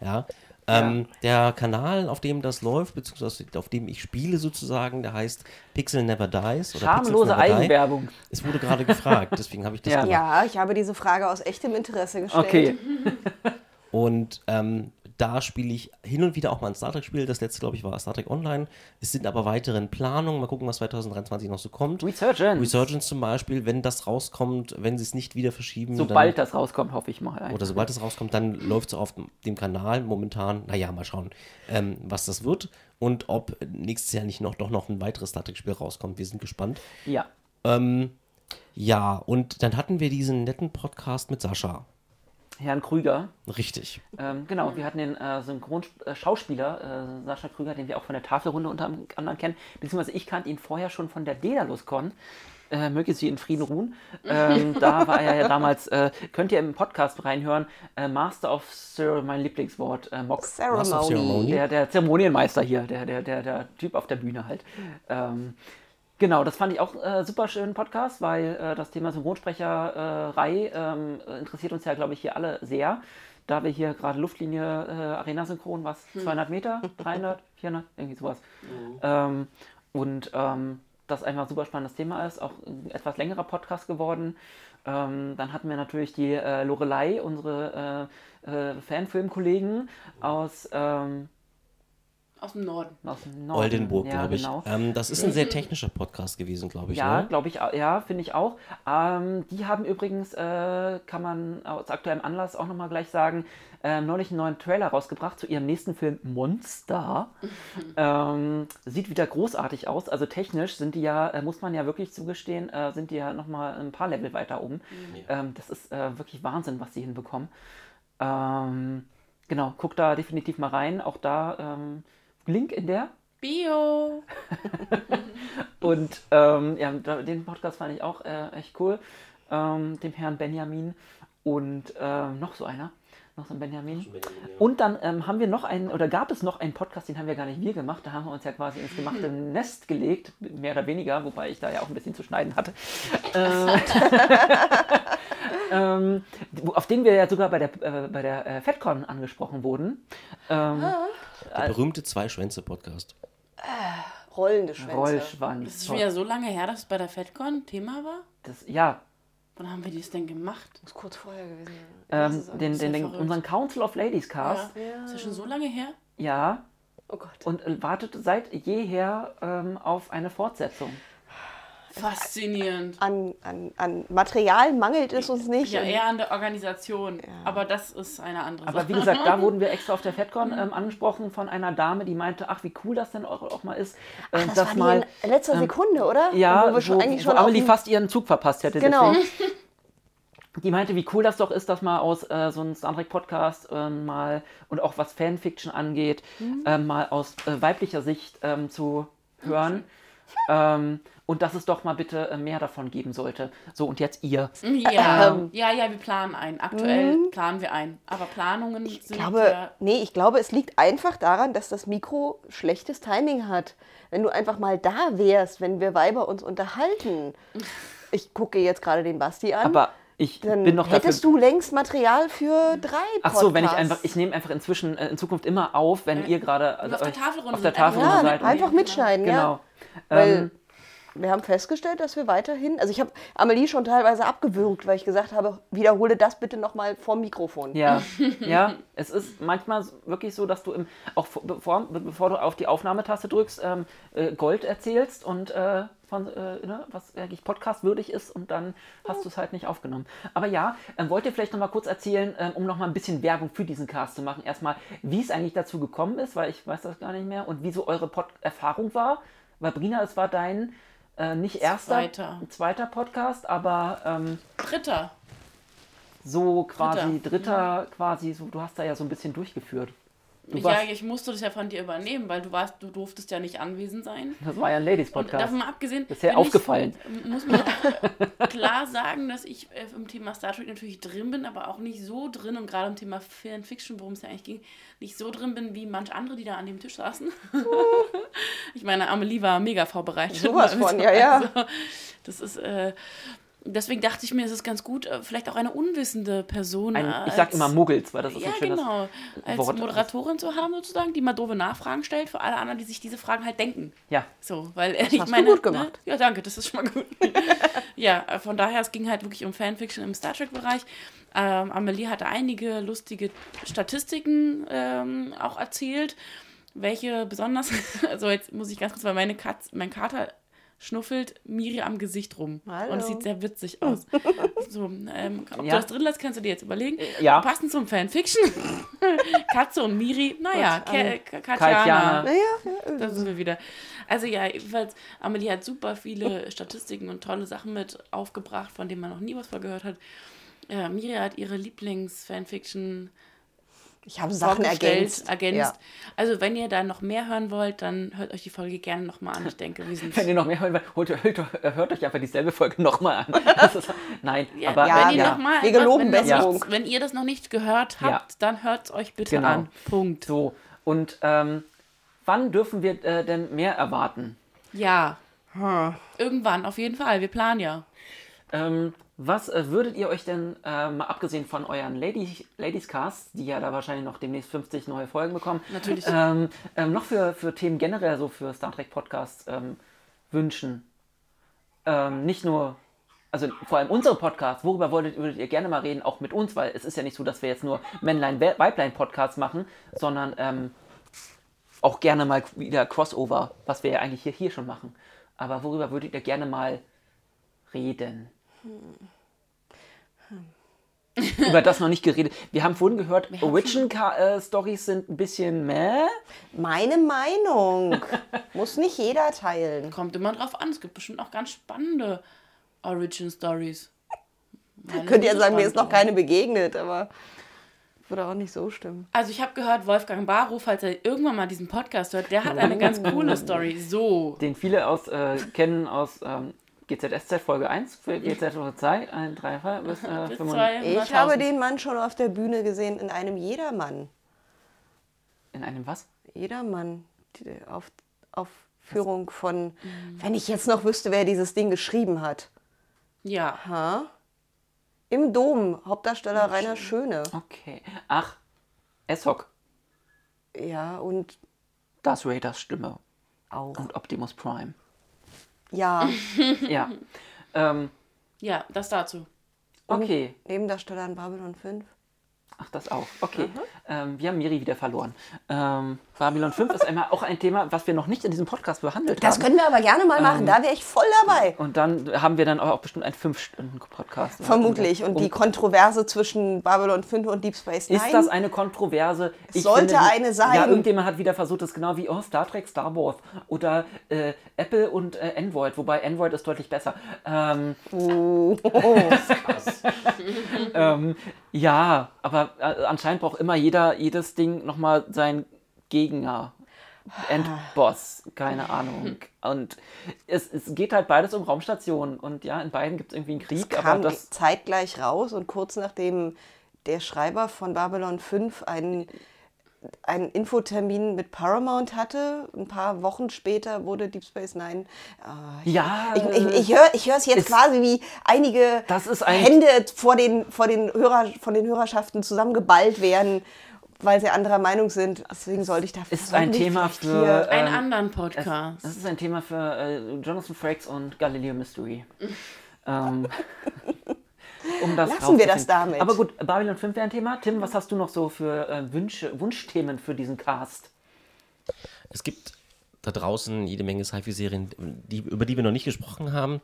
Ja. Ähm, Der Kanal, auf dem das läuft, beziehungsweise auf dem ich spiele sozusagen, der heißt Pixel Never Dies. Oder schamlose Never Die. Eigenwerbung. Es wurde gerade gefragt, deswegen habe ich das Ja. gemacht. Ja, ich habe diese Frage aus echtem Interesse gestellt. Okay. Und ähm, da spiele ich hin und wieder auch mal ein Star Trek-Spiel. Das letzte, glaube ich, war Star Trek Online. Es sind aber weitere in Planung. Mal gucken, was 2023 noch so kommt. Resurgence. Resurgence zum Beispiel, wenn das rauskommt, wenn sie es nicht wieder verschieben. Sobald das rauskommt, hoffe ich mal. Oder sobald es rauskommt, dann läuft es auf dem- dem Kanal momentan. Naja, mal schauen, ähm, was das wird. Und ob nächstes Jahr nicht noch, doch noch ein weiteres Star Trek-Spiel rauskommt. Wir sind gespannt. Ja. Ähm, ja, und dann hatten wir diesen netten Podcast mit Sascha. Herrn Krüger. Richtig. Ähm, genau, wir hatten den äh, Synchronschauspieler äh, Sascha Krüger, den wir auch von der Tafelrunde unter anderem kennen. Beziehungsweise ich kannte ihn vorher schon von der Daedalus-Con. Äh, möge sie in Frieden ruhen. Ähm, da war er ja damals, äh, könnt ihr im Podcast reinhören, äh, Master of Cere, mein Lieblingswort, äh, Mox. Master of Ceremony. Ceremony. Der, der Zeremonienmeister hier, der, der, der, der Typ auf der Bühne halt. Ähm, genau, das fand ich auch äh, super schönen Podcast, weil äh, das Thema Synchronsprecherei ähm, interessiert uns ja, glaube ich, hier alle sehr. Da wir hier gerade Luftlinie äh, Arena Synchron, was 200 Meter, 300, 400, irgendwie sowas. Ähm, und ähm, das einfach ein super spannendes Thema ist, auch ein etwas längerer Podcast geworden. Ähm, dann hatten wir natürlich die äh, Lorelei, unsere äh, äh, Fanfilmkollegen aus, ähm, Aus dem Norden. aus dem Norden. Oldenburg, ja, glaube ich. Genau. Ähm, das ist ein sehr technischer Podcast gewesen, glaube ich. Ja, ne? glaube ich, ja, finde ich auch. Ähm, die haben übrigens, äh, kann man aus aktuellem Anlass auch nochmal gleich sagen, äh, neulich einen neuen Trailer rausgebracht zu ihrem nächsten Film Monster. ähm, sieht wieder großartig aus. Also technisch sind die ja, äh, muss man ja wirklich zugestehen, äh, sind die ja nochmal ein paar Level weiter oben. Ähm, das ist äh, wirklich Wahnsinn, was sie hinbekommen. Ähm, genau, guck da definitiv mal rein. Auch da ähm, Link in der Bio. Und ähm, ja, den Podcast fand ich auch äh, echt cool. Ähm, dem Herrn Benjamin und ähm, noch so einer. Noch so ein Benjamin. Und dann ähm, haben wir noch einen, oder gab es noch einen Podcast, den haben wir gar nicht wir gemacht. Da haben wir uns ja quasi ins gemachte Nest gelegt, mehr oder weniger, wobei ich da ja auch ein bisschen zu schneiden hatte. Äh, ähm, auf den wir ja sogar bei der, äh, bei der äh, FedCon angesprochen wurden. Ähm, Der berühmte Zwei-Schwänze-Podcast. Rollende Schwänze. Rollschwanz. Das ist schon wieder so lange her, dass es bei der FedCon Thema war. Das, ja, Wann haben wir das denn gemacht? Muss kurz vorher gewesen sein. ähm, Das ist den, den, den, verrückt. unseren Council of Ladies Cast. Ja. Ist das schon so lange her? Ja, Oh Gott. und äh, wartet seit jeher ähm, auf eine Fortsetzung. Faszinierend. An, an, an Material mangelt es uns nicht. Ja, eher an der Organisation. Aber das ist eine andere Aber Sache. wie gesagt, da wurden wir extra auf der FedCon ähm, angesprochen von einer Dame, die meinte, ach, wie cool das denn auch, auch mal ist, äh, das dass war mal, die in letzter Sekunde, oder? ja, wo wir schon wo, eigentlich wo schon Amelie fast ihren Zug verpasst hätte. Genau. Die meinte, wie cool das doch ist, dass mal aus äh, so einem Star Trek Podcast ähm, mal und auch was Fanfiction angeht, Mhm. ähm, mal aus äh, weiblicher Sicht ähm, zu hören. Ähm, und dass es doch mal bitte äh, mehr davon geben sollte. So, und jetzt ihr. Ja, Ähm. ja, ja, wir planen ein. Aktuell planen wir ein. Aber Planungen Ich sind glaube, ja. nee, ich glaube, es liegt einfach daran, dass das Mikro schlechtes Timing hat. Wenn du einfach mal da wärst, wenn wir Weiber uns unterhalten. Ich gucke jetzt gerade den Basti an. Aber Ich Dann bin noch dafür. hättest du längst Material für drei Ach Podcasts. so, wenn ich einfach, ich nehme einfach inzwischen äh, in Zukunft immer auf, wenn ihr gerade also auf der Tafelrunde auf der Tafelrunde ja, seid. einfach mitschneiden, ja. Genau. Weil Ähm, wir haben festgestellt, dass wir weiterhin, also ich habe Amelie schon teilweise abgewürgt, weil ich gesagt habe, wiederhole das bitte nochmal vom Mikrofon. Ja, ja, es ist manchmal wirklich so, dass du im, auch vor- bevor, bevor du auf die Aufnahmetaste drückst, ähm, äh, Gold erzählst und äh, von, äh, ne, was eigentlich podcastwürdig ist und dann hast du es halt nicht aufgenommen. Aber ja, ähm, wollt ihr vielleicht noch mal kurz erzählen, ähm, um noch mal ein bisschen Werbung für diesen Cast zu machen, erstmal, wie es eigentlich dazu gekommen ist, weil ich weiß das gar nicht mehr und wie so eure Pod Erfahrung war. Weil Brina, es war dein äh, nicht erster, Zweiter. zweiter Podcast, aber ähm, Dritter. so quasi Dritter. dritter, quasi so, du hast da ja so ein bisschen durchgeführt. Du ja, ich musste das ja von dir übernehmen, weil du warst, du durftest ja nicht anwesend sein. das war ja ein Ladies Und Podcast. davon abgesehen, Bisher bin aufgefallen. Ich, muss man klar sagen, dass ich äh, im Thema Star Trek natürlich drin bin, aber auch nicht so drin und gerade im Thema Fan Fiction, worum es ja eigentlich ging, nicht so drin bin wie manch andere, die da an dem Tisch saßen. ich meine, Amelie war mega vorbereitet. Sowas von, ja, ja. Also, das ist, äh, deswegen dachte ich mir, es ist ganz gut, äh, vielleicht auch eine unwissende Person. ein, ich als- sag immer Muggels, weil das ist ja, ein schönes genau. Als Wort. Moderatorin zu haben, sozusagen, die mal doofe Nachfragen stellt für alle anderen, die sich diese Fragen halt denken. Ja, So, weil äh, ich hast du meine. gut gemacht. Ne? Ja, danke, das ist schon mal gut. ja, äh, von daher, es ging halt wirklich um Fanfiction im Star Trek-Bereich. Ähm, Amelie hatte einige lustige Statistiken ähm, auch erzählt, welche besonders, also jetzt muss ich ganz kurz, weil meine Katz, mein Kater schnuffelt Miri am Gesicht rum. Hallo. Und es sieht sehr witzig aus. so, ähm, ob Ja. du das drin lässt, kannst du dir jetzt überlegen. ja. Passend zum Fanfiction. Katze und Miri, naja, Gott, Ke Ka- Katjana. Katjana. Naja, ja, Da sind wir wieder. Also ja, jedenfalls, Amelie hat super viele Statistiken und tolle Sachen mit aufgebracht, von denen man noch nie was von gehört hat. Äh, Miri hat ihre Lieblings-Fanfiction ich habe Sachen ergänzt. ergänzt. Ja. Also wenn ihr da noch mehr hören wollt, dann hört euch die Folge gerne nochmal an. Ich denke, wir sind... wenn ihr noch mehr hören wollt, holt, hört, hört euch einfach dieselbe Folge nochmal an. Das ist, nein, Ja, aber Ja, wenn ihr ja. noch mal Wir geloben wenn, Besserung. nichts- wenn ihr das noch nicht gehört habt, Ja. dann hört es euch bitte Genau. an. Punkt. So, und ähm, wann dürfen wir äh, denn mehr erwarten? Ja. Irgendwann, auf jeden Fall. Wir planen ja. Ähm, was äh, würdet ihr euch denn, äh, mal abgesehen von euren Lady, Ladies Casts, die ja da wahrscheinlich noch demnächst 50 neue Folgen bekommen, Natürlich. ähm, ähm, noch für, für Themen generell so für Star Trek Podcasts ähm, wünschen? Ähm, nicht nur, also vor allem unsere Podcasts, worüber wolltet, würdet ihr gerne mal reden, auch mit uns, weil es ist ja nicht so, dass wir jetzt nur Männlein-Weiblein-Podcasts machen, sondern ähm, auch gerne mal wieder Crossover, was wir ja eigentlich hier, hier schon machen. Aber worüber würdet ihr gerne mal reden? Über das noch nicht geredet. Wir haben vorhin gehört, Origin-Stories sind ein bisschen meh. Meine Meinung. Muss nicht jeder teilen. Kommt immer drauf an. Es gibt bestimmt auch ganz spannende Origin Stories. Könnt ihr sagen, mir ist noch keine begegnet, aber würde auch nicht so stimmen. Also ich habe gehört, Wolfgang Barrow, falls er irgendwann mal diesen Podcast hört, der hat eine ganz coole Story. So. Den viele aus, äh, kennen aus ähm, GZSZ Folge 1 für GZ Folge 2, 1, 3, 4 bis, äh, Bis 5. Ich habe den Mann schon auf der Bühne gesehen in einem Jedermann. In einem was? Jedermann. Die auf, Aufführung von, wenn ich jetzt noch wüsste, wer dieses Ding geschrieben hat. Ja. Ha? Im Dom, Hauptdarsteller Rainer Schöne. Okay. Ach, Eshock, Ja, und Darth Raiders Stimme auch. und Optimus Prime. Ja, Ja. ähm, Ja, das dazu. okay. Nebendarsteller in Babylon 5. Ach, das auch. Okay. Ähm, wir haben Miri wieder verloren. Ähm, Babylon 5 ist einmal auch ein Thema, was wir noch nicht in diesem Podcast behandelt Das haben. können wir aber gerne mal machen, da wäre ich voll dabei. Und dann haben wir dann auch bestimmt einen 5-Stunden-Podcast. Vermutlich. Und die Kontroverse zwischen Babylon 5 und Deep Space Nine. Ist das eine Kontroverse? Ich sollte die- eine sein. Ja, irgendjemand hat wieder versucht, das genau wie oh, Star Trek, Star Wars oder äh, Apple und äh, Android, wobei Android ist deutlich besser. Ähm, ähm, ja, aber äh, anscheinend braucht immer jeder, jedes Ding nochmal sein Gegner. Endboss, keine Ahnung. Und es, es geht halt beides um Raumstationen und ja, in beiden gibt es irgendwie einen Krieg, kam aber das zeitgleich raus und kurz nachdem der Schreiber von Babylon 5 einen einen Infotermin mit Paramount hatte. Ein paar Wochen später wurde Deep Space Nine. Äh, Ja, ich, ich, ich höre ich es jetzt ist- quasi wie einige Das ist ein- Hände vor den, vor den Hörer, von den Hörerschaften zusammengeballt werden, weil sie anderer Meinung sind. Deswegen sollte ich da ist ein Thema vielleicht für- hier- Einen Ähm, anderen Es, Podcast. das ist ein Thema für äh, Jonathan Frakes und Galileo Mystery. ähm, um das Lassen wir das damit. Aber gut, Babylon 5 wäre ein Thema. Tim, was hast du noch so für äh, Wünsche, Wunschthemen für diesen Cast? Es gibt da draußen jede Menge Sci-Fi-Serien, die, über die wir noch nicht gesprochen haben.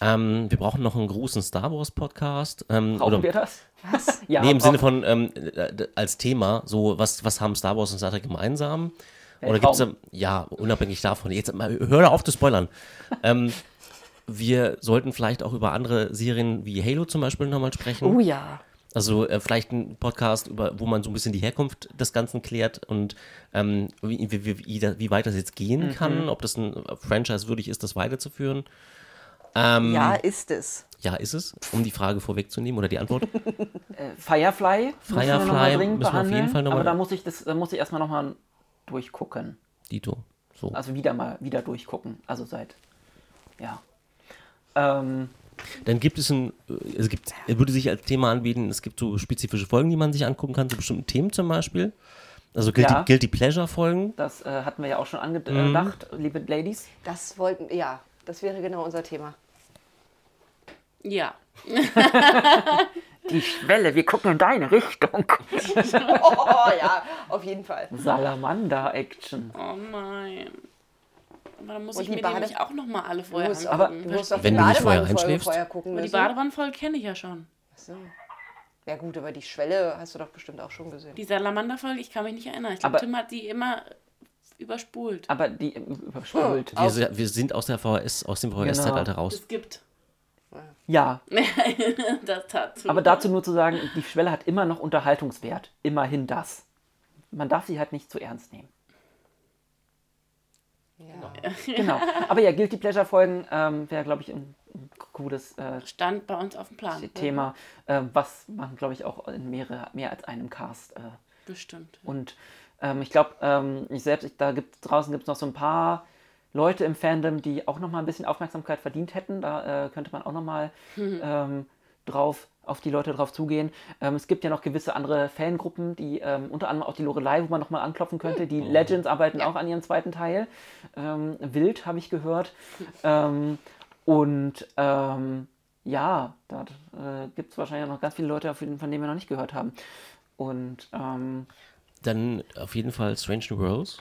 Ähm, wir brauchen noch einen großen Star Wars-Podcast. Ähm, Brauchen oder- wir das? Was? Ja, nee, im Sinne von ähm, äh, als Thema, so was, was haben Star Wars und Star Trek gemeinsam? Oder Weltraum. gibt es ja, unabhängig davon, jetzt mal, hör auf zu spoilern. ähm, wir sollten vielleicht auch über andere Serien wie Halo zum Beispiel nochmal sprechen. Oh ja. Also äh, vielleicht ein Podcast, über, wo man so ein bisschen die Herkunft des Ganzen klärt und ähm, wie, wie, wie, wie, weit das jetzt gehen Mhm. kann, ob das ein Franchise würdig ist, das weiterzuführen. Ähm, Ja, ist es. ja, ist es, um die Frage vorwegzunehmen oder die Antwort. Äh, Firefly, müssen wir Firefly müssen wir auf jeden. Fall noch Aber da muss ich das, da muss ich erstmal nochmal durchgucken. Dito. So. Also wieder mal, wieder durchgucken. Also seit, ja. Ähm, Dann gibt es ein, äh, es gibt, er würde sich als Thema anbieten, es gibt so spezifische Folgen, die man sich angucken kann, zu bestimmten Themen zum Beispiel. Also Guilty, Ja. Guilty Pleasure Folgen. das äh, hatten wir ja auch schon Mhm. angedacht, liebe Ladies. Das wollten, ja, das wäre genau unser Thema. Ja. Die Schwelle, wir gucken in deine Richtung. Oh ja, auf jeden Fall. Salamander-Action. Oh nein. Aber dann muss Und ich die mir Bade- nämlich auch nochmal alle vorher musst angucken. aber- Du musst auf Wenn die du nicht vorher Badewannenfolge einschläfst. vorher gucken Aber die müssen. Badewannenfolge kenne ich ja schon. So. Ja gut, aber die Schwelle hast du doch bestimmt auch schon gesehen. Die Salamanderfolge, ich kann mich nicht erinnern. Ich glaube, Tim hat die immer überspult. Aber die ähm, überspult. Wir, se- wir sind aus der VHS, aus dem VHS-Zeitalter raus. Es gibt Ja, das dazu. aber dazu nur zu sagen, die Schwelle hat immer noch Unterhaltungswert. Immerhin das. Man darf sie halt nicht zu ernst nehmen. Ja. Genau. Aber ja, Guilty Pleasure Folgen ähm, wäre, glaube ich, ein, ein cooles äh, stand bei uns auf dem Plan. Thema, äh, was man, glaube ich, auch in mehrere, mehr als einem Cast. Äh, Bestimmt. und ähm, ich glaube, ähm, ich selbst, ich, da gibt draußen gibt es noch so ein paar Leute im Fandom, die auch noch mal ein bisschen Aufmerksamkeit verdient hätten. Da äh, könnte man auch noch mal ähm, drauf auf die Leute drauf zugehen. Ähm, es gibt ja noch gewisse andere Fangruppen, die ähm, unter anderem auch die Lorelei, wo man noch mal anklopfen könnte. Die Legends arbeiten auch an ihrem zweiten Teil. Ähm, Wild habe ich gehört. Ähm, und ähm, ja, da äh, gibt es wahrscheinlich noch ganz viele Leute, von denen wir noch nicht gehört haben. Und ähm, Dann auf jeden Fall Strange New Worlds.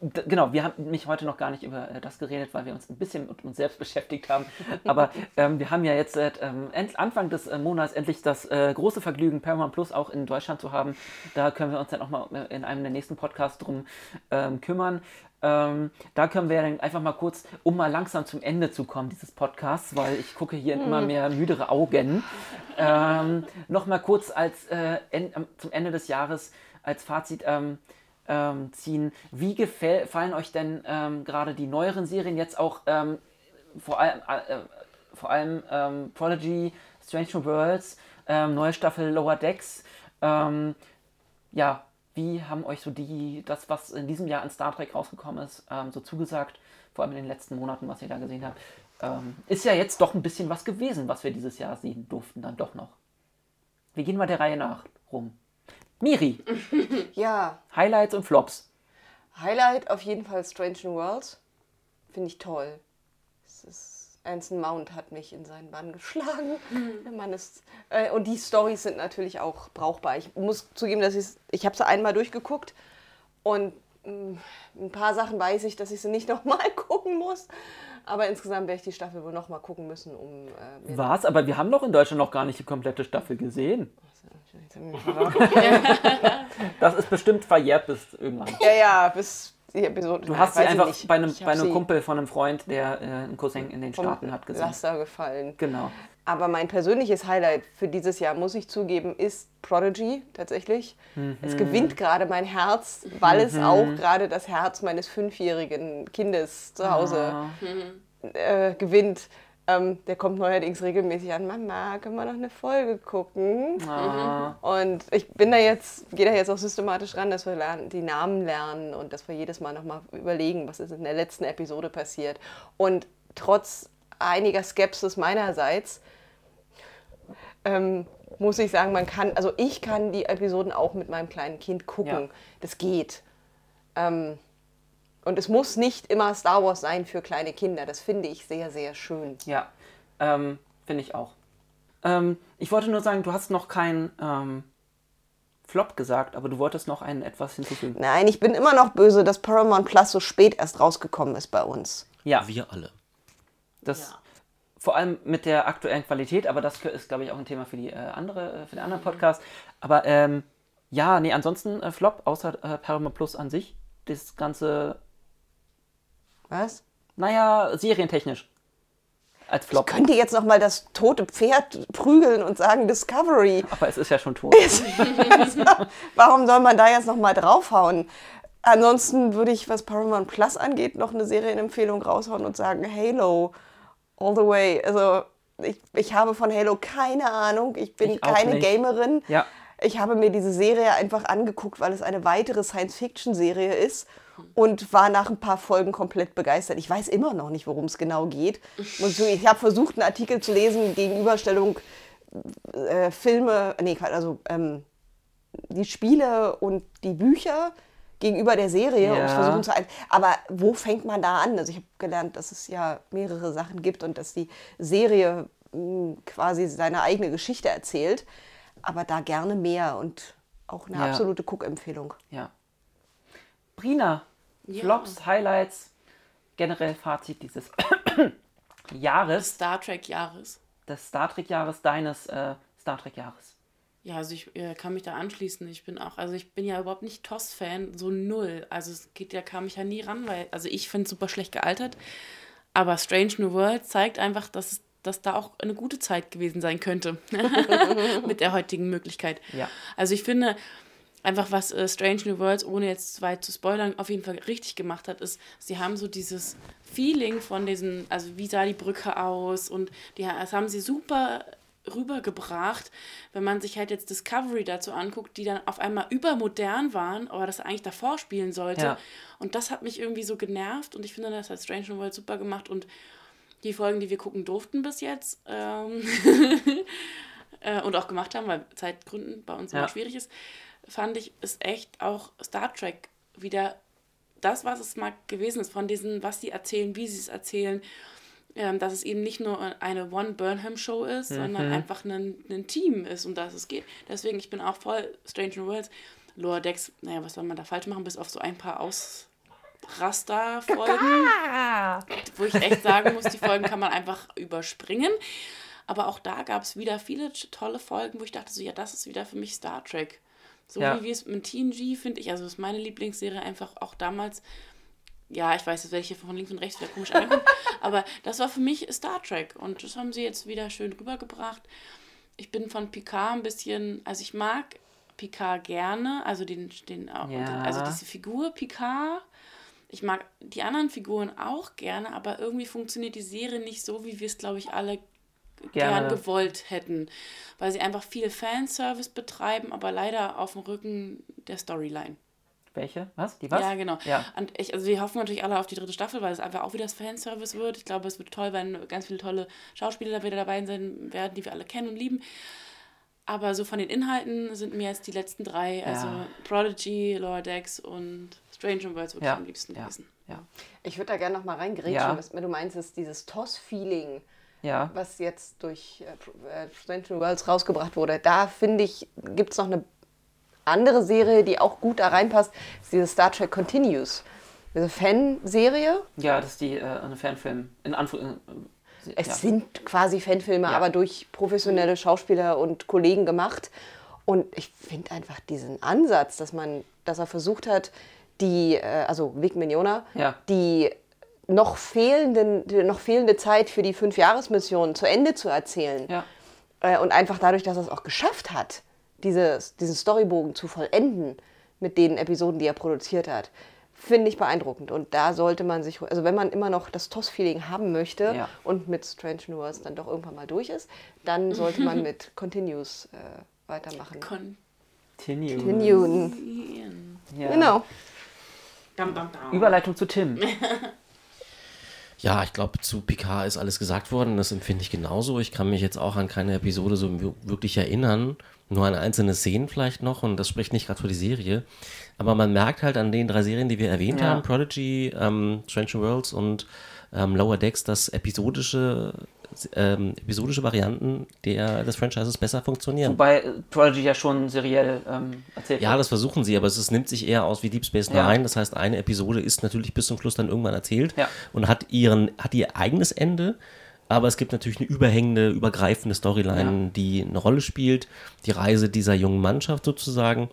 D- Genau, wir haben mich heute noch gar nicht über äh, das geredet, weil wir uns ein bisschen mit uns selbst beschäftigt haben. Aber ähm, wir haben ja jetzt seit ähm, end, Anfang des äh, Monats endlich das äh, große Vergnügen, Paramount Plus auch in Deutschland zu haben. Da können wir uns dann auch mal äh, in einem der nächsten Podcasts drum ähm, kümmern. Ähm, da können wir dann einfach mal kurz, um mal langsam zum Ende zu kommen, dieses Podcasts, weil ich gucke hier in immer mehr müdere Augen, ähm, noch mal kurz als äh, en, am- zum Ende des Jahres als Fazit ähm, ähm, ziehen. Wie gefallen euch denn ähm, gerade die neueren Serien jetzt auch ähm, vor allem, äh, vor allem ähm, Prodigy, Strange New Worlds, ähm, neue Staffel Lower Decks? Ja, wie haben euch so die, das, was in diesem Jahr an Star Trek rausgekommen ist, so zugesagt? Vor allem in den letzten Monaten, was ihr da gesehen habt. Ist ja jetzt doch ein bisschen was gewesen, was wir dieses Jahr sehen durften, dann doch noch. Wir gehen mal der Reihe nach rum. Miri, ja, Highlights und Flops. Highlight auf jeden Fall Strange New Worlds. Finde ich toll. Es ist, Anson Mount hat mich in seinen Bann geschlagen. Der Mann ist, äh, und die Storys sind natürlich auch brauchbar. Ich muss zugeben, dass ich's- ich habe sie einmal durchgeguckt und mh, ein paar Sachen weiß ich, dass ich sie nicht nochmal gucken muss. Aber insgesamt werde ich die Staffel wohl nochmal gucken müssen, um äh, Was? Aber wir haben doch in Deutschland noch gar nicht die komplette Staffel gesehen. Das ist bestimmt verjährt bis irgendwann. Ja, ja, bis die Episode. Du hast sie einfach nicht. bei einem, bei einem Kumpel von einem Freund, der äh, einen Cousin in den Staaten hat, gesehen. Laster gefallen. Genau. Aber mein persönliches Highlight für dieses Jahr, muss ich zugeben, ist Prodigy tatsächlich. Es gewinnt gerade mein Herz, weil es auch gerade das Herz meines fünfjährigen Kindes zu Hause Ah, äh, gewinnt. Ähm, der kommt neuerdings regelmäßig an, Mama, können wir noch eine Folge gucken? Ah, Und ich bin da jetzt, gehe da jetzt auch systematisch ran, dass wir lernen, die Namen lernen und dass wir jedes Mal nochmal überlegen, was ist in der letzten Episode passiert. Und trotz einiger Skepsis meinerseits ähm, muss ich sagen, man kann, also ich kann die Episoden auch mit meinem kleinen Kind gucken. Ja. Das geht. Ähm, und es muss nicht immer Star Wars sein für kleine Kinder. Das finde ich sehr, sehr schön. ja, ähm, finde ich auch. Ähm, ich wollte nur sagen, du hast noch keinen ähm, Flop gesagt, aber du wolltest noch einen etwas hinzufügen. Nein, ich bin immer noch böse, dass Paramount Plus so spät erst rausgekommen ist bei uns. Ja, Wir alle. das vor allem mit der aktuellen Qualität, aber das ist, glaube ich, auch ein Thema für die äh, andere, äh, für den anderen Podcast. Aber ähm, ja, nee, ansonsten äh, Flop, außer äh, Paramount Plus an sich. Das ganze, Was? naja, serientechnisch. Als Flop. Könnt ihr jetzt noch mal das tote Pferd prügeln und sagen Discovery? Aber es ist ja schon tot. Warum soll man da jetzt noch mal draufhauen? Ansonsten würde ich, was Paramount Plus angeht, noch eine Serienempfehlung raushauen und sagen Halo all the way. Also ich, ich habe von Halo keine Ahnung. Ich bin Ich keine nicht. Gamerin. Ja. Ich habe mir diese Serie einfach angeguckt, weil es eine weitere Science-Fiction-Serie ist und war nach ein paar Folgen komplett begeistert. Ich weiß immer noch nicht, worum es genau geht. Und so, ich habe versucht, einen Artikel zu lesen, Gegenüberstellung äh, Filme, nee, also ähm, die Spiele und die Bücher gegenüber der Serie Ja. und versuchen zu. Aber wo fängt man da an? Also ich habe gelernt, dass es ja mehrere Sachen gibt und dass die Serie mh, quasi seine eigene Geschichte erzählt. Aber da gerne mehr und auch eine Ja. absolute Cook-Empfehlung. Ja. Brina, Ja. Flops, Highlights, generell Fazit dieses Jahres, Star Trek Jahres. des Star Trek-Jahres, deines äh, Star Trek-Jahres. Ja, also ich äh, kann mich da anschließen. Ich bin auch, also ich bin ja überhaupt nicht TOS-Fan, so null. Also es geht ja, kam ich ja nie ran, weil, also ich finde es super schlecht gealtert. Aber Strange New World zeigt einfach, dass, es, dass da auch eine gute Zeit gewesen sein könnte. Mit der heutigen Möglichkeit. Ja. Also ich finde, einfach was äh, Strange New Worlds, ohne jetzt zu weit zu spoilern, auf jeden Fall richtig gemacht hat, ist, sie haben so dieses Feeling von diesen, also wie sah die Brücke aus und die, das haben sie super rübergebracht, wenn man sich halt jetzt Discovery dazu anguckt, die dann auf einmal übermodern waren, aber das eigentlich davor spielen sollte. Ja. Und das hat mich irgendwie so genervt und ich finde, das hat Strange New Worlds super gemacht und die Folgen, die wir gucken durften bis jetzt ähm, äh, und auch gemacht haben, weil Zeitgründen bei uns Ja. immer schwierig ist, fand ich, ist echt auch Star Trek wieder das, was es mal gewesen ist, von diesen, was sie erzählen, wie sie es erzählen, ähm, dass es eben nicht nur eine One-Burnham-Show ist, sondern einfach ein, ein Team ist, um das es geht. Deswegen, ich bin auch voll Strange New Worlds. Lower Decks, naja, was soll man da falsch machen, bis auf so ein paar Ausraster-Folgen, wo ich echt sagen muss, die Folgen kann man einfach überspringen. Aber auch da gab es wieder viele tolle Folgen, wo ich dachte so, ja, das ist wieder für mich Star Trek. So Ja. wie wir es mit TNG, finde ich, also das ist meine Lieblingsserie einfach auch damals. Ja, ich weiß, jetzt werde ich hier von links und rechts wieder komisch angucken, aber das war für mich Star Trek und das haben sie jetzt wieder schön rübergebracht. Ich bin von Picard ein bisschen, also ich mag Picard gerne, also den, den Ja. also diese Figur Picard. Ich mag die anderen Figuren auch gerne, aber irgendwie funktioniert die Serie nicht so, wie wir es, glaube ich, alle Gerne. gern gewollt hätten. Weil sie einfach viel Fanservice betreiben, aber leider auf dem Rücken der Storyline. Welche? Was? Die was? Ja, genau. Ja. Und ich, also wir hoffen natürlich alle auf die dritte Staffel, weil es einfach auch wieder das Fanservice wird. Ich glaube, es wird toll, wenn ganz viele tolle Schauspieler da wieder dabei sein werden, die wir alle kennen und lieben. Aber so von den Inhalten sind mir jetzt die letzten drei, also Ja. Prodigy, Lower Decks und Strange Worlds wirklich Ja. am liebsten Ja. gewesen. Ja. Ich würde da gerne noch mal reingrätschen, Ja. was du meinst, ist dieses TOS-Feeling. Ja. was jetzt durch äh, äh, Strange Worlds rausgebracht wurde. Da finde ich, gibt es noch eine andere Serie, die auch gut da reinpasst, ist diese Star Trek Continues. Diese Fanserie. Ja, das ist die, äh, eine Fanfilm. In Anführungszeichen. Es ja. sind quasi Fanfilme, Ja. aber durch professionelle Schauspieler und Kollegen gemacht. Und ich finde einfach diesen Ansatz, dass man, dass er versucht hat, die, äh, also Vic Mignogna, Ja. die noch, fehlenden, die noch fehlende Zeit für die Fünfjahresmission zu Ende zu erzählen. Äh, und einfach dadurch, dass er es auch geschafft hat, dieses, diesen Storybogen zu vollenden mit den Episoden, die er produziert hat, finde ich beeindruckend. Und da sollte man sich, also wenn man immer noch das TOS-Feeling haben möchte Ja. und mit Strange New Worlds dann doch irgendwann mal durch ist, dann sollte man mit Continues äh, weitermachen. Continue. Continuen. Ja. Genau. Dam, dam, dam. Überleitung zu Tim. Ja, ich glaube, zu Picard ist alles gesagt worden. Das empfinde ich genauso. Ich kann mich jetzt auch an keine Episode so wir- wirklich erinnern. Nur an einzelne Szenen vielleicht noch. Und das spricht nicht gerade für die Serie. Aber man merkt halt an den drei Serien, die wir erwähnt Ja. haben, Prodigy, ähm, Strange Worlds und ähm, Lower Decks, dass episodische, ähm, episodische Varianten der, des Franchises besser funktionieren. Wobei äh, Prodigy ja schon seriell ähm, erzählt Ja, wird. das versuchen sie, aber es ist, nimmt sich eher aus wie Deep Space Ja. Nine. Das heißt, eine Episode ist natürlich bis zum Schluss dann irgendwann erzählt Ja. und hat, ihren, hat ihr eigenes Ende. Aber es gibt natürlich eine überhängende, übergreifende Storyline, Ja. die eine Rolle spielt. Die Reise dieser jungen Mannschaft sozusagen.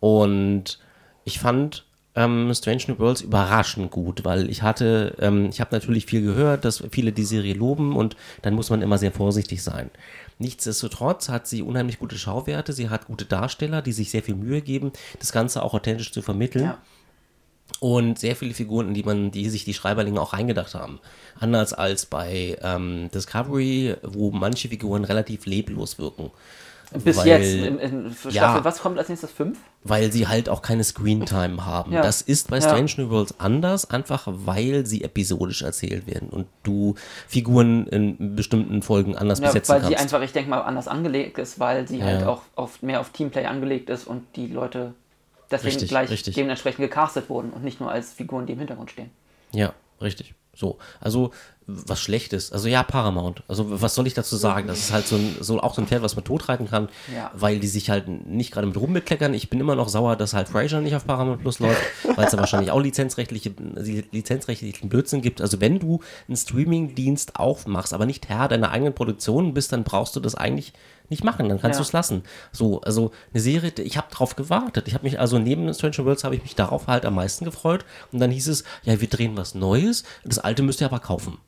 Und ich fand ähm, Strange New Worlds überraschend gut, weil ich hatte, ähm, ich habe natürlich viel gehört, dass viele die Serie loben und dann muss man immer sehr vorsichtig sein. Nichtsdestotrotz hat sie unheimlich gute Schauwerte, sie hat gute Darsteller, die sich sehr viel Mühe geben, das Ganze auch authentisch zu vermitteln. Ja. Und sehr viele Figuren, in die man, die sich die Schreiberlinge auch reingedacht haben. Anders als bei ähm, Discovery, wo manche Figuren relativ leblos wirken. Bis weil- jetzt in, in für Ja. Staffel, was kommt als nächstes? Fünf? weil sie halt auch keine Screentime haben. Ja. Das ist bei Ja. Strange New Worlds anders, einfach weil sie episodisch erzählt werden und du Figuren in bestimmten Folgen anders Ja, besetzen weil kannst. sie einfach, ich denke mal, anders angelegt ist, weil sie halt Ja. auch auf, mehr auf Teamplay angelegt ist und die Leute deswegen Richtig, gleich richtig. dementsprechend gecastet wurden und nicht nur als Figuren, die im Hintergrund stehen. Ja, richtig. So, also was Schlechtes. Also ja, Paramount. Also was soll ich dazu sagen? Das ist halt so, ein, so auch so ein Pferd, was man totreiten kann, Ja. weil die sich halt nicht gerade mit rumbekleckern. Ich bin immer noch sauer, dass halt Frasier nicht auf Paramount Plus läuft, weil es da wahrscheinlich auch lizenzrechtliche, lizenzrechtlichen Blödsinn gibt. Also wenn du einen Streaming-Dienst aufmachst, aber nicht Herr deiner eigenen Produktion bist, dann brauchst du das eigentlich nicht machen, dann kannst Ja. du es lassen. So, also eine Serie, ich habe drauf gewartet. Ich habe mich also neben Stranger Worlds habe ich mich darauf halt am meisten gefreut und dann hieß es, ja, wir drehen was Neues, das alte müsst ihr aber kaufen.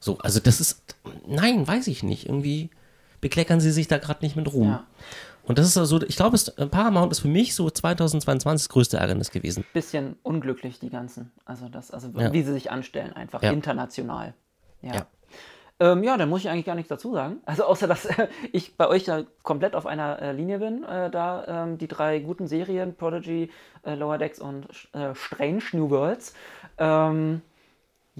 So, also das ist nein, weiß ich nicht, irgendwie bekleckern sie sich da gerade nicht mit Ruhm. Ja. Und das ist also, ich glaube, es- Paramount ist für mich so 2022 das größte Ärgernis gewesen. Bisschen unglücklich, die ganzen. Also, das, also Ja. wie sie sich anstellen, einfach Ja. international. Ja. Ja. Ähm, ja, dann muss ich eigentlich gar nichts dazu sagen. Also außer, dass äh, ich bei euch da komplett auf einer äh, Linie bin. Äh, da ähm, die drei guten Serien, Prodigy, äh, Lower Decks und äh, Strange New Worlds. Ähm,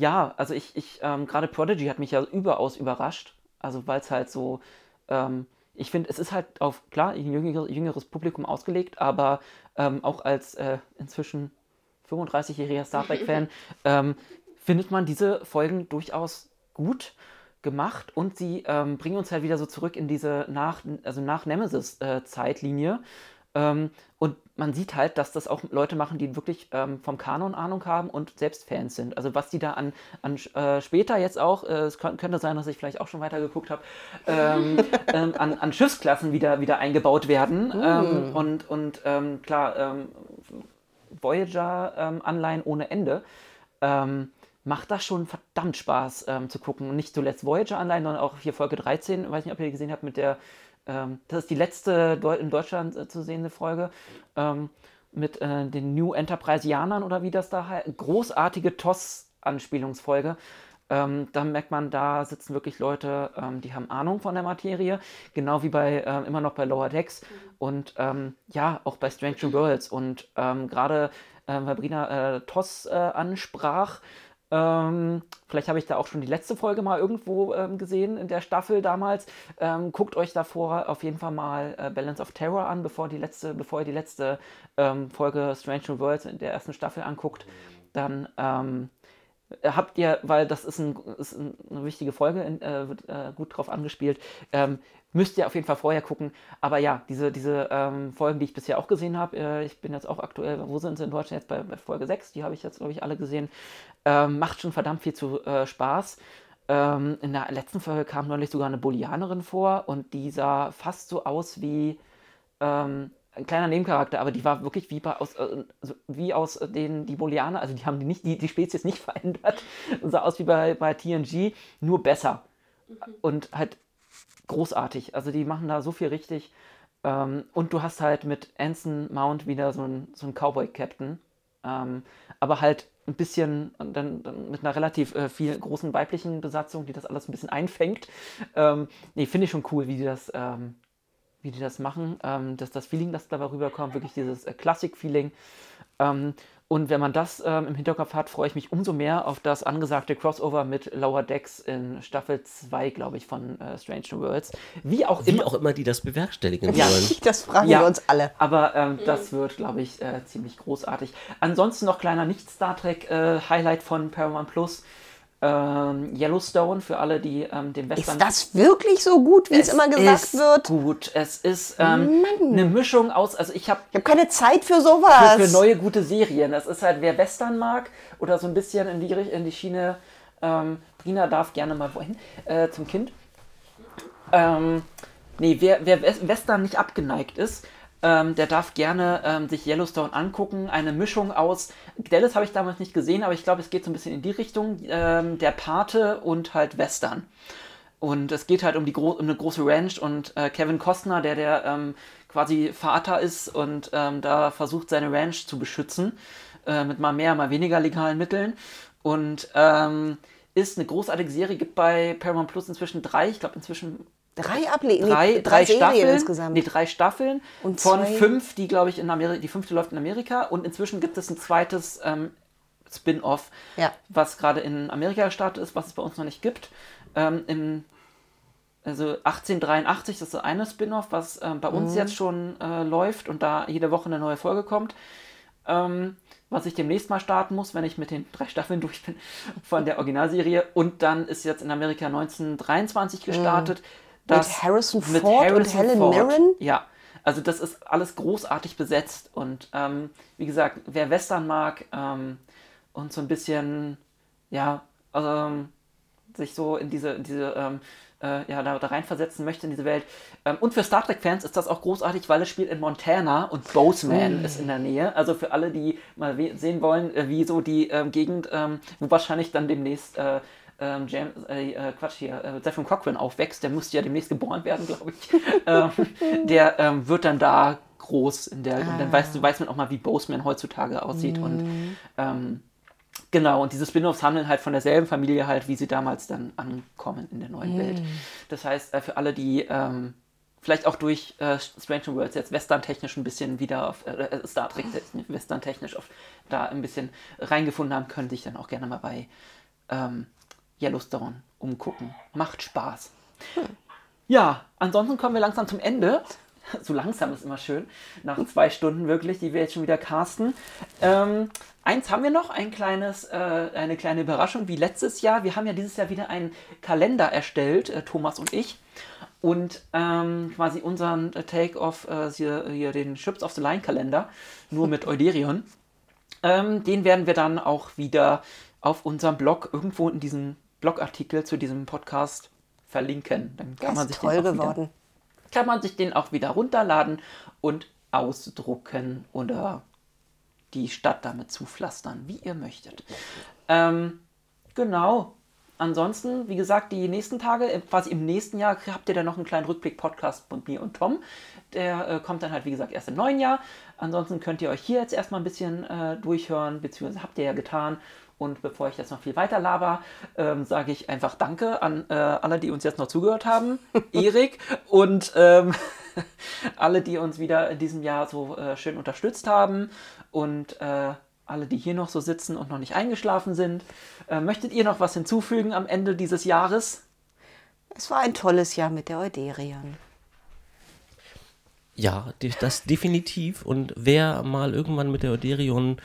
ja, also ich, ich ähm, gerade Prodigy hat mich ja überaus überrascht. Also weil es halt so, ähm, ich finde, es ist halt auf, klar, ein jüngeres, jüngeres Publikum ausgelegt, aber ähm, auch als äh, inzwischen 35-jähriger Star Trek-Fan ähm, findet man diese Folgen durchaus gut gemacht und sie ähm, bringen uns halt wieder so zurück in diese nach, also nach Nemesis-Zeitlinie. ähm, und man sieht halt, dass das auch Leute machen, die wirklich ähm, vom Kanon Ahnung haben und selbst Fans sind. Also was die da an, an äh, später jetzt auch, äh, es könnt- könnte sein, dass ich vielleicht auch schon weiter geguckt habe, ähm, ähm, an, an Schiffsklassen wieder, wieder eingebaut werden. Ähm, und und ähm, klar, ähm, Voyager-Anleihen ohne Ende. Macht das schon verdammt Spaß ähm, zu gucken. Und nicht zuletzt Voyager-Anleihen, sondern auch hier Folge 13, weiß nicht, ob ihr die gesehen habt, mit der, ähm, das ist die letzte Deu in Deutschland äh, zu sehende Folge, ähm, mit äh, den New Enterpriseianern oder wie das da heißt. Großartige TOS-Anspielungsfolge. Ähm, da merkt man, da sitzen wirklich Leute, ähm, die haben Ahnung von der Materie, genau wie bei ähm, immer noch bei Lower Decks und ähm, ja, auch bei Strange New Worlds. Und ähm, gerade, äh, weil Brina äh, TOS äh, ansprach, ähm, vielleicht habe ich da auch schon die letzte Folge mal irgendwo ähm, gesehen in der Staffel damals. Ähm, guckt euch davor auf jeden Fall mal äh, Balance of Terror an, bevor, die letzte, bevor ihr die letzte ähm, Folge Strange New Worlds in der ersten Staffel anguckt. Dann ähm, habt ihr, weil das ist, ein, ist ein, eine wichtige Folge, äh, wird äh, gut drauf angespielt, ähm, müsst ihr auf jeden Fall vorher gucken. Aber ja, diese, diese ähm, Folgen, die ich bisher auch gesehen habe, äh, ich bin jetzt auch aktuell, wo sind sie in Deutschland jetzt bei, bei Folge 6, die habe ich jetzt, glaube ich, alle gesehen, ähm, macht schon verdammt viel zu äh, Spaß. Ähm, in der letzten Folge kam neulich sogar eine Bolianerin vor und die sah fast so aus wie ähm, ein kleiner Nebencharakter, aber die war wirklich wie bei, aus, äh, wie aus äh, den die Bolianer, also die haben die nicht die, die Spezies nicht verändert, sah aus wie bei, bei TNG, nur besser und halt großartig. Also die machen da so viel richtig. Ähm, und du hast halt mit Anson Mount wieder so einen so einen Cowboy-Captain, Ähm, aber halt ein bisschen dann, dann mit einer relativ äh, viel großen weiblichen Besatzung, die das alles ein bisschen einfängt. Ähm, nee, finde ich schon cool, wie die das, ähm, wie die das machen. Ähm, dass das Feeling, das dabei rüberkommt, wirklich dieses äh, Klassik-Feeling. Ähm, und wenn man das ähm, im Hinterkopf hat, freue ich mich umso mehr auf das angesagte Crossover mit Lower Decks in Staffel 2, glaube ich, von äh, Strange New Worlds. Wie auch Wie immer. auch immer die das bewerkstelligen Ja. wollen. Das fragen Ja. wir uns alle. Aber ähm, das wird, glaube ich, äh, ziemlich großartig. Ansonsten noch kleiner Nicht-Star Trek-Highlight von Paramount Plus. Ähm, Yellowstone für alle, die ähm, den Western. Ist das wirklich so gut, wie es, immer gesagt ist wird? Gut, es ist ähm, eine Mischung aus. Also ich habe Ich habe keine Zeit für für, sowas. für neue gute Serien. Das ist halt, wer Western mag oder so ein bisschen in die, in die Schiene. Ähm, Brina darf gerne mal wohin äh, zum Kind. Ähm, nee, wer, wer Wes- Western nicht abgeneigt ist, ähm, der darf gerne ähm, sich Yellowstone angucken. Eine Mischung aus. Dallas habe ich damals nicht gesehen, aber ich glaube, es geht so ein bisschen in die Richtung. Ähm, der Pate und halt Western. Und es geht halt um, die gro um eine große Ranch und äh, Kevin Costner, der der ähm, quasi Vater ist und ähm, da versucht, seine Ranch zu beschützen, äh, mit mal mehr, mal weniger legalen Mitteln. Und ähm, ist eine großartige Serie, gibt bei Paramount Plus inzwischen drei, ich glaube inzwischen drei Ablegen, drei, drei, drei Serien Staffeln, insgesamt. Nee, drei Staffeln Und von zwei- fünf, die glaube ich in Amerika, die fünfte läuft in Amerika und inzwischen gibt es ein zweites ähm, Spin-off, Ja. was gerade in Amerika gestartet ist, was es bei uns noch nicht gibt. Ähm, in, also 1883, das ist das eine Spin-off, was ähm, bei Mhm. uns jetzt schon äh, läuft und da jede Woche eine neue Folge kommt. Ähm, was ich demnächst mal starten muss, wenn ich mit den drei Staffeln durch bin von der Originalserie. Und dann ist jetzt in Amerika 1923 gestartet. das- Mhm. Harrison Ford und Helen Mirren? Ja, also das ist alles großartig besetzt. Und ähm, wie gesagt, wer Western mag ähm, und so ein bisschen, ja, ähm, sich so in diese, diese ähm, äh, ja, da, da reinversetzen möchte in diese Welt. Ähm, und für Star Trek-Fans ist das auch großartig, weil es spielt in Montana und Bozeman ist in der Nähe. Also für alle, die mal sehen wollen, äh, wie so die ähm, Gegend, ähm, wo wahrscheinlich dann demnächst äh, ähm, James, äh, äh, Quatsch hier, äh, Zephyr Cochrane aufwächst, der müsste ja demnächst geboren werden, glaube ich. ähm, der ähm, wird dann da groß in der, und dann weißt du, weiß man auch mal, wie Bozeman heutzutage aussieht. Und ähm, Genau, und diese Spin-offs handeln halt von derselben Familie halt, wie sie damals dann ankommen in der neuen Welt. Das heißt, äh, für alle, die ähm, vielleicht auch durch äh, Strange Worlds jetzt Western-technisch ein bisschen wieder auf, äh, äh, Star Trek Western-technisch auf, da ein bisschen reingefunden haben, können sich dann auch gerne mal bei ähm, Yellowstone umgucken. Macht Spaß. Ja, ansonsten kommen wir langsam zum Ende. So langsam ist immer schön. Nach zwei Stunden wirklich, die wir jetzt schon wieder casten. Ähm, eins haben wir noch, ein kleines, äh, eine kleine Überraschung wie letztes Jahr. Wir haben ja dieses Jahr wieder einen Kalender erstellt, äh, Thomas und ich. Und ähm, quasi unseren Take-off, äh, hier, hier den Ships of the Line Kalender, nur mit Euderion. Ähm, den werden wir dann auch wieder auf unserem Blog irgendwo in diesem Blogartikel zu diesem Podcast verlinken. Dann kann man sich toll den auch geworden. Wieder, kann man sich den auch wieder runterladen und ausdrucken oder die Stadt damit zupflastern, wie ihr möchtet. Ähm, genau. Ansonsten, wie gesagt, die nächsten Tage, äh, quasi im nächsten Jahr, habt ihr dann noch einen kleinen Rückblick-Podcast mit mir und Tom. Der äh, kommt dann halt, wie gesagt, erst im neuen Jahr. Ansonsten könnt ihr euch hier jetzt erstmal ein bisschen äh, durchhören, beziehungsweise habt ihr ja getan. Und bevor ich jetzt noch viel weiter laber, ähm, sage ich einfach Danke an äh, alle, die uns jetzt noch zugehört haben. Erik und ähm, alle, die uns wieder in diesem Jahr so äh, schön unterstützt haben. Und äh, alle, die hier noch so sitzen und noch nicht eingeschlafen sind. Äh, möchtet ihr noch was hinzufügen am Ende dieses Jahres? Es war ein tolles Jahr mit der Euderion. Ja, das definitiv. Und wer mal irgendwann mit der Oderion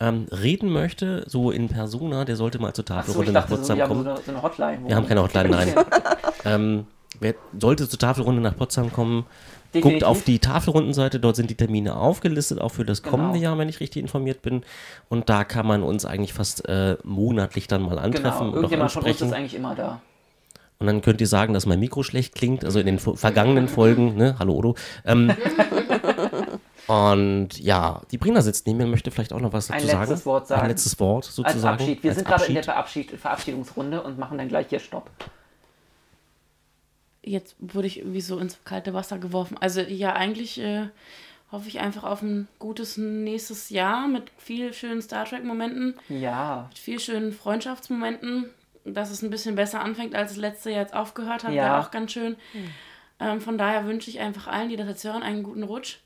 ähm, reden möchte, so in Persona, der sollte mal zur Tafelrunde nach so, Potsdam wir haben kommen. so eine, so eine Hotline. Wir haben keine Hotline, nein. ähm, wer sollte zur Tafelrunde nach Potsdam kommen, Definitiv. guckt auf die Tafelrundenseite, dort sind die Termine aufgelistet, auch für das kommende Genau. Jahr, wenn ich richtig informiert bin. Und da kann man uns eigentlich fast äh, monatlich dann mal antreffen Genau, und auch irgendjemand von uns ist eigentlich immer da. Und dann könnt ihr sagen, dass mein Mikro schlecht klingt, also in den vergangenen Folgen, ne? Hallo Odo. Ähm, und ja, die Brina sitzt neben mir und möchte vielleicht auch noch was Ein dazu letztes sagen. Wort sagen. Ein letztes Wort Als sozusagen. Abschied. Wir Als sind gerade in der Abschied. Verabschied Verabschiedungsrunde und machen dann gleich hier Stopp. Jetzt wurde ich irgendwie so ins kalte Wasser geworfen. Also ja, eigentlich äh, hoffe ich einfach auf ein gutes nächstes Jahr mit viel schönen Star Trek-Momenten, Ja. mit viel schönen Freundschaftsmomenten, dass es ein bisschen besser anfängt, als das letzte Jahr jetzt aufgehört hat, Ja. wäre auch ganz schön. Ähm, von daher wünsche ich einfach allen, die das jetzt hören, einen guten Rutsch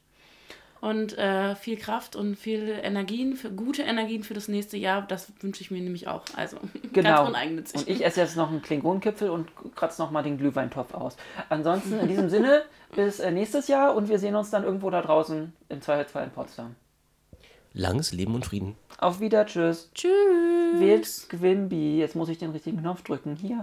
und äh, viel Kraft und viel Energien, für gute Energien für das nächste Jahr. Das wünsche ich mir nämlich auch. Also Genau. ganz uneigennützig. Und ich esse jetzt noch einen Klingonenkipfel und kratze noch mal den Glühweintopf aus. Ansonsten in diesem Sinne bis äh, nächstes Jahr und wir sehen uns dann irgendwo da draußen im Zweifelsfall in Potsdam. Langes Leben und Frieden. Auf Wieder, tschüss. Tschüss. Wählt Quimby. Jetzt muss ich den richtigen Knopf drücken. Hier.